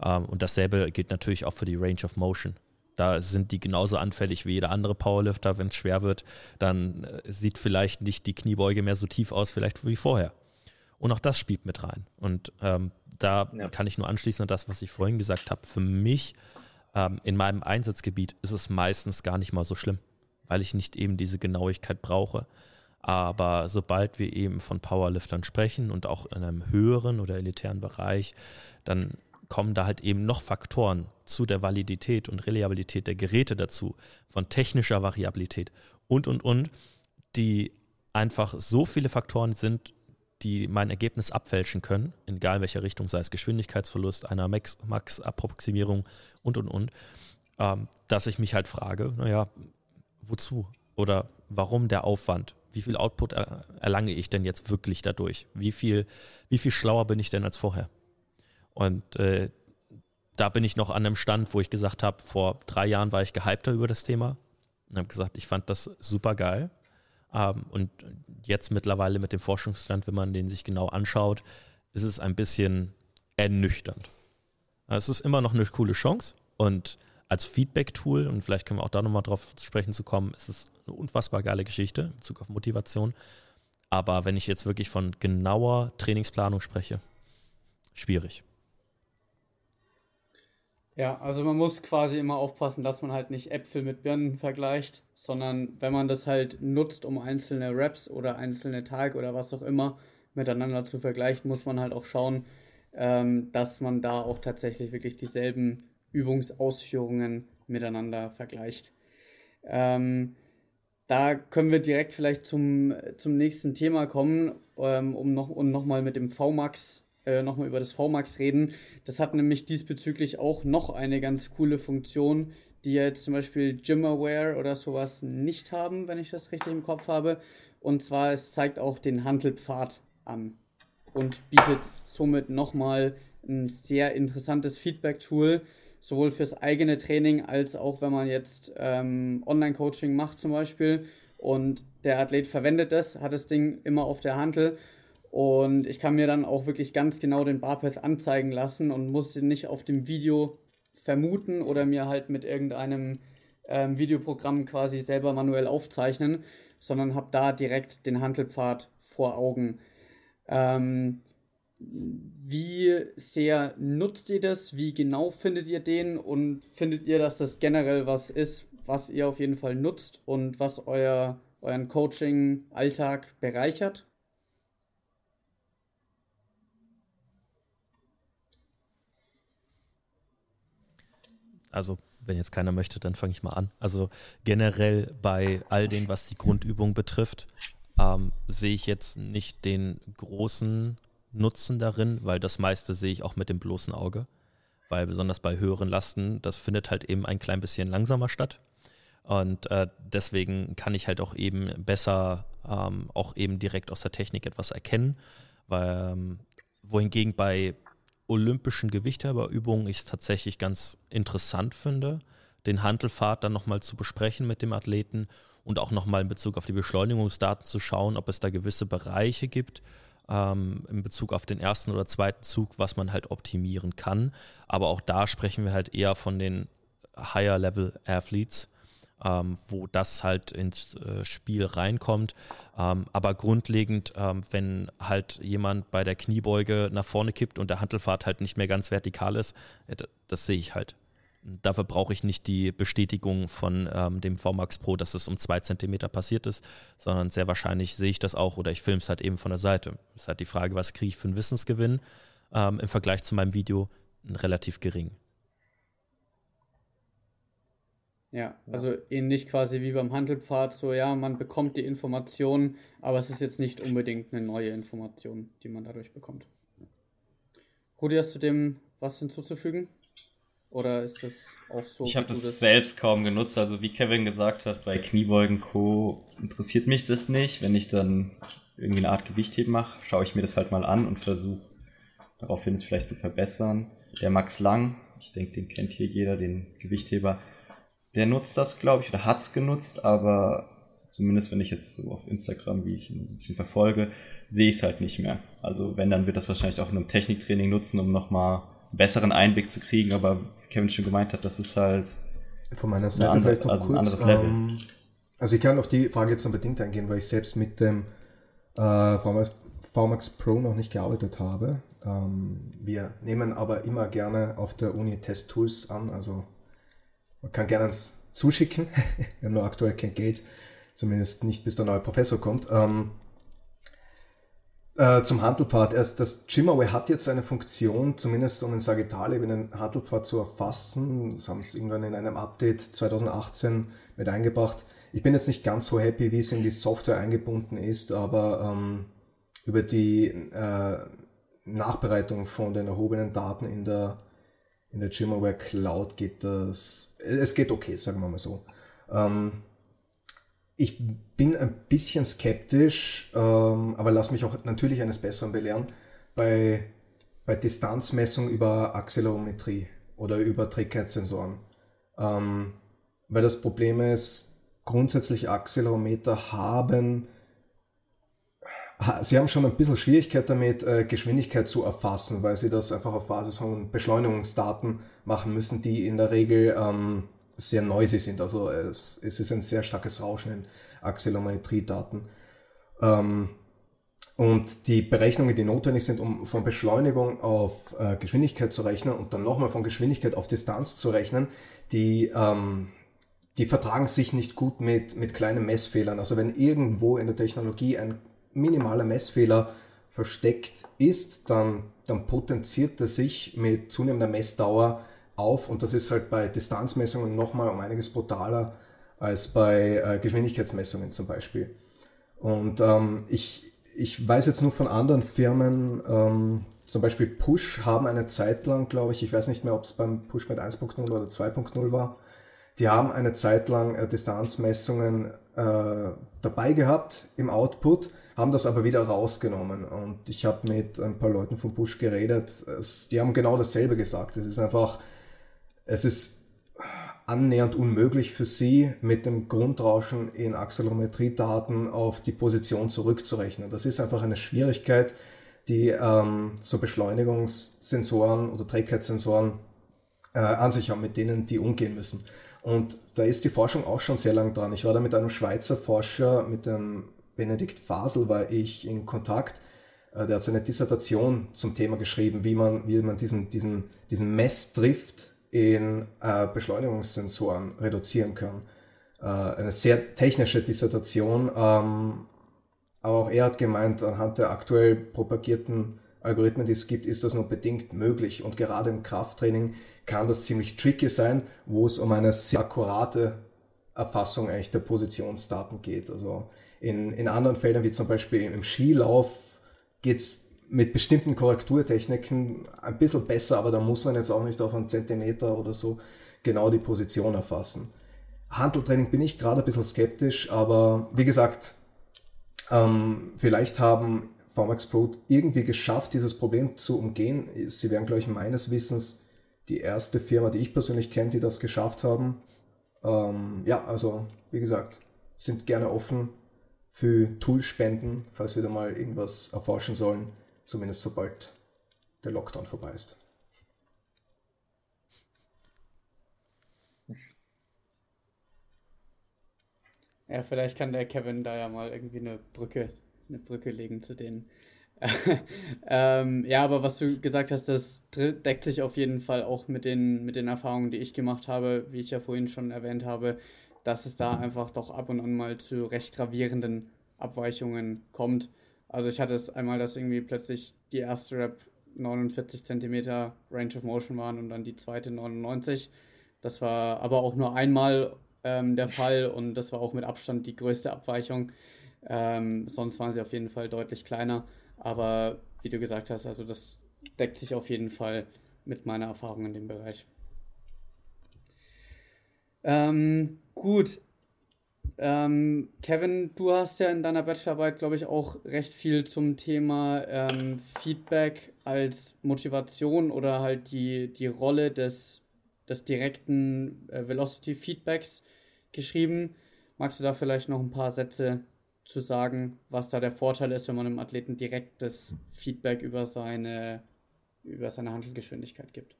Ähm, und dasselbe gilt natürlich auch für die Range of Motion. Da sind die genauso anfällig wie jeder andere Powerlifter. Wenn es schwer wird, dann äh, sieht vielleicht nicht die Kniebeuge mehr so tief aus, vielleicht wie vorher. Und auch das spielt mit rein. Und ähm, da ja. kann ich nur anschließen an das, was ich vorhin gesagt habe. Für mich ähm, in meinem Einsatzgebiet ist es meistens gar nicht mal so schlimm, weil ich nicht eben diese Genauigkeit brauche. Aber sobald wir eben von Powerliftern sprechen und auch in einem höheren oder elitären Bereich, dann kommen da halt eben noch Faktoren zu der Validität und Reliabilität der Geräte dazu, von technischer Variabilität und, und, und, die einfach so viele Faktoren sind, die mein Ergebnis abfälschen können, in egal welcher Richtung, sei es Geschwindigkeitsverlust, einer Max-Approximierung und, und, und, ähm, dass ich mich halt frage, naja, wozu? Oder warum der Aufwand? Wie viel Output er, erlange ich denn jetzt wirklich dadurch? Wie viel, wie viel schlauer bin ich denn als vorher? Und äh, da bin ich noch an einem Stand, wo ich gesagt habe, vor drei Jahren war ich gehypter über das Thema und habe gesagt, ich fand das super geil. Ähm, und jetzt mittlerweile mit dem Forschungsstand, wenn man den sich genau anschaut, ist es ein bisschen ernüchternd. Es ist immer noch eine coole Chance und als Feedback-Tool, und vielleicht können wir auch da nochmal drauf zu sprechen zu kommen, ist es eine unfassbar geile Geschichte in Bezug auf Motivation. Aber wenn ich jetzt wirklich von genauer Trainingsplanung spreche, schwierig. Ja, also man muss quasi immer aufpassen, dass man halt nicht Äpfel mit Birnen vergleicht, sondern wenn man das halt nutzt, um einzelne Raps oder einzelne Tage oder was auch immer miteinander zu vergleichen, muss man halt auch schauen, ähm, dass man da auch tatsächlich wirklich dieselben Übungsausführungen miteinander vergleicht. Ähm, da können wir direkt vielleicht zum, zum nächsten Thema kommen, ähm, um noch, um nochmal mit dem VMAX äh, nochmal über das VMAX reden. Das hat nämlich diesbezüglich auch noch eine ganz coole Funktion, die jetzt zum Beispiel Gymaware oder sowas nicht haben, wenn ich das richtig im Kopf habe. Und zwar, es zeigt auch den Handelpfad an und bietet somit nochmal ein sehr interessantes Feedback-Tool, sowohl fürs eigene Training als auch wenn man jetzt ähm, Online-Coaching macht zum Beispiel und der Athlet verwendet das, hat das Ding immer auf der Handel und ich kann mir dann auch wirklich ganz genau den Barpath anzeigen lassen und muss ihn nicht auf dem Video vermuten oder mir halt mit irgendeinem ähm, Videoprogramm quasi selber manuell aufzeichnen, sondern habe da direkt den Handelpfad vor Augen. Ähm, wie sehr nutzt ihr das? Wie genau findet ihr den? Und findet ihr, dass das generell was ist, was ihr auf jeden Fall nutzt und was euer, euren Coaching-Alltag bereichert? Also wenn jetzt keiner möchte, dann fange ich mal an. Also generell bei all dem, was die Grundübung betrifft, ähm, sehe ich jetzt nicht den großen Nutzen darin, weil das meiste sehe ich auch mit dem bloßen Auge. Weil besonders bei höheren Lasten, das findet halt eben ein klein bisschen langsamer statt. Und äh, deswegen kann ich halt auch eben besser ähm, auch eben direkt aus der Technik etwas erkennen. Weil, ähm, wohingegen bei olympischen Gewichtheberübungen ich es tatsächlich ganz interessant finde, den Handelfahrt dann nochmal zu besprechen mit dem Athleten und auch nochmal in Bezug auf die Beschleunigungsdaten zu schauen, ob es da gewisse Bereiche gibt, ähm, in Bezug auf den ersten oder zweiten Zug, was man halt optimieren kann. Aber auch da sprechen wir halt eher von den Higher-Level-Athletes, ähm, wo das halt ins äh, Spiel reinkommt. Ähm, aber grundlegend, ähm, wenn halt jemand bei der Kniebeuge nach vorne kippt und der Handelfahrt halt nicht mehr ganz vertikal ist, äh, das sehe ich halt. Dafür brauche ich nicht die Bestätigung von ähm, dem VMAX Pro, dass es um zwei Zentimeter passiert ist, sondern sehr wahrscheinlich sehe ich das auch oder ich filme es halt eben von der Seite. Ist halt die Frage, was kriege ich für einen Wissensgewinn ähm, im Vergleich zu meinem Video relativ gering. Ja, also ähnlich quasi wie beim Handelpfad, so ja, man bekommt die Information, aber es ist jetzt nicht unbedingt eine neue Information, die man dadurch bekommt. Rudi, hast du dem was hinzuzufügen? Oder ist das auch so? Ich habe das, das, selbst kaum genutzt. Also wie Kevin gesagt hat, bei Kniebeugen Co. interessiert mich das nicht. Wenn ich dann irgendwie eine Art Gewichtheben mache, schaue ich mir das halt mal an und versuche daraufhin es vielleicht zu verbessern. Der Max Lang, ich denke, den kennt hier jeder, den Gewichtheber, der nutzt das, glaube ich, oder hat es genutzt, aber zumindest wenn ich jetzt so auf Instagram, wie ich ihn ein bisschen verfolge, sehe ich es halt nicht mehr. Also wenn, dann wird das wahrscheinlich auch in einem Techniktraining nutzen, um nochmal einen besseren Einblick zu kriegen, aber Kevin schon gemeint hat, das ist halt von meiner Seite andere, vielleicht noch also kurz, ein anderes Level. Ähm, also ich kann auf die Frage jetzt unbedingt eingehen, weil ich selbst mit dem äh, VMAX, VMAX Pro noch nicht gearbeitet habe. Ähm, wir nehmen aber immer gerne auf der Uni Test-Tools an, also man kann gerne uns zuschicken. Wir haben nur aktuell kein Geld, zumindest nicht bis der neue Professor kommt. Ähm, Äh, zum Handelpfad. Erst das Gymaway hat jetzt eine Funktion, zumindest um den Sagittalebenen Handelpfad zu erfassen. Das haben sie irgendwann in einem Update 2018 mit eingebracht. Ich bin jetzt nicht ganz so happy, wie es in die Software eingebunden ist, aber ähm, über die äh, Nachbereitung von den erhobenen Daten in der, in der Gymaware Cloud geht das, es geht okay, sagen wir mal so. Ähm, ich bin ein bisschen skeptisch, ähm, aber lass mich auch natürlich eines Besseren belehren, bei, bei Distanzmessung über Accelerometrie oder über Trägheitssensoren. Ähm, weil das Problem ist, grundsätzlich Accelerometer haben, sie haben schon ein bisschen Schwierigkeit damit, äh, Geschwindigkeit zu erfassen, weil sie das einfach auf Basis von Beschleunigungsdaten machen müssen, die in der Regel ähm, sehr noisy sind. Also es, es ist ein sehr starkes Rauschen in Accelerometriedaten. Ähm, und die Berechnungen, die notwendig sind, um von Beschleunigung auf äh, Geschwindigkeit zu rechnen und dann nochmal von Geschwindigkeit auf Distanz zu rechnen, die, ähm, die vertragen sich nicht gut mit, mit kleinen Messfehlern. Also wenn irgendwo in der Technologie ein minimaler Messfehler versteckt ist, dann, dann potenziert er sich mit zunehmender Messdauer auf und das ist halt bei Distanzmessungen nochmal um einiges brutaler als bei äh, Geschwindigkeitsmessungen zum Beispiel. Und ähm, ich, ich weiß jetzt nur von anderen Firmen, ähm, zum Beispiel Push haben eine Zeit lang, glaube ich, ich weiß nicht mehr, ob es beim Push mit 1.0 oder 2.0 war, die haben eine Zeit lang äh, Distanzmessungen äh, dabei gehabt im Output, haben das aber wieder rausgenommen. Und ich habe mit ein paar Leuten von Push geredet, die haben genau dasselbe gesagt. Es ist einfach es ist annähernd unmöglich für sie, mit dem Grundrauschen in Accelerometriedaten auf die Position zurückzurechnen. Das ist einfach eine Schwierigkeit, die ähm, so Beschleunigungssensoren oder Trägheitssensoren äh, an sich haben, mit denen die umgehen müssen. Und da ist die Forschung auch schon sehr lang dran. Ich war da mit einem Schweizer Forscher, mit dem Benedikt Fasel, war ich in Kontakt. Äh, der hat seine Dissertation zum Thema geschrieben, wie man, wie man diesen, diesen, diesen Messdrift in äh, Beschleunigungssensoren reduzieren können. Äh, eine sehr technische Dissertation, ähm, aber auch er hat gemeint, anhand der aktuell propagierten Algorithmen, die es gibt, ist das nur bedingt möglich. Und gerade im Krafttraining kann das ziemlich tricky sein, wo es um eine sehr akkurate Erfassung eigentlich der Positionsdaten geht. Also in, in anderen Feldern, wie zum Beispiel im Skilauf, geht es mit bestimmten Korrekturtechniken ein bisschen besser, aber da muss man jetzt auch nicht auf einen Zentimeter oder so genau die Position erfassen. Handeltraining bin ich gerade ein bisschen skeptisch, aber wie gesagt, ähm, vielleicht haben VMAX Pro irgendwie geschafft, dieses Problem zu umgehen. Sie wären, glaube ich, meines Wissens die erste Firma, die ich persönlich kenne, die das geschafft haben. Ähm, ja, also wie gesagt, sind gerne offen für Toolspenden, falls wir da mal irgendwas erforschen sollen zumindest sobald der Lockdown vorbei ist. Ja, vielleicht kann der Kevin da ja mal irgendwie eine Brücke, eine Brücke legen zu denen. ähm, ja, aber was du gesagt hast, das deckt sich auf jeden Fall auch mit den, mit den Erfahrungen, die ich gemacht habe, wie ich ja vorhin schon erwähnt habe, dass es da einfach doch ab und an mal zu recht gravierenden Abweichungen kommt. Also ich hatte es einmal, dass irgendwie plötzlich die erste Rap 49 cm Range of Motion waren und dann die zweite 99. Das war aber auch nur einmal ähm, der Fall und das war auch mit Abstand die größte Abweichung. Ähm, sonst waren sie auf jeden Fall deutlich kleiner. Aber wie du gesagt hast, also das deckt sich auf jeden Fall mit meiner Erfahrung in dem Bereich. Ähm, gut, ähm, Kevin, du hast ja in deiner Bachelorarbeit, glaube ich, auch recht viel zum Thema ähm, Feedback als Motivation oder halt die, die Rolle des, des direkten äh, Velocity-Feedbacks geschrieben. Magst du da vielleicht noch ein paar Sätze zu sagen, was da der Vorteil ist, wenn man einem Athleten direktes Feedback über seine, über seine Handelgeschwindigkeit gibt?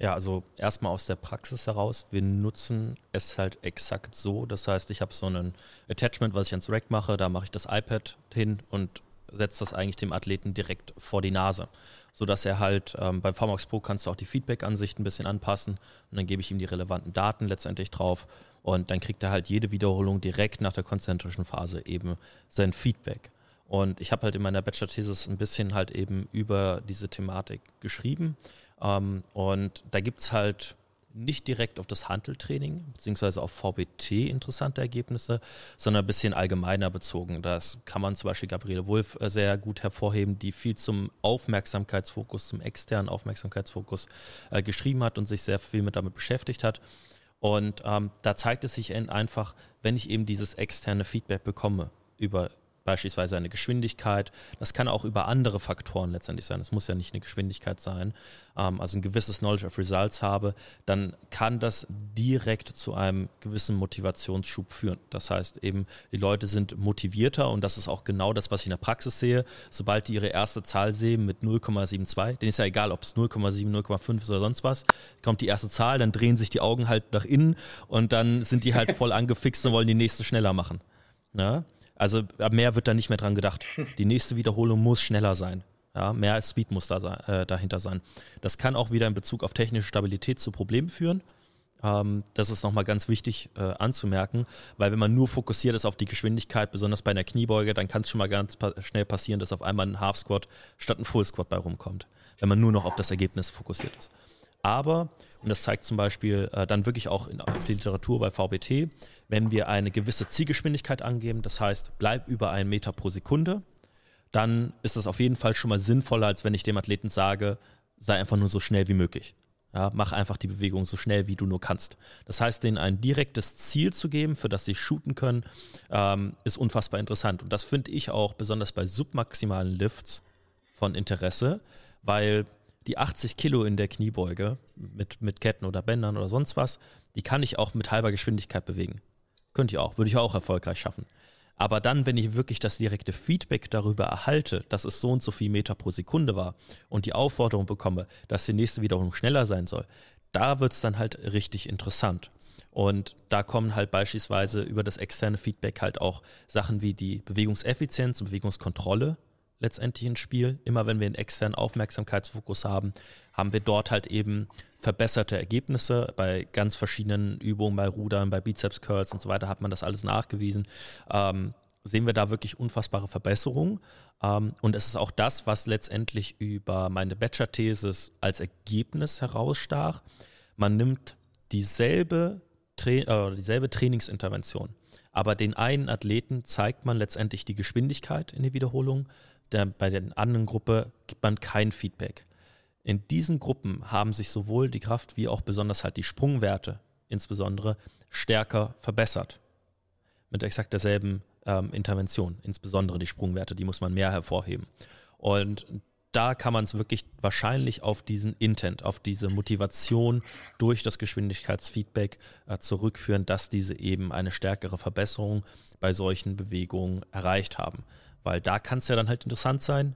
Ja, also erstmal aus der Praxis heraus, wir nutzen es halt exakt so. Das heißt, ich habe so ein Attachment, was ich ans Rack mache, da mache ich das iPad hin und setze das eigentlich dem Athleten direkt vor die Nase. Sodass er halt, ähm, beim VMAX Pro kannst du auch die Feedback-Ansicht ein bisschen anpassen und dann gebe ich ihm die relevanten Daten letztendlich drauf und dann kriegt er halt jede Wiederholung direkt nach der konzentrischen Phase eben sein Feedback. Und ich habe halt in meiner Bachelor-Thesis ein bisschen halt eben über diese Thematik geschrieben. Ähm, und da gibt es halt nicht direkt auf das Handeltraining beziehungsweise auf VBT interessante Ergebnisse, sondern ein bisschen allgemeiner bezogen. Das kann man zum Beispiel Gabriele Wulff äh, sehr gut hervorheben, die viel zum Aufmerksamkeitsfokus, zum externen Aufmerksamkeitsfokus äh, geschrieben hat und sich sehr viel mit damit beschäftigt hat. Und ähm, da zeigt es sich einfach, wenn ich eben dieses externe Feedback bekomme über beispielsweise eine Geschwindigkeit. Das kann auch über andere Faktoren letztendlich sein. Es muss ja nicht eine Geschwindigkeit sein. Ähm, also ein gewisses Knowledge of Results habe, dann kann das direkt zu einem gewissen Motivationsschub führen. Das heißt eben, die Leute sind motivierter und das ist auch genau das, was ich in der Praxis sehe. Sobald die ihre erste Zahl sehen mit 0,72, denen ist ja egal, ob es 0,7, 0,5 ist oder sonst was, kommt die erste Zahl, dann drehen sich die Augen halt nach innen und dann sind die halt voll angefixt und wollen die nächste schneller machen. Ja? Also mehr wird da nicht mehr dran gedacht. Die nächste Wiederholung muss schneller sein. Ja, mehr als Speed muss da sein, äh, dahinter sein. Das kann auch wieder in Bezug auf technische Stabilität zu Problemen führen. Ähm, das ist nochmal ganz wichtig äh, anzumerken, weil wenn man nur fokussiert ist auf die Geschwindigkeit, besonders bei einer Kniebeuge, dann kann es schon mal ganz pa schnell passieren, dass auf einmal ein Half Squat statt ein Full Squat bei rumkommt, wenn man nur noch auf das Ergebnis fokussiert ist. Aber, und das zeigt zum Beispiel äh, dann wirklich auch in, auf die Literatur bei VBT, wenn wir eine gewisse Zielgeschwindigkeit angeben, das heißt, bleib über einen Meter pro Sekunde, dann ist das auf jeden Fall schon mal sinnvoller, als wenn ich dem Athleten sage, sei einfach nur so schnell wie möglich. Ja, mach einfach die Bewegung so schnell, wie du nur kannst. Das heißt, denen ein direktes Ziel zu geben, für das sie shooten können, ähm, ist unfassbar interessant. Und das finde ich auch besonders bei submaximalen Lifts von Interesse, weil die 80 Kilo in der Kniebeuge mit, mit Ketten oder Bändern oder sonst was, die kann ich auch mit halber Geschwindigkeit bewegen. Könnte ich auch, würde ich auch erfolgreich schaffen. Aber dann, wenn ich wirklich das direkte Feedback darüber erhalte, dass es so und so viel Meter pro Sekunde war und die Aufforderung bekomme, dass die nächste Wiederholung schneller sein soll, da wird es dann halt richtig interessant. Und da kommen halt beispielsweise über das externe Feedback halt auch Sachen wie die Bewegungseffizienz und Bewegungskontrolle letztendlich ins Spiel. Immer wenn wir einen externen Aufmerksamkeitsfokus haben, haben wir dort halt eben verbesserte Ergebnisse. Bei ganz verschiedenen Übungen, bei Rudern, bei Bizeps Curls und so weiter hat man das alles nachgewiesen. Ähm, sehen wir da wirklich unfassbare Verbesserungen. Ähm, und es ist auch das, was letztendlich über meine Bachelor-Thesis als Ergebnis herausstach. Man nimmt dieselbe, Tra äh, dieselbe Trainingsintervention, aber den einen Athleten zeigt man letztendlich die Geschwindigkeit in die Wiederholung, der, bei der anderen Gruppe gibt man kein Feedback. In diesen Gruppen haben sich sowohl die Kraft wie auch besonders halt die Sprungwerte insbesondere stärker verbessert. Mit exakt derselben ähm, Intervention, insbesondere die Sprungwerte, die muss man mehr hervorheben. Und da kann man es wirklich wahrscheinlich auf diesen Intent, auf diese Motivation durch das Geschwindigkeitsfeedback äh, zurückführen, dass diese eben eine stärkere Verbesserung bei solchen Bewegungen erreicht haben. Weil da kann es ja dann halt interessant sein,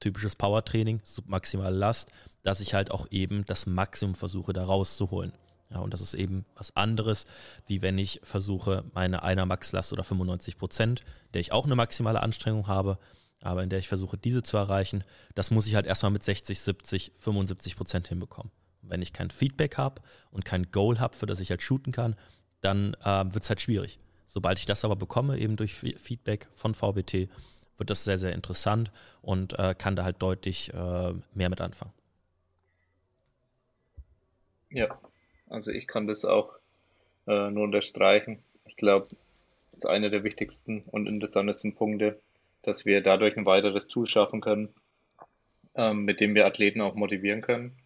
typisches Powertraining, submaximale Last, dass ich halt auch eben das Maximum versuche, da rauszuholen. Ja, und das ist eben was anderes, wie wenn ich versuche, meine einer Maxlast oder 95 Prozent, der ich auch eine maximale Anstrengung habe, aber in der ich versuche, diese zu erreichen, das muss ich halt erstmal mit 60, 70, 75 Prozent hinbekommen. Wenn ich kein Feedback habe und kein Goal habe, für das ich halt shooten kann, dann äh, wird es halt schwierig. Sobald ich das aber bekomme, eben durch Feedback von VBT, wird das sehr, sehr interessant und äh, kann da halt deutlich äh, mehr mit anfangen. Ja, also ich kann das auch äh, nur unterstreichen. Ich glaube, das ist einer der wichtigsten und interessantesten Punkte, dass wir dadurch ein weiteres Tool schaffen können, ähm, mit dem wir Athleten auch motivieren können.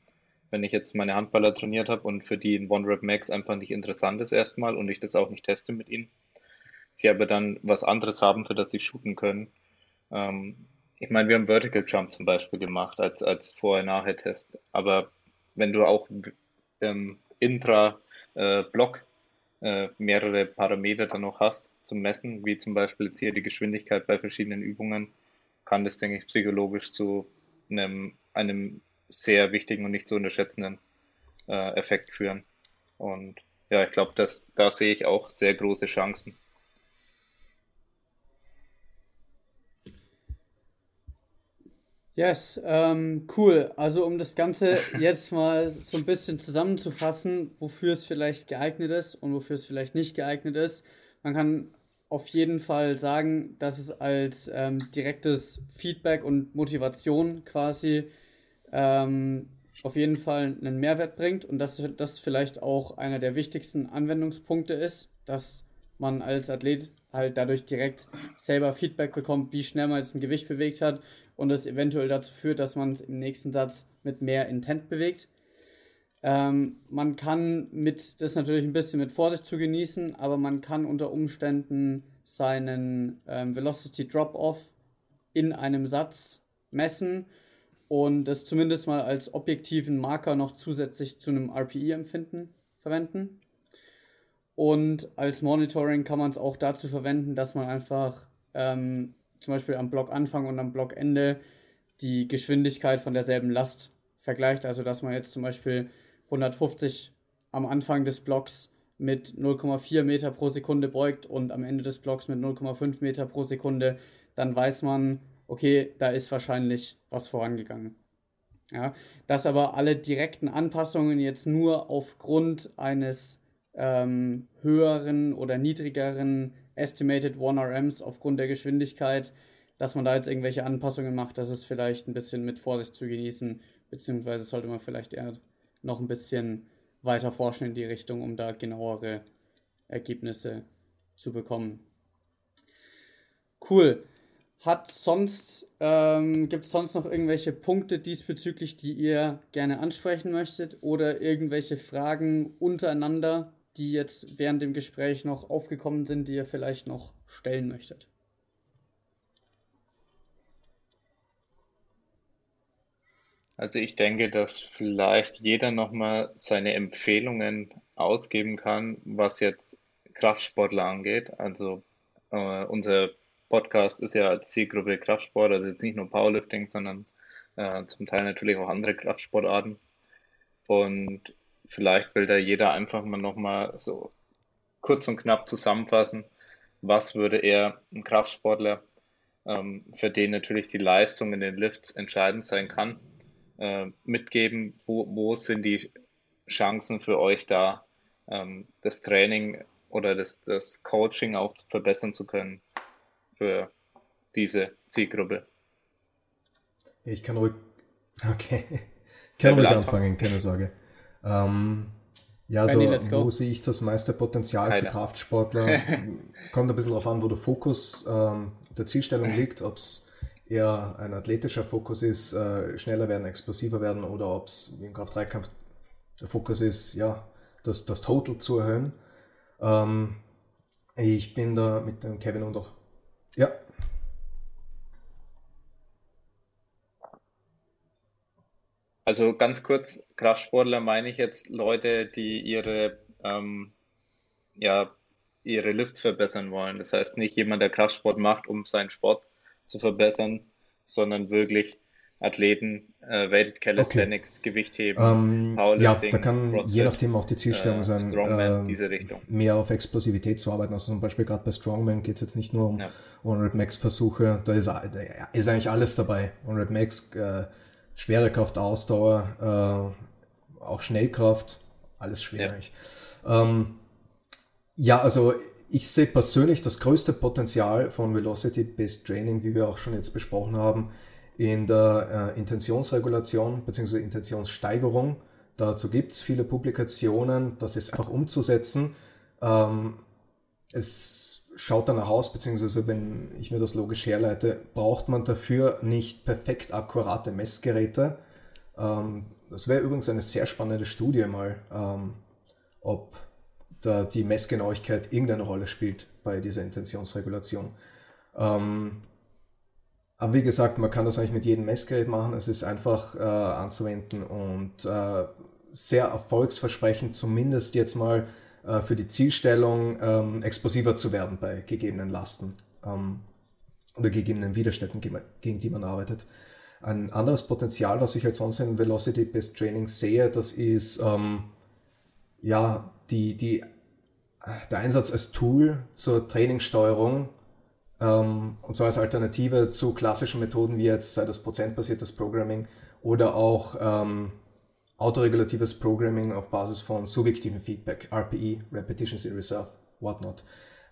Wenn ich jetzt meine Handballer trainiert habe und für die ein One Rep Max einfach nicht interessant ist erstmal und ich das auch nicht teste mit ihnen, sie aber dann was anderes haben, für das sie shooten können, ähm, ich meine, wir haben Vertical Jump zum Beispiel gemacht als, als Vorher-Nachher-Test. Aber wenn du auch ähm, intra-Block äh, äh, mehrere Parameter dann noch hast zum Messen, wie zum Beispiel jetzt hier die Geschwindigkeit bei verschiedenen Übungen, kann das, denke ich, psychologisch zu einem, einem sehr wichtigen und nicht zu unterschätzenden äh, Effekt führen. Und ja, ich glaube, da sehe ich auch sehr große Chancen. Yes, ähm, cool. Also um das Ganze jetzt mal so ein bisschen zusammenzufassen, wofür es vielleicht geeignet ist und wofür es vielleicht nicht geeignet ist. Man kann auf jeden Fall sagen, dass es als ähm, direktes Feedback und Motivation quasi ähm, auf jeden Fall einen Mehrwert bringt und dass das vielleicht auch einer der wichtigsten Anwendungspunkte ist, dass man als Athlet halt dadurch direkt selber Feedback bekommt, wie schnell man jetzt ein Gewicht bewegt hat und es eventuell dazu führt, dass man es im nächsten Satz mit mehr Intent bewegt. Ähm, man kann mit, das natürlich ein bisschen mit Vorsicht zu genießen, aber man kann unter Umständen seinen ähm, Velocity Drop-Off in einem Satz messen und das zumindest mal als objektiven Marker noch zusätzlich zu einem RPE-Empfinden verwenden. Und als Monitoring kann man es auch dazu verwenden, dass man einfach ähm, zum Beispiel am Blockanfang und am Blockende die Geschwindigkeit von derselben Last vergleicht. Also dass man jetzt zum Beispiel 150 am Anfang des Blocks mit 0,4 Meter pro Sekunde beugt und am Ende des Blocks mit 0,5 Meter pro Sekunde, dann weiß man, okay, da ist wahrscheinlich was vorangegangen. Ja, dass aber alle direkten Anpassungen jetzt nur aufgrund eines ähm, höheren oder niedrigeren Estimated 1RMs aufgrund der Geschwindigkeit, dass man da jetzt irgendwelche Anpassungen macht, das ist vielleicht ein bisschen mit Vorsicht zu genießen, beziehungsweise sollte man vielleicht eher noch ein bisschen weiter forschen in die Richtung, um da genauere Ergebnisse zu bekommen. Cool. Hat sonst, ähm, gibt es sonst noch irgendwelche Punkte diesbezüglich, die ihr gerne ansprechen möchtet oder irgendwelche Fragen untereinander, die jetzt während dem Gespräch noch aufgekommen sind, die ihr vielleicht noch stellen möchtet? Also ich denke, dass vielleicht jeder nochmal seine Empfehlungen ausgeben kann, was jetzt Kraftsportler angeht. Also äh, unser Podcast ist ja als Zielgruppe Kraftsport, also jetzt nicht nur Powerlifting, sondern äh, zum Teil natürlich auch andere Kraftsportarten. Und vielleicht will da jeder einfach mal nochmal so kurz und knapp zusammenfassen, was würde er, ein Kraftsportler, ähm, für den natürlich die Leistung in den Lifts entscheidend sein kann, äh, mitgeben, wo, wo sind die Chancen für euch da, ähm, das Training oder das, das Coaching auch verbessern zu können für diese Zielgruppe? Ich kann ruhig, okay, ich kann ruhig anfangen, keine Sorge. Ähm, ja, also wo sehe ich das meiste Potenzial Keine. für Kraftsportler? Kommt ein bisschen darauf an, wo der Fokus ähm, der Zielstellung liegt, ob es eher ein athletischer Fokus ist, äh, schneller werden, explosiver werden oder ob es wie im Kraft-3-Kampf der Fokus ist, ja, das, das Total zu erhöhen. Ähm, ich bin da mit dem Kevin und auch, ja. Also ganz kurz, Kraftsportler meine ich jetzt Leute, die ihre, ähm, ja, ihre Lifts verbessern wollen. Das heißt nicht jemand, der Kraftsport macht, um seinen Sport zu verbessern, sondern wirklich Athleten, äh, Weighted Calisthenics, okay. Gewichtheben, ähm, Powerlifting, Ja, da kann CrossFit, je nachdem auch die Zielstellung äh, sein, Strongman, äh, diese Richtung. mehr auf Explosivität zu arbeiten. Also zum Beispiel gerade bei Strongman geht es jetzt nicht nur um ja. 100 Max Versuche, da ist, da ist eigentlich alles dabei. 100 Max, äh, schwere Kraft, Ausdauer, äh, auch Schnellkraft, alles schwierig. Ja. Ähm, ja, also ich sehe persönlich das größte Potenzial von Velocity-Based Training, wie wir auch schon jetzt besprochen haben, in der äh, Intentionsregulation bzw. Intentionssteigerung. Dazu gibt es viele Publikationen, das ist einfach umzusetzen. Ähm, es schaut danach aus, beziehungsweise wenn ich mir das logisch herleite, braucht man dafür nicht perfekt akkurate Messgeräte. Ähm, das wäre übrigens eine sehr spannende Studie mal, ähm, ob da die Messgenauigkeit irgendeine Rolle spielt bei dieser Intentionsregulation. Ähm, aber wie gesagt, man kann das eigentlich mit jedem Messgerät machen. Es ist einfach äh, anzuwenden und äh, sehr erfolgsversprechend, zumindest jetzt mal äh, für die Zielstellung, ähm, explosiver zu werden bei gegebenen Lasten ähm, oder gegebenen Widerständen, gegen die man arbeitet. Ein anderes Potenzial, was ich halt sonst in Velocity-Based Training sehe, das ist ähm, ja die, die der Einsatz als Tool zur Trainingssteuerung ähm, und zwar als Alternative zu klassischen Methoden wie jetzt sei das prozentbasiertes Programming oder auch ähm, autoregulatives Programming auf Basis von subjektivem Feedback, RPE, Repetitions in Reserve, whatnot.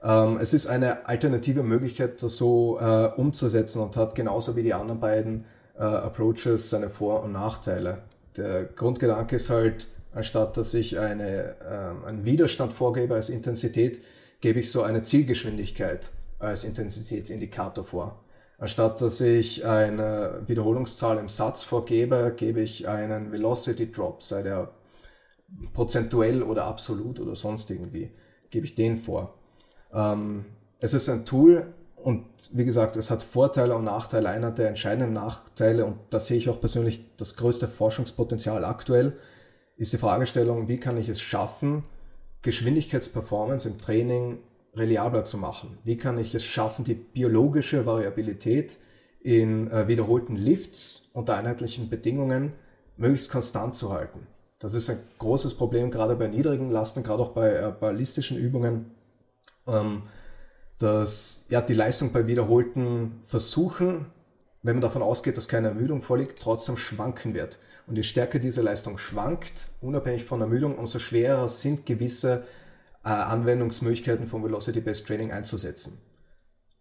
Ähm, es ist eine alternative Möglichkeit, das so äh, umzusetzen und hat genauso wie die anderen beiden äh, Approaches seine Vor- und Nachteile. Der Grundgedanke ist halt, anstatt dass ich eine, äh, einen Widerstand vorgebe als Intensität, gebe ich so eine Zielgeschwindigkeit als Intensitätsindikator vor. Anstatt dass ich eine Wiederholungszahl im Satz vorgebe, gebe ich einen Velocity Drop, sei der prozentuell oder absolut oder sonst irgendwie, gebe ich den vor. Ähm, es ist ein Tool und wie gesagt, es hat Vorteile und Nachteile. Einer der entscheidenden Nachteile, und da sehe ich auch persönlich das größte Forschungspotenzial aktuell, ist die Fragestellung, wie kann ich es schaffen, Geschwindigkeitsperformance im Training reliabler zu machen? Wie kann ich es schaffen, die biologische Variabilität in äh, wiederholten Lifts unter einheitlichen Bedingungen möglichst konstant zu halten? Das ist ein großes Problem, gerade bei niedrigen Lasten, gerade auch bei äh, ballistischen Übungen, ähm, dass ja, die Leistung bei wiederholten Versuchen, wenn man davon ausgeht, dass keine Ermüdung vorliegt, trotzdem schwanken wird. Und je stärker diese Leistung schwankt, unabhängig von Ermüdung, umso schwerer sind gewisse äh, Anwendungsmöglichkeiten von Velocity-Based Training einzusetzen.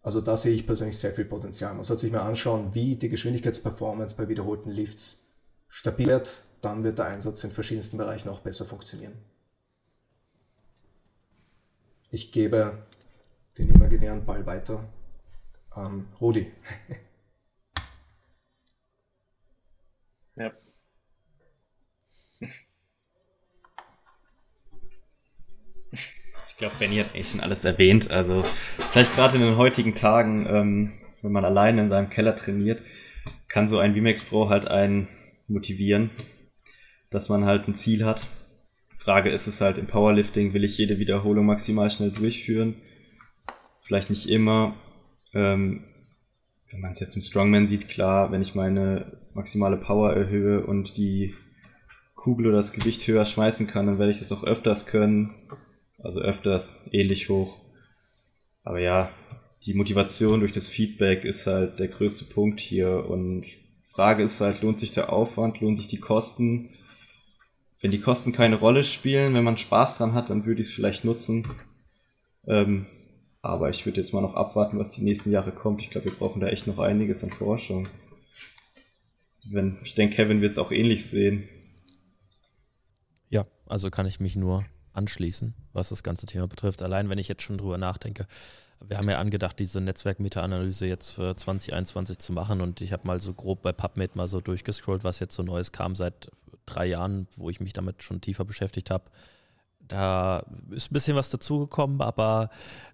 Also da sehe ich persönlich sehr viel Potenzial. Man sollte sich mal anschauen, wie die Geschwindigkeitsperformance bei wiederholten Lifts stabil wird, dann wird der Einsatz in verschiedensten Bereichen auch besser funktionieren. Ich gebe den imaginären Ball weiter an Rudi. ja. Glaube, Benny hat eh schon alles erwähnt. Also vielleicht gerade in den heutigen Tagen, ähm, wenn man alleine in seinem Keller trainiert, kann so ein VMAX Pro halt einen motivieren, dass man halt ein Ziel hat. Frage ist es halt im Powerlifting, will ich jede Wiederholung maximal schnell durchführen? Vielleicht nicht immer. Ähm, wenn man es jetzt im Strongman sieht, klar, wenn ich meine maximale Power erhöhe und die Kugel oder das Gewicht höher schmeißen kann, dann werde ich das auch öfters können. Also öfters ähnlich hoch. Aber ja, die Motivation durch das Feedback ist halt der größte Punkt hier. Und Frage ist halt, lohnt sich der Aufwand, lohnt sich die Kosten? Wenn die Kosten keine Rolle spielen, wenn man Spaß dran hat, dann würde ich es vielleicht nutzen. Ähm, aber ich würde jetzt mal noch abwarten, was die nächsten Jahre kommt. Ich glaube, wir brauchen da echt noch einiges an Forschung. Ich denke, Kevin wird es auch ähnlich sehen. Ja, also kann ich mich nur anschließen, was das ganze Thema betrifft. Allein wenn ich jetzt schon drüber nachdenke, wir haben ja angedacht, diese Netzwerk-Meta-Analyse jetzt für 2021 zu machen und ich habe mal so grob bei PubMed mal so durchgescrollt, was jetzt so Neues kam seit drei Jahren, wo ich mich damit schon tiefer beschäftigt habe. Da ist ein bisschen was dazugekommen, aber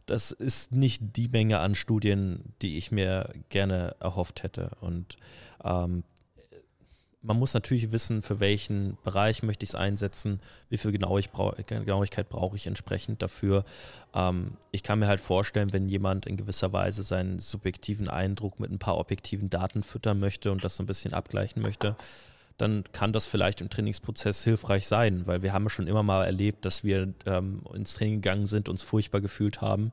das ist nicht die Menge an Studien, die ich mir gerne erhofft hätte. Und ähm, man muss natürlich wissen, für welchen Bereich möchte ich es einsetzen, wie viel Genauigkeit brauche ich entsprechend dafür. Ähm, ich kann mir halt vorstellen, wenn jemand in gewisser Weise seinen subjektiven Eindruck mit ein paar objektiven Daten füttern möchte und das so ein bisschen abgleichen möchte, dann kann das vielleicht im Trainingsprozess hilfreich sein, weil wir haben schon immer mal erlebt, dass wir ähm, ins Training gegangen sind, uns furchtbar gefühlt haben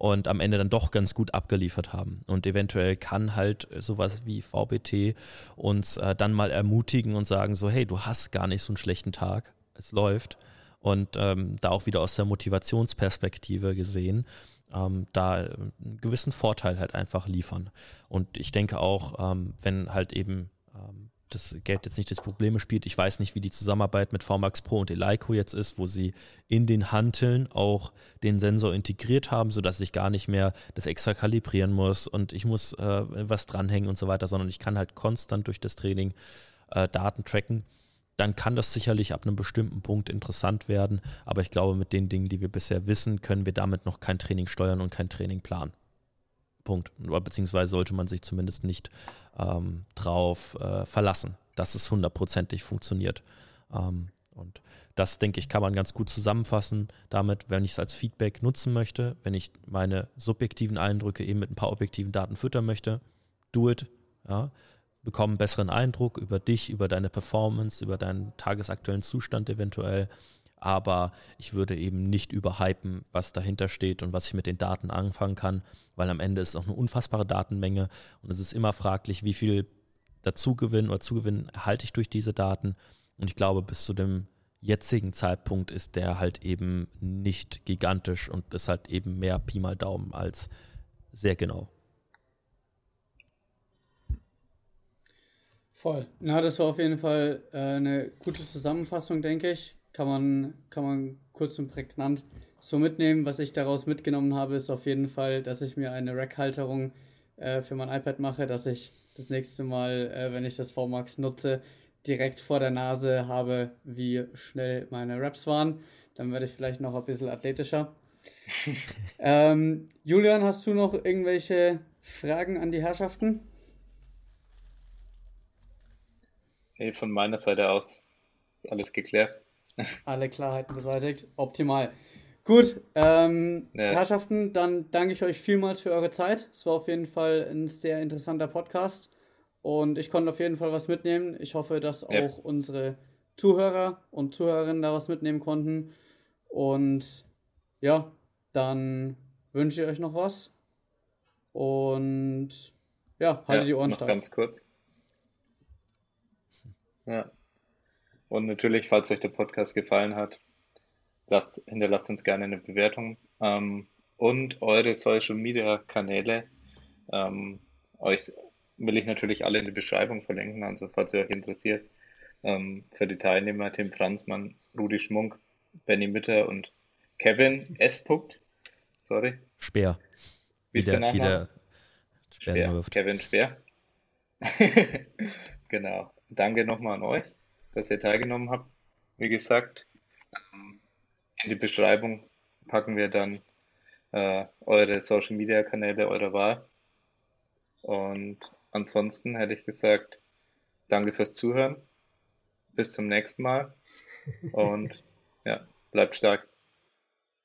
und am Ende dann doch ganz gut abgeliefert haben. Und eventuell kann halt sowas wie VBT uns äh, dann mal ermutigen und sagen so, hey, du hast gar nicht so einen schlechten Tag, es läuft. Und ähm, da auch wieder aus der Motivationsperspektive gesehen, ähm, da einen gewissen Vorteil halt einfach liefern. Und ich denke auch, ähm, wenn halt eben ähm, das Geld jetzt nicht das Problem spielt. Ich weiß nicht, wie die Zusammenarbeit mit VMAX Pro und Eleiko jetzt ist, wo sie in den Hanteln auch den Sensor integriert haben, sodass ich gar nicht mehr das extra kalibrieren muss und ich muss äh, was dranhängen und so weiter, sondern ich kann halt konstant durch das Training äh, Daten tracken. Dann kann das sicherlich ab einem bestimmten Punkt interessant werden. Aber ich glaube, mit den Dingen, die wir bisher wissen, können wir damit noch kein Training steuern und kein Training planen. Punkt. Beziehungsweise sollte man sich zumindest nicht ähm, drauf äh, verlassen, dass es hundertprozentig funktioniert. Ähm, und das, denke ich, kann man ganz gut zusammenfassen damit, wenn ich es als Feedback nutzen möchte, wenn ich meine subjektiven Eindrücke eben mit ein paar objektiven Daten füttern möchte, do it. Ja, bekomme einen besseren Eindruck über dich, über deine Performance, über deinen tagesaktuellen Zustand eventuell aber ich würde eben nicht überhypen, was dahinter steht und was ich mit den Daten anfangen kann, weil am Ende ist es auch eine unfassbare Datenmenge und es ist immer fraglich, wie viel Dazugewinn oder Zugewinn erhalte ich durch diese Daten. Und ich glaube, bis zu dem jetzigen Zeitpunkt ist der halt eben nicht gigantisch und ist halt eben mehr Pi mal Daumen als sehr genau. Voll. Na, das war auf jeden Fall äh, eine gute Zusammenfassung, denke ich. Kann man, kann man kurz und prägnant so mitnehmen. Was ich daraus mitgenommen habe, ist auf jeden Fall, dass ich mir eine Rack-Halterung äh, für mein iPad mache, dass ich das nächste Mal, äh, wenn ich das VMAX nutze, direkt vor der Nase habe, wie schnell meine Raps waren. Dann werde ich vielleicht noch ein bisschen athletischer. ähm, Julian, hast du noch irgendwelche Fragen an die Herrschaften? Hey, von meiner Seite aus ist alles geklärt. Alle Klarheiten beseitigt. Optimal. Gut, ähm, ja. Herrschaften, dann danke ich euch vielmals für eure Zeit. Es war auf jeden Fall ein sehr interessanter Podcast und ich konnte auf jeden Fall was mitnehmen. Ich hoffe, dass auch unsere Zuhörer und Zuhörerinnen da was mitnehmen konnten. Und ja, dann wünsche ich euch noch was. Und ja, haltet ja, die Ohren steif. Ganz kurz. Ja. Und natürlich, falls euch der Podcast gefallen hat, lasst, hinterlasst uns gerne eine Bewertung. Ähm, und eure Social Media Kanäle. Ähm, euch will ich natürlich alle in die Beschreibung verlinken, also falls ihr euch interessiert. Ähm, für die Teilnehmer Tim Franzmann, Rudi Schmunk, Benny Mütter und Kevin S. Punkt. Sorry. Speer. Wie ist der Nachname? Speer. Kevin Speer. genau danke nochmal an euch, dass ihr teilgenommen habt. Wie gesagt, ähm, in die Beschreibung packen wir dann äh, eure Social Media Kanäle eurer Wahl. Und ansonsten hätte ich gesagt, danke fürs Zuhören. Bis zum nächsten Mal. Und ja, bleibt stark.